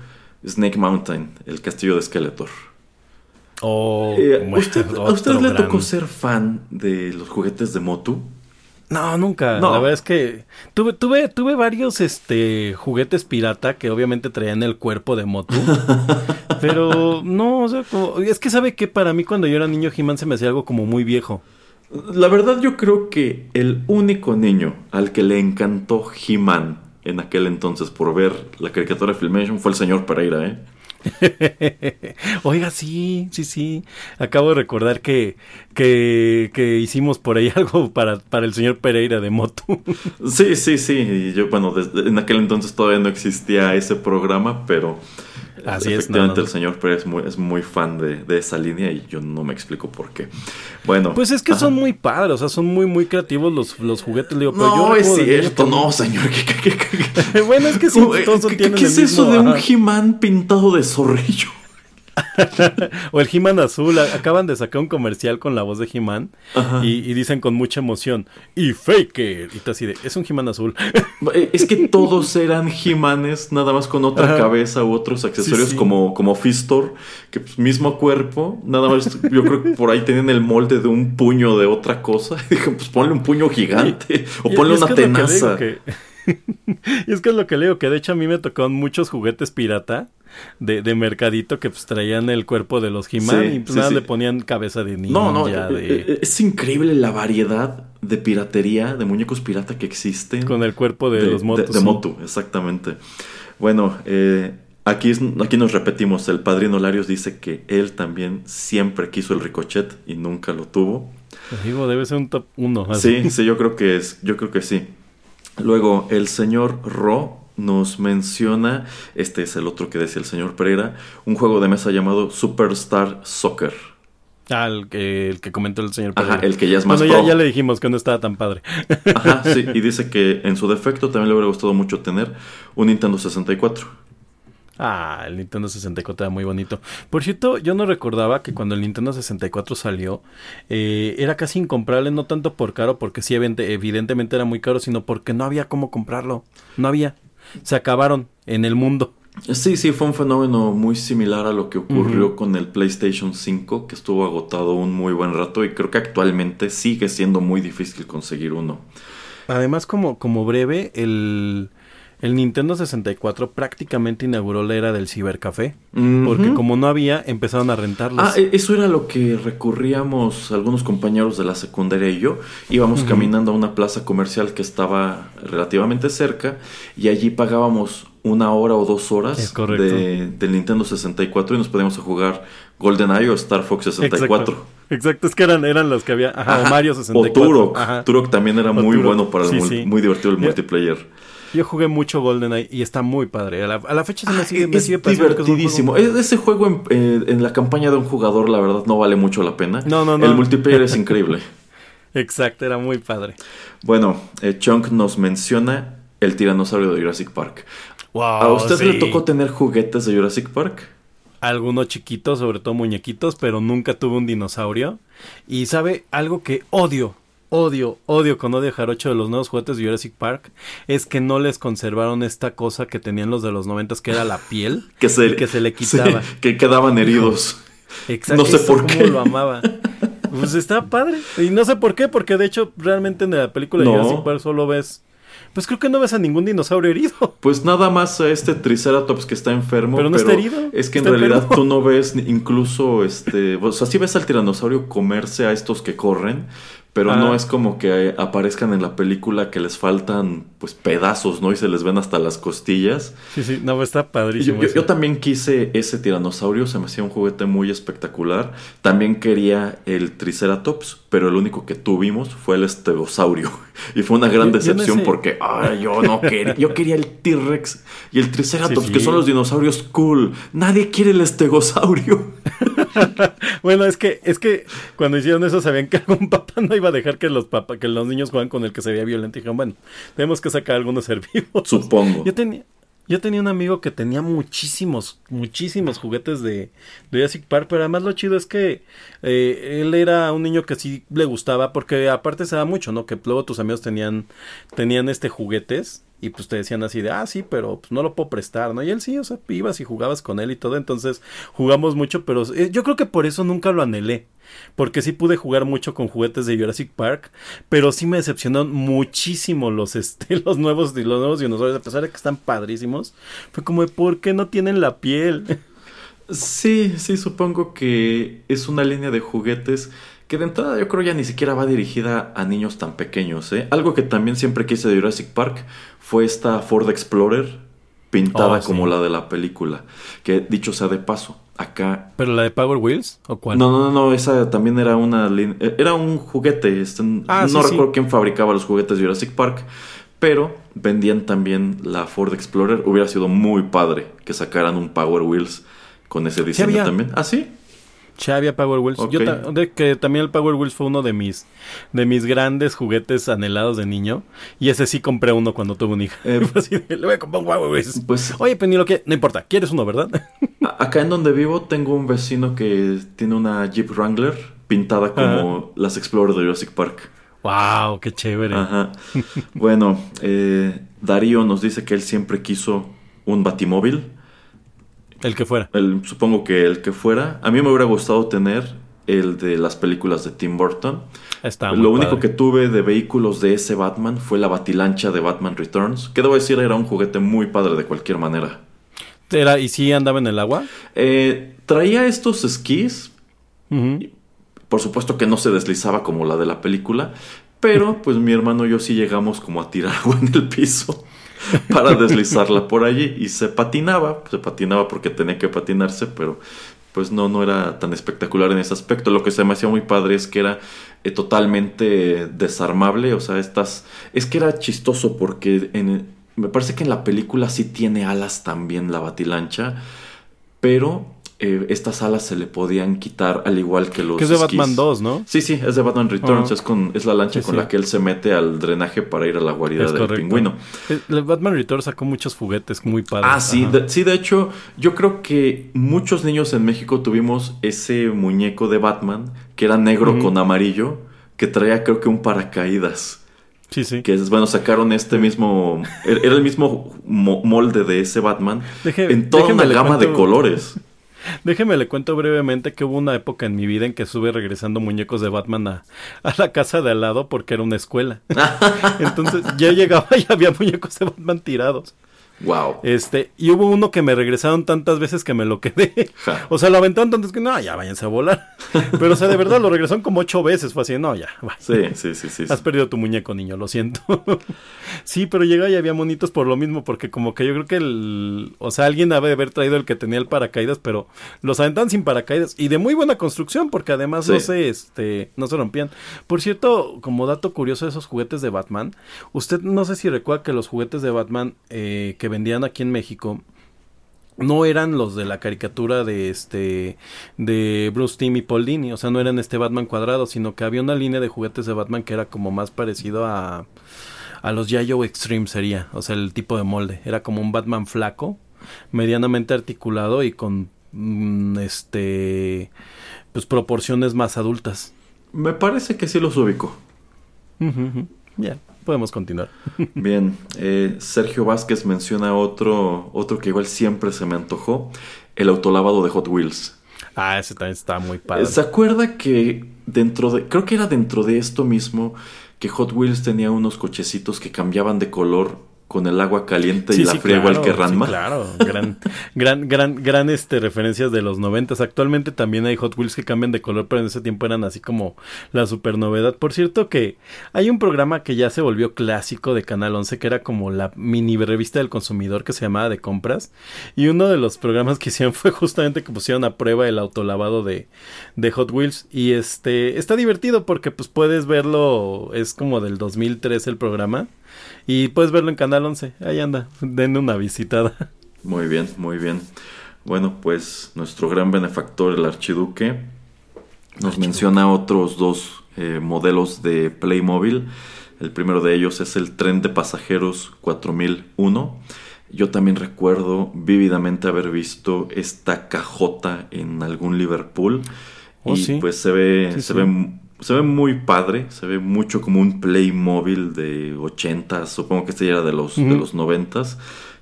Snake Mountain, el castillo de Skeletor. Oh, eh, ¿usted, ¿A usted le tocó ser fan de los juguetes de Motu? No, nunca. La verdad es que tuve, tuve, tuve varios este juguetes pirata que obviamente traían el cuerpo de Motu. pero no, o sea, es que sabe que para mí cuando yo era niño He-Man se me hacía algo como muy viejo. La verdad yo creo que el único niño al que le encantó He-Man en aquel entonces por ver la caricatura de Filmation fue el señor Pereira, ¿eh? Oiga, sí, sí, sí. Acabo de recordar que, que, hicimos por ahí algo para, para el señor Pereira de Moto. sí, sí, sí. Y yo, bueno, en aquel entonces todavía no existía ese programa, pero Así Efectivamente, el señor Pérez es muy, es muy fan de, esa línea y yo no me explico por qué. Bueno. Pues es que son muy padres, o sea, son muy, muy creativos los, los juguetes. Digo, pero no, es cierto, no, señor. bueno, es que sí, todos tienen ¿Qué es eso de un He-Man pintado de zorrillo? O el He-Man azul. Acaban de sacar un comercial con la voz de He-Man y, dicen con mucha emoción, y Faker. Y tú así de, es un He-Man azul. Eh, es que todos eran He-Manes, nada más con otra cabeza u otros accesorios como, como Fistor, que pues, mismo cuerpo, nada más. Yo creo que por ahí tenían el molde de un puño de otra cosa. Y dije, pues ponle un puño gigante o ponle una tenaza. y es que es lo que leo, que de hecho a mí me tocaron muchos juguetes pirata de, de mercadito que pues traían el cuerpo de los He-Man y pues nada le ponían cabeza de niño. No, no, eh, eh, es increíble la variedad de piratería, de muñecos pirata que existen. Con el cuerpo de, los motos. De, Motu, exactamente. Bueno, eh, Aquí, aquí nos repetimos, el padrino Larios dice que él también siempre quiso el ricochet y nunca lo tuvo. Digo, debe ser un top 1. Sí, sí, yo creo que es, yo creo que sí. Luego, el señor Ro nos menciona, este es el otro que decía el señor Pereira, un juego de mesa llamado Superstar Soccer. Ah, el que, el que comentó el señor Pereira. Ajá, el que ya es más bueno, Ya, ya le dijimos que no estaba tan padre. Ajá, sí, y dice que en su defecto también le hubiera gustado mucho tener un Nintendo 64. Ah, el Nintendo 64 era muy bonito. Por cierto, yo no recordaba que cuando el Nintendo 64 salió, eh, era casi incomprable, no tanto por caro, porque sí, evidentemente era muy caro, sino porque no había cómo comprarlo. No había. Se acabaron en el mundo. Sí, sí, fue un fenómeno muy similar a lo que ocurrió con el PlayStation 5, que estuvo agotado un muy buen rato y creo que actualmente sigue siendo muy difícil conseguir uno. Además, como, como breve, el el Nintendo 64 prácticamente inauguró la era del cibercafé, porque como no había, empezaron a rentarlos. Ah, e-, eso era lo que recurríamos algunos compañeros de la secundaria y yo. Íbamos caminando a una plaza comercial que estaba relativamente cerca y allí pagábamos una hora o dos horas de, del Nintendo 64 y nos podíamos jugar GoldenEye o Star Fox 64. Exacto. es que eran, eran los que había. Ajá, Mario 64. O Turok. Turok también era muy bueno para el muy divertido el multiplayer. Yo jugué mucho GoldenEye y está muy padre. A la, fecha se me ah, sigue, es divertidísimo. ese juego eh, en, la campaña de un jugador, la verdad, no vale mucho la pena. No, no, no. El multiplayer es increíble. Exacto, era muy padre. Bueno, eh, Chunk nos menciona el tiranosaurio de Jurassic Park. ¿A usted le tocó tener juguetes de Jurassic Park? Algunos chiquitos, sobre todo muñequitos, pero nunca tuve un dinosaurio. Y sabe algo que odio, odio, odio con odio jarocho de los nuevos juguetes de Jurassic Park es que no les conservaron esta cosa que tenían los de los noventas que era la piel que se, que se le quitaba. que quedaban heridos. Exacto. No sé por qué. lo amaba. Pues está padre. Y no sé por qué, porque de hecho realmente en la película de Jurassic Park solo ves pues creo que no ves a ningún dinosaurio herido. Pues nada más a este Triceratops que está enfermo. Pero no está herido. Es que en realidad tú no ves incluso este. O sea, sí ves al tiranosaurio comerse a estos que corren, pero no es como que aparezcan en la película que les faltan pues pedazos, ¿no? Y se les ven hasta las costillas. Sí, sí, no, está padrísimo. Yo, también quise ese tiranosaurio, se me hacía un juguete muy espectacular. También quería el Triceratops, pero el único que tuvimos fue el estegosaurio. Y fue una gran decepción porque ay, yo no quería, yo quería el T-Rex y el Triceratops, que son los dinosaurios cool. Nadie quiere el estegosaurio. bueno, es que, es que cuando hicieron eso sabían que algún papá no iba a dejar que los papá, que los niños juegan con el que se veía violento. Y dijeron, bueno, tenemos que sacar algunos ser Supongo. Yo tenía, Yo tenía un amigo que tenía muchísimos, muchísimos juguetes de, de Jurassic Park, pero además lo chido es que eh, él era un niño que sí le gustaba, porque aparte se da mucho, ¿no? Que luego tus amigos tenían, tenían este juguetes y pues te decían así de, ah, sí, pero pues no lo puedo prestar, ¿no? Y él sí, o sea, ibas y jugabas con él y todo, entonces jugamos mucho, pero eh, yo creo que por eso nunca lo anhelé, porque sí pude jugar mucho con juguetes de Jurassic Park, pero sí me decepcionó muchísimo los, este, los nuevos, los nuevos dinosaurios, a pesar de que están padrísimos, fue como, ¿por qué no tienen la piel? Sí, sí, supongo que es una línea de juguetes que de entrada yo creo ya ni siquiera va dirigida a niños tan pequeños. ¿eh? Algo que también siempre quise de Jurassic Park fue esta Ford Explorer pintada Oh, sí. como la de la película. Que dicho sea de paso, acá... ¿Pero la de Power Wheels o cuál? No, no, no, esa también era una... lin- eh, Era un juguete. este, Ah, no sí, sí. recuerdo quién fabricaba los juguetes de Jurassic Park. Pero vendían también la Ford Explorer. Hubiera sido muy padre que sacaran un Power Wheels con ese diseño también. ¿Ah, sí? Sí, había Power Wheels. Yo ta- de que también el Power Wheels fue uno de mis de mis grandes juguetes anhelados de niño y ese sí compré uno cuando tuve un hijo. Eh, Fue así de, le voy a comprar un Power Wheels. Pues Oye, Penny, lo que no importa, quieres uno, ¿verdad? A- Acá en donde vivo tengo un vecino que tiene una Jeep Wrangler pintada como las Explorer de Jurassic Park. wow, qué chévere. Ajá. bueno, eh, Darío nos dice que él siempre quiso un batimóvil. El que fuera. El- supongo que el que fuera. A mí me hubiera gustado tener el de las películas de Tim Burton. Está Lo único padre. que tuve de vehículos de ese Batman fue la batilancha de Batman Returns. Que debo decir era un juguete muy padre de cualquier manera. Era, ¿Y sí andaba en el agua? Eh, traía estos esquís. Por supuesto que no se deslizaba como la de la película, pero pues mi hermano y yo sí llegamos como a tirar agua en el piso para deslizarla por allí y se patinaba, se patinaba porque tenía que patinarse, pero pues no, no era tan espectacular en ese aspecto. Lo que se me hacía muy padre es que era eh, totalmente desarmable, o sea, estas... Es que era chistoso porque me parece que en la película sí tiene alas también la batilancha, pero eh, estas alas se le podían quitar al igual que los Que es de esquís. Batman 2, ¿no? Sí, sí, es de Batman Returns, Ajá. es, con, es la lancha Sí, con sí. la que él se mete al drenaje para ir a la guarida Es del correcto. pingüino. Eh, El Batman Returns sacó muchos juguetes muy padres. Ah, sí, de, sí, de hecho, yo creo que muchos niños en México tuvimos ese muñeco de Batman que era negro con amarillo, que traía creo que un paracaídas. Sí, sí. Que es, bueno, sacaron este mismo, era era el mismo mo- molde de ese Batman Deje- en toda una gama de colores. Déjeme le cuento brevemente que hubo una época en mi vida en que estuve regresando muñecos de Batman a, a la casa de al lado porque era una escuela. Entonces ya llegaba y había muñecos de Batman tirados. Wow. Este, y hubo uno que me regresaron tantas veces que me lo quedé. Ja. O sea, lo aventaron tantas que no, ya váyanse a volar. Pero o sea, de verdad lo regresaron como ocho veces. Fue así, no, ya. Sí, sí, sí, sí. sí. Has perdido tu muñeco, niño, lo siento. sí, pero llegaba y había monitos por lo mismo, porque como que yo creo que el... O sea, alguien debe de haber traído el que tenía el paracaídas, pero los aventaban sin paracaídas y de muy buena construcción, porque además no se, este, no se rompían. Por cierto, como dato curioso de esos juguetes de Batman, usted no sé si recuerda que los juguetes de Batman eh, que vendían aquí en México no eran los de la caricatura de este de Bruce Timm y Paul Dini, o sea, no eran este Batman cuadrado, sino que había una línea de juguetes de Batman que era como más parecido a a los Yayo Extreme sería, o sea, el tipo de molde, era como un Batman flaco, medianamente articulado y con mm, este pues proporciones más adultas. Me parece que sí los ubico. Ya, podemos continuar. Bien, eh, Sergio Vázquez menciona otro, otro que igual siempre se me antojó, el autolavado de Hot Wheels. Ah, ese también está muy padre. ¿Se acuerda que dentro de, creo que era dentro de esto mismo, que Hot Wheels tenía unos cochecitos que cambiaban de color con el agua caliente y la fría igual que Ranma? Sí, claro, gran, gran, gran, gran este, referencias de los noventas. Actualmente también hay Hot Wheels que cambian de color, pero en ese tiempo eran así como la super novedad. Por cierto que hay un programa que ya se volvió clásico de Canal 11, que era como la mini revista del consumidor que se llamaba de compras. Y uno de los programas que hicieron fue justamente que pusieron a prueba el autolavado de, de Hot Wheels. Y este, está divertido porque pues puedes verlo, es como del 2003 el programa. Y puedes verlo en Canal 11. Ahí anda. Denle una visitada. Muy bien, muy bien. Bueno, pues nuestro gran benefactor, el archiduque, nos menciona otros dos eh, modelos de Playmobil. El primero de ellos es el tren de pasajeros 4001. Yo también recuerdo vívidamente haber visto esta cajota en algún Liverpool. Oh, y pues se ve, se ve se ve muy padre, se ve mucho como un Playmobil de 80, supongo que este ya era de los, de los 90,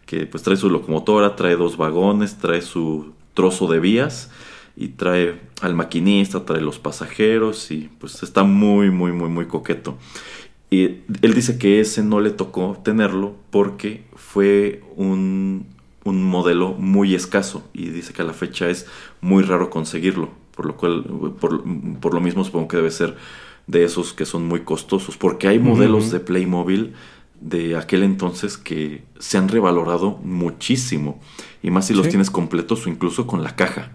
que pues trae su locomotora, trae dos vagones, trae su trozo de vías y trae al maquinista, trae los pasajeros y pues está muy, muy, muy, muy coqueto. Y él dice que ese no le tocó tenerlo porque fue un, un modelo muy escaso y dice que a la fecha es muy raro conseguirlo, por lo cual, por, por lo mismo supongo que debe ser de esos que son muy costosos, porque hay modelos de Playmobil de aquel entonces que se han revalorado muchísimo, y más si los tienes completos o incluso con la caja.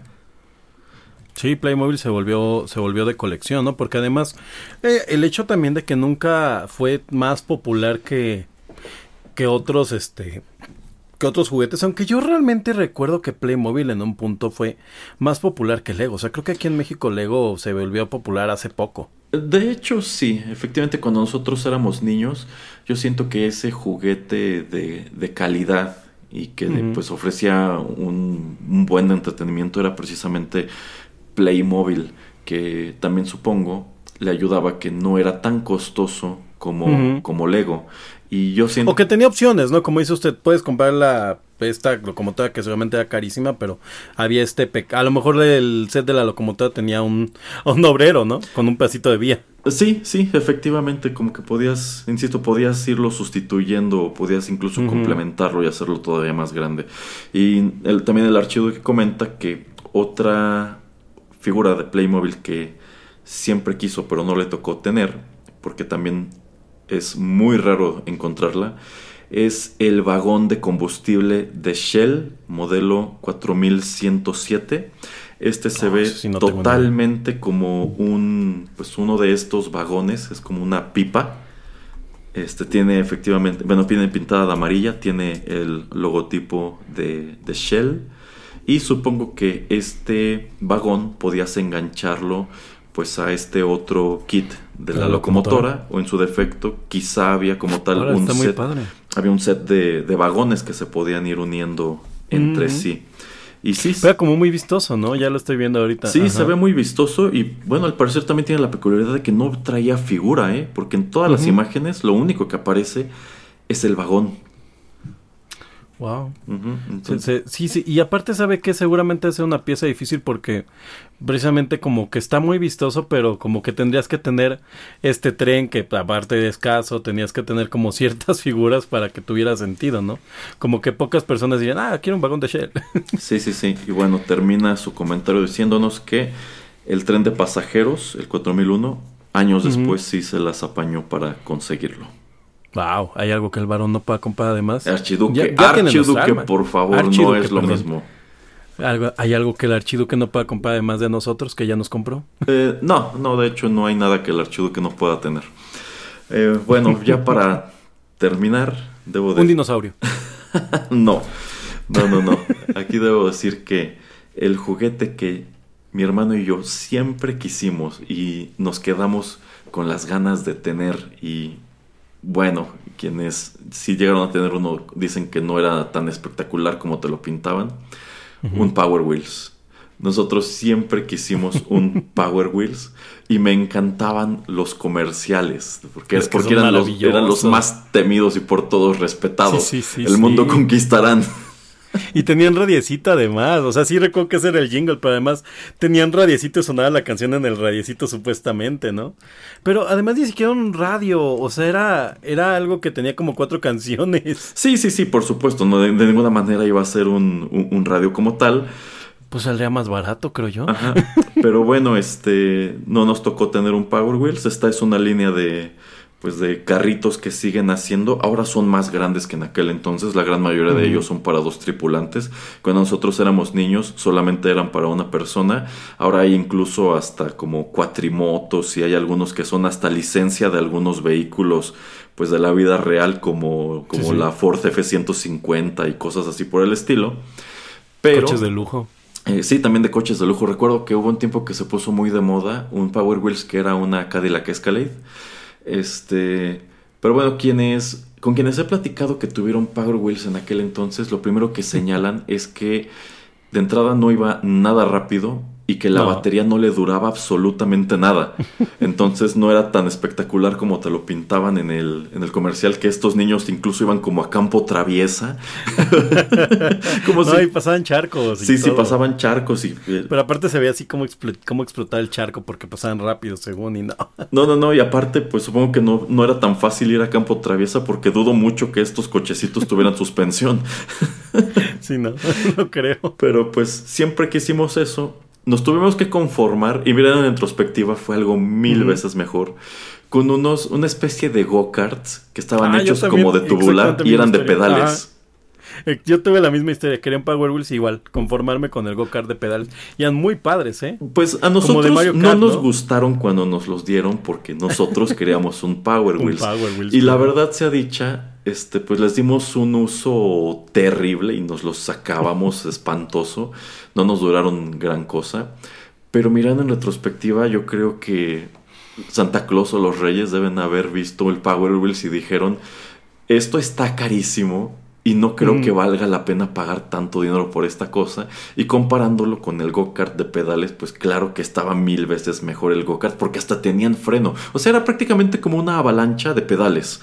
Sí, Playmobil se volvió, se volvió de colección, ¿no? Porque además, eh, el hecho también de que nunca fue más popular que, que otros, este, que otros juguetes, aunque yo realmente recuerdo que Playmobil en un punto fue más popular que Lego. O sea, creo que aquí en México Lego se volvió popular hace poco. De hecho, sí, efectivamente cuando nosotros éramos niños, yo siento que ese juguete de, de calidad y que pues ofrecía un, un buen entretenimiento era precisamente Playmobil, que también supongo le ayudaba que no era tan costoso como, como Lego. Y yo siento... O que tenía opciones, ¿no? Como dice usted, puedes comprar la esta locomotora que seguramente era carísima, pero había este... A lo mejor el set de la locomotora tenía un, un obrero, ¿no? Con un pedacito de vía. Sí, sí, efectivamente, como que podías, insisto, podías irlo sustituyendo o podías incluso complementarlo y hacerlo todavía más grande. Y el, también el archivo que comenta que otra figura de Playmobil que siempre quiso pero no le tocó tener, porque también es muy raro encontrarla, es el vagón de combustible de Shell, modelo 4107. Este se ve totalmente como un, pues uno de estos vagones, es como una pipa. Este tiene efectivamente, bueno, tiene pintada de amarilla, tiene el logotipo de, de Shell. Y supongo que este vagón podías engancharlo pues a este otro kit de la, locomotora, o en su defecto quizá había como tal un set había un set de, vagones que se podían ir uniendo entre sí. Y sí era como muy vistoso no ya lo estoy viendo ahorita. Sí se ve muy vistoso y bueno al parecer también tiene la peculiaridad de que no traía figura eh porque en todas las imágenes lo único que aparece es el vagón Wow. sí, sí, y aparte sabe que seguramente es una pieza difícil porque precisamente como que está muy vistoso, pero como que tendrías que tener este tren que aparte de escaso, tenías que tener como ciertas figuras para que tuviera sentido, ¿no? Como que pocas personas dirían, ah, quiero un vagón de Shell. Sí, sí, sí. Y bueno, termina su comentario diciéndonos que el tren de pasajeros, el 4001, años después sí se las apañó para conseguirlo. Wow, hay algo que el varón no pueda comprar además. Archiduque, Archiduque, por favor, no es lo mismo. ¿Hay algo que el archiduque no pueda comprar además de nosotros que ya nos compró? Eh, no, no, de hecho no hay nada que el archiduque no pueda tener. Eh, bueno, ya para terminar, debo Un dinosaurio. no, no, no, no. Aquí debo decir que el juguete que mi hermano y yo siempre quisimos y nos quedamos con las ganas de tener y bueno, quienes sí llegaron a tener uno dicen que no era tan espectacular como te lo pintaban, un Power Wheels. Nosotros siempre quisimos un Power Wheels y me encantaban los comerciales, porque, porque eran, los, eran, los, más temidos y por todos respetados. El mundo conquistarán. Y tenían radiecito además, o sea, sí recuerdo que ese era el jingle, pero además tenían radiecito y sonaba la canción en el radiecito supuestamente, ¿no? Pero además ni siquiera un radio, o sea, era, era algo que tenía como cuatro canciones. Sí, sí, sí, por supuesto, no de, ninguna manera iba a ser un, un, radio como tal. Pues saldría más barato, creo yo. Pero bueno, este, no nos tocó tener un Power Wheels, esta es una línea de pues de carritos que siguen haciendo, ahora son más grandes que en aquel entonces, la gran mayoría de ellos son para dos tripulantes, cuando nosotros éramos niños solamente eran para una persona, ahora hay incluso hasta como cuatrimotos y hay algunos que son hasta licencia de algunos vehículos pues de la vida real como, como la Ford F-150 y cosas así por el estilo. Pero, coches de lujo. Eh, sí, también de coches de lujo. Recuerdo que hubo un tiempo que se puso muy de moda un Power Wheels que era una Cadillac Escalade este, Pero bueno, quienes, con quienes he platicado que tuvieron Power Wheels en aquel entonces, lo primero que señalan es que de entrada no iba nada rápido y que la batería no le duraba absolutamente nada. Entonces no era tan espectacular como te lo pintaban en el, en el comercial, que estos niños incluso iban como a campo traviesa. como no, y pasaban charcos. sí, sí, pasaban charcos. Y, eh, Pero aparte se veía así como, como explotar el charco porque pasaban rápido según y no. no, no, no, y aparte pues supongo que no, no era tan fácil ir a campo traviesa porque dudo mucho que estos cochecitos tuvieran suspensión. sí, no, no creo. Pero pues siempre que hicimos eso, nos tuvimos que conformar, y miren en retrospectiva fue algo mil veces mejor, con unos, una especie de go-karts que estaban ah, hechos como de tubular y eran de pedales. Eh, yo tuve la misma historia, querían Power Wheels igual, conformarme con el go-kart de pedales. Y eran muy padres, ¿eh? Pues a nosotros no nos gustaron cuando nos los dieron porque nosotros queríamos un Power Wheels. y la verdad sea dicha, este, pues les dimos un uso terrible y nos los sacábamos espantoso. No nos duraron gran cosa. Pero mirando en retrospectiva, yo creo que Santa Claus o los Reyes deben haber visto el Power Wheels y dijeron, esto está carísimo y no creo que valga la pena pagar tanto dinero por esta cosa. Y comparándolo con el go-kart de pedales, pues claro que estaba mil veces mejor el go-kart porque hasta tenían freno. O sea, era prácticamente como una avalancha de pedales.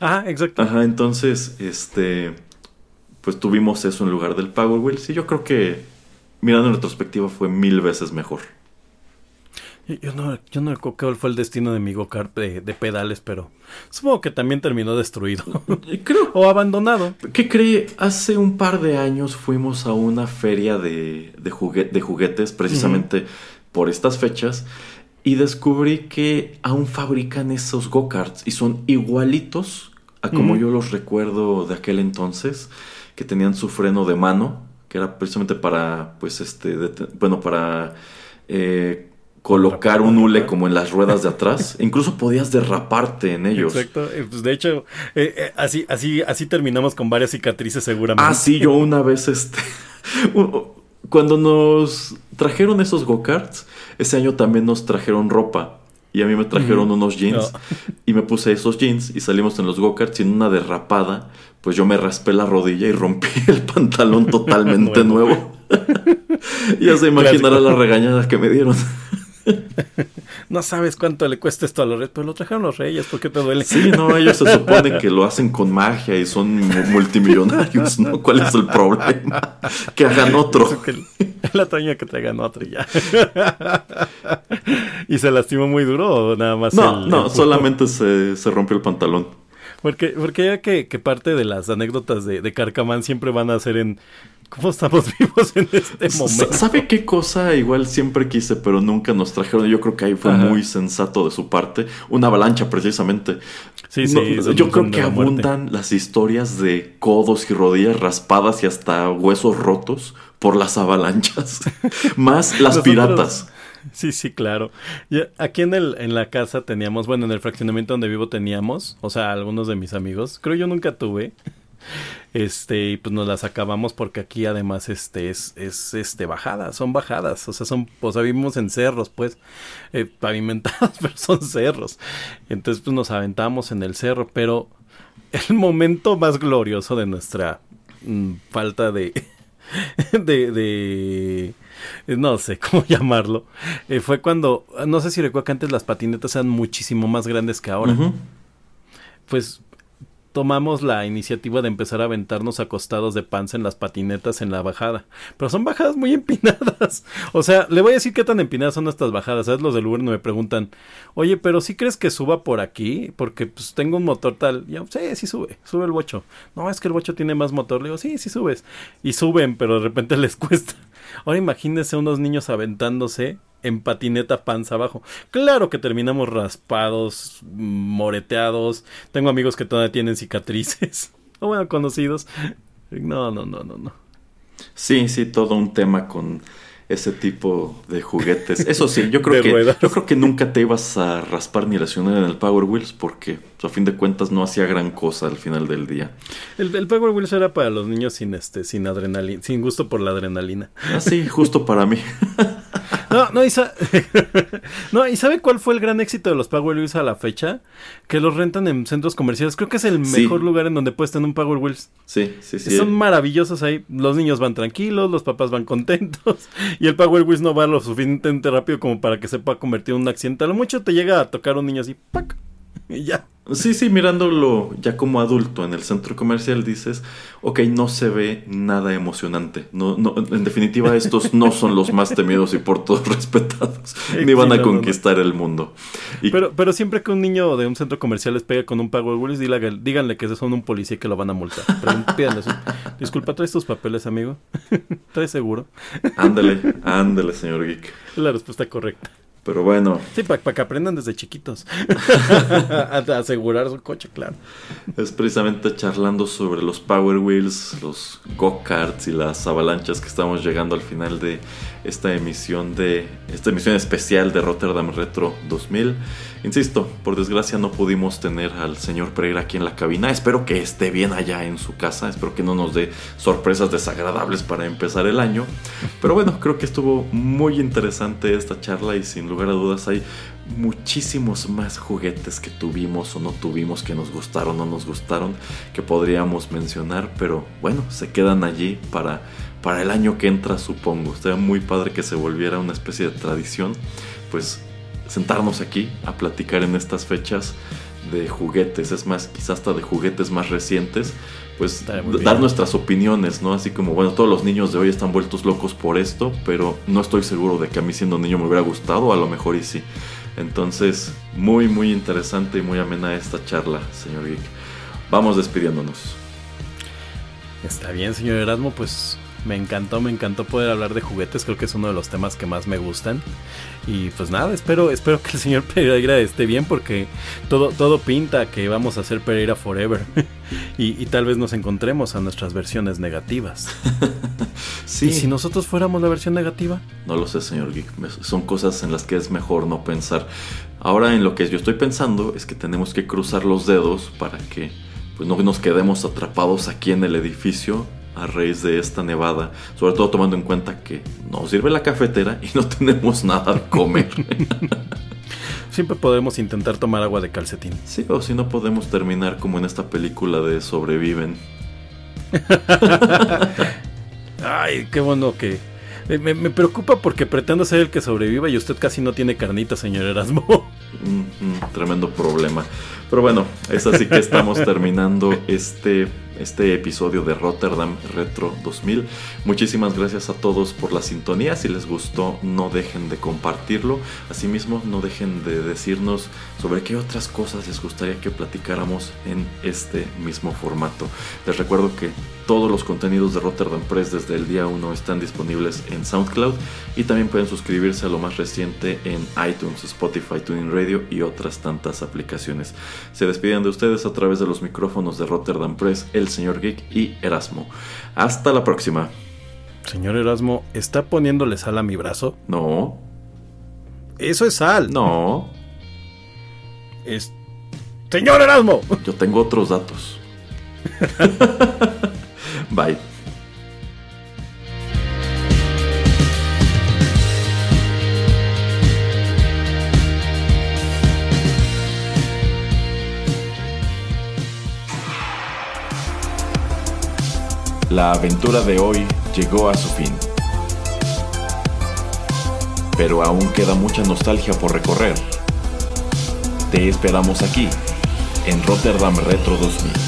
Ajá, exacto. Ajá, entonces, este, pues tuvimos eso en lugar del Power Wheels y yo creo que mirando en retrospectiva fue mil veces mejor. Yo no, yo no recuerdo cuál fue el destino de mi go-kart de, pedales, pero supongo que también terminó destruido. Creo. o abandonado. ¿Qué cree? Hace un par de años fuimos a una feria de, de, de juguetes, precisamente por estas fechas, y descubrí que aún fabrican esos go-karts y son igualitos a como yo los recuerdo de aquel entonces, que tenían su freno de mano, que era precisamente para, pues, este, bueno, para eh, colocar un hule como en las ruedas de atrás. Incluso podías derraparte en ellos. Exacto. Pues de hecho, eh, eh, así, así, así terminamos con varias cicatrices seguramente. Ah, sí, yo una vez, este, cuando nos trajeron esos go-karts, ese año también nos trajeron ropa. Y a mí me trajeron unos jeans. Y me puse esos jeans y salimos en los go-karts y en una derrapada, pues yo me raspé la rodilla y rompí el pantalón totalmente nuevo. ya se imaginará la regañada que me dieron. No sabes cuánto le cuesta esto a los reyes, pero lo trajeron los reyes, ¿por qué te duele? Sí, no, ellos se supone que lo hacen con magia y son multimillonarios, ¿no? ¿Cuál es el problema? Que hagan otro. la taña que traigan otro y ya. ¿Y se lastimó muy duro o nada más? No, no, solamente se, se rompió el pantalón. Porque, porque ya que, que, parte de las anécdotas de, de Carcamán siempre van a ser en ¿Cómo estamos vivos en este momento? ¿Sabe qué cosa igual siempre quise, pero nunca nos trajeron? Yo creo que ahí fue muy sensato de su parte. Una avalancha, precisamente. Sí, sí. yo creo que abundan las historias de codos y rodillas raspadas y hasta huesos rotos por las avalanchas. Más las piratas. Sí, sí, claro. aquí en, el, en la casa teníamos, bueno, en el fraccionamiento donde vivo teníamos, o sea, algunos de mis amigos, creo yo nunca tuve, este, y pues nos las acabamos porque aquí además este es, es este bajadas, son bajadas, o sea, son, sea, vivimos en cerros, pues, eh, pavimentados, pero son cerros. Entonces, pues nos aventamos en el cerro, pero el momento más glorioso de nuestra mm, falta de, de, de, no sé cómo llamarlo, eh, fue cuando, no sé si recuerdo que antes las patinetas eran muchísimo más grandes que ahora. Pues tomamos la iniciativa de empezar a aventarnos acostados de panza en las patinetas en la bajada. Pero son bajadas muy empinadas. O sea, le voy a decir qué tan empinadas son estas bajadas. ¿Sabes? Los del Uber me preguntan, oye, pero si crees que suba por aquí? Porque pues tengo un motor tal. yo, sí, sí sube, sube el bocho. No, es que el bocho tiene más motor. Le digo, sí, sí subes. Y suben, pero de repente les cuesta. Ahora imagínense unos niños aventándose en patineta panza abajo. Claro que terminamos raspados, moreteados. Tengo amigos que todavía tienen cicatrices. o bueno, conocidos. No, no, no, no, no. Sí, sí, todo un tema con ese tipo de juguetes. Eso sí, yo creo que yo creo que nunca te ibas a raspar ni lesionar en el Power Wheels porque a fin de cuentas no hacía gran cosa al final del día. El, el, Power Wheels era para los niños sin este sin adrenalina, sin gusto por la adrenalina. Ah, sí, justo para mí. No, no y, no, ¿y sabe cuál fue el gran éxito de los Power Wheels a la fecha? Que los rentan en centros comerciales. Creo que es el mejor lugar en donde puedes tener un Power Wheels. Sí, sí, sí. Son maravillosos ahí. Los niños van tranquilos, los papás van contentos. Y el Power Wheels no va lo suficientemente rápido como para que se pueda convertir en un accidente. A lo mucho te llega a tocar un niño así, ¡pac! Y ya. Sí, sí, mirándolo ya como adulto en el centro comercial dices, ok, no se ve nada emocionante. No, no, en definitiva, estos no son los más temidos y por todos respetados. ni van a conquistar el mundo. Pero, pero siempre que un niño de un centro comercial les pega con un pago de Willis, díganle que son un policía y que lo van a multar. Pídanle Disculpa, ¿traes tus papeles, amigo? ¿Traes seguro? Ándale, ándale, señor Geek. La respuesta correcta. Pero bueno. Sí, para que aprendan desde chiquitos. a, asegurar su coche, claro. Es precisamente charlando sobre los Power Wheels, los go-karts y las avalanchas que estamos llegando al final de esta emisión de esta emisión especial de Rotterdam Retro 2000. Insisto, por desgracia no pudimos tener al señor Pereira aquí en la cabina. Espero que esté bien allá en su casa. Espero que no nos dé sorpresas desagradables para empezar el año. Pero bueno, creo que estuvo muy interesante esta charla y sin lugar a dudas hay muchísimos más juguetes que tuvimos o no tuvimos que nos gustaron o no nos gustaron que podríamos mencionar. Pero bueno, se quedan allí para, para el año que entra supongo. Estaría muy padre que se volviera una especie de tradición. Pues sentarnos aquí a platicar en estas fechas de juguetes, es más, quizás hasta de juguetes más recientes, pues dar nuestras opiniones, ¿no? Así como, bueno, todos los niños de hoy están vueltos locos por esto, pero no estoy seguro de que a mí siendo niño me hubiera gustado, a lo mejor y sí. Entonces, muy, muy interesante y muy amena esta charla, señor Geek. Vamos despidiéndonos. Está bien, señor Erasmo, pues me encantó, me encantó poder hablar de juguetes, creo que es uno de los temas que más me gustan. Y pues nada, espero, espero que el señor Pereira esté bien porque todo, todo pinta que vamos a hacer Pereira Forever. y, tal vez nos encontremos a nuestras versiones negativas. sí. ¿Y si nosotros fuéramos la versión negativa? No lo sé, señor Geek. Son cosas en las que es mejor no pensar. Ahora en lo que yo estoy pensando es que tenemos que cruzar los dedos para que pues no nos quedemos atrapados aquí en el edificio a raíz de esta nevada, sobre todo tomando en cuenta que no sirve la cafetera y no tenemos nada de comer. Siempre podemos intentar tomar agua de calcetín. Sí, o si no podemos terminar como en esta película de Sobreviven. Ay, qué bueno que... Me, preocupa porque pretendo ser el que sobreviva y usted casi no tiene carnita, señor Erasmo. tremendo problema. Pero bueno, es así que estamos terminando este este episodio de Rotterdam Retro 2000. Muchísimas gracias a todos por la sintonía. Si les gustó, no dejen de compartirlo. Asimismo, no dejen de decirnos sobre qué otras cosas les gustaría que platicáramos en este mismo formato. Les recuerdo que todos los contenidos de Rotterdam Press desde el día 1 están disponibles en SoundCloud y también pueden suscribirse a lo más reciente en iTunes, Spotify, Tuning Radio y otras tantas aplicaciones. Se despiden de ustedes a través de los micrófonos de Rotterdam Press, el señor Geek y Erasmo. Hasta la próxima. Señor Erasmo, ¿está poniéndole sal a mi brazo? No. Eso es sal. No. Es... Señor Erasmo. Yo tengo otros datos. Bye. La aventura de hoy llegó a su fin. Pero aún queda mucha nostalgia por recorrer. Te esperamos aquí, en Rotterdam Retro 2000.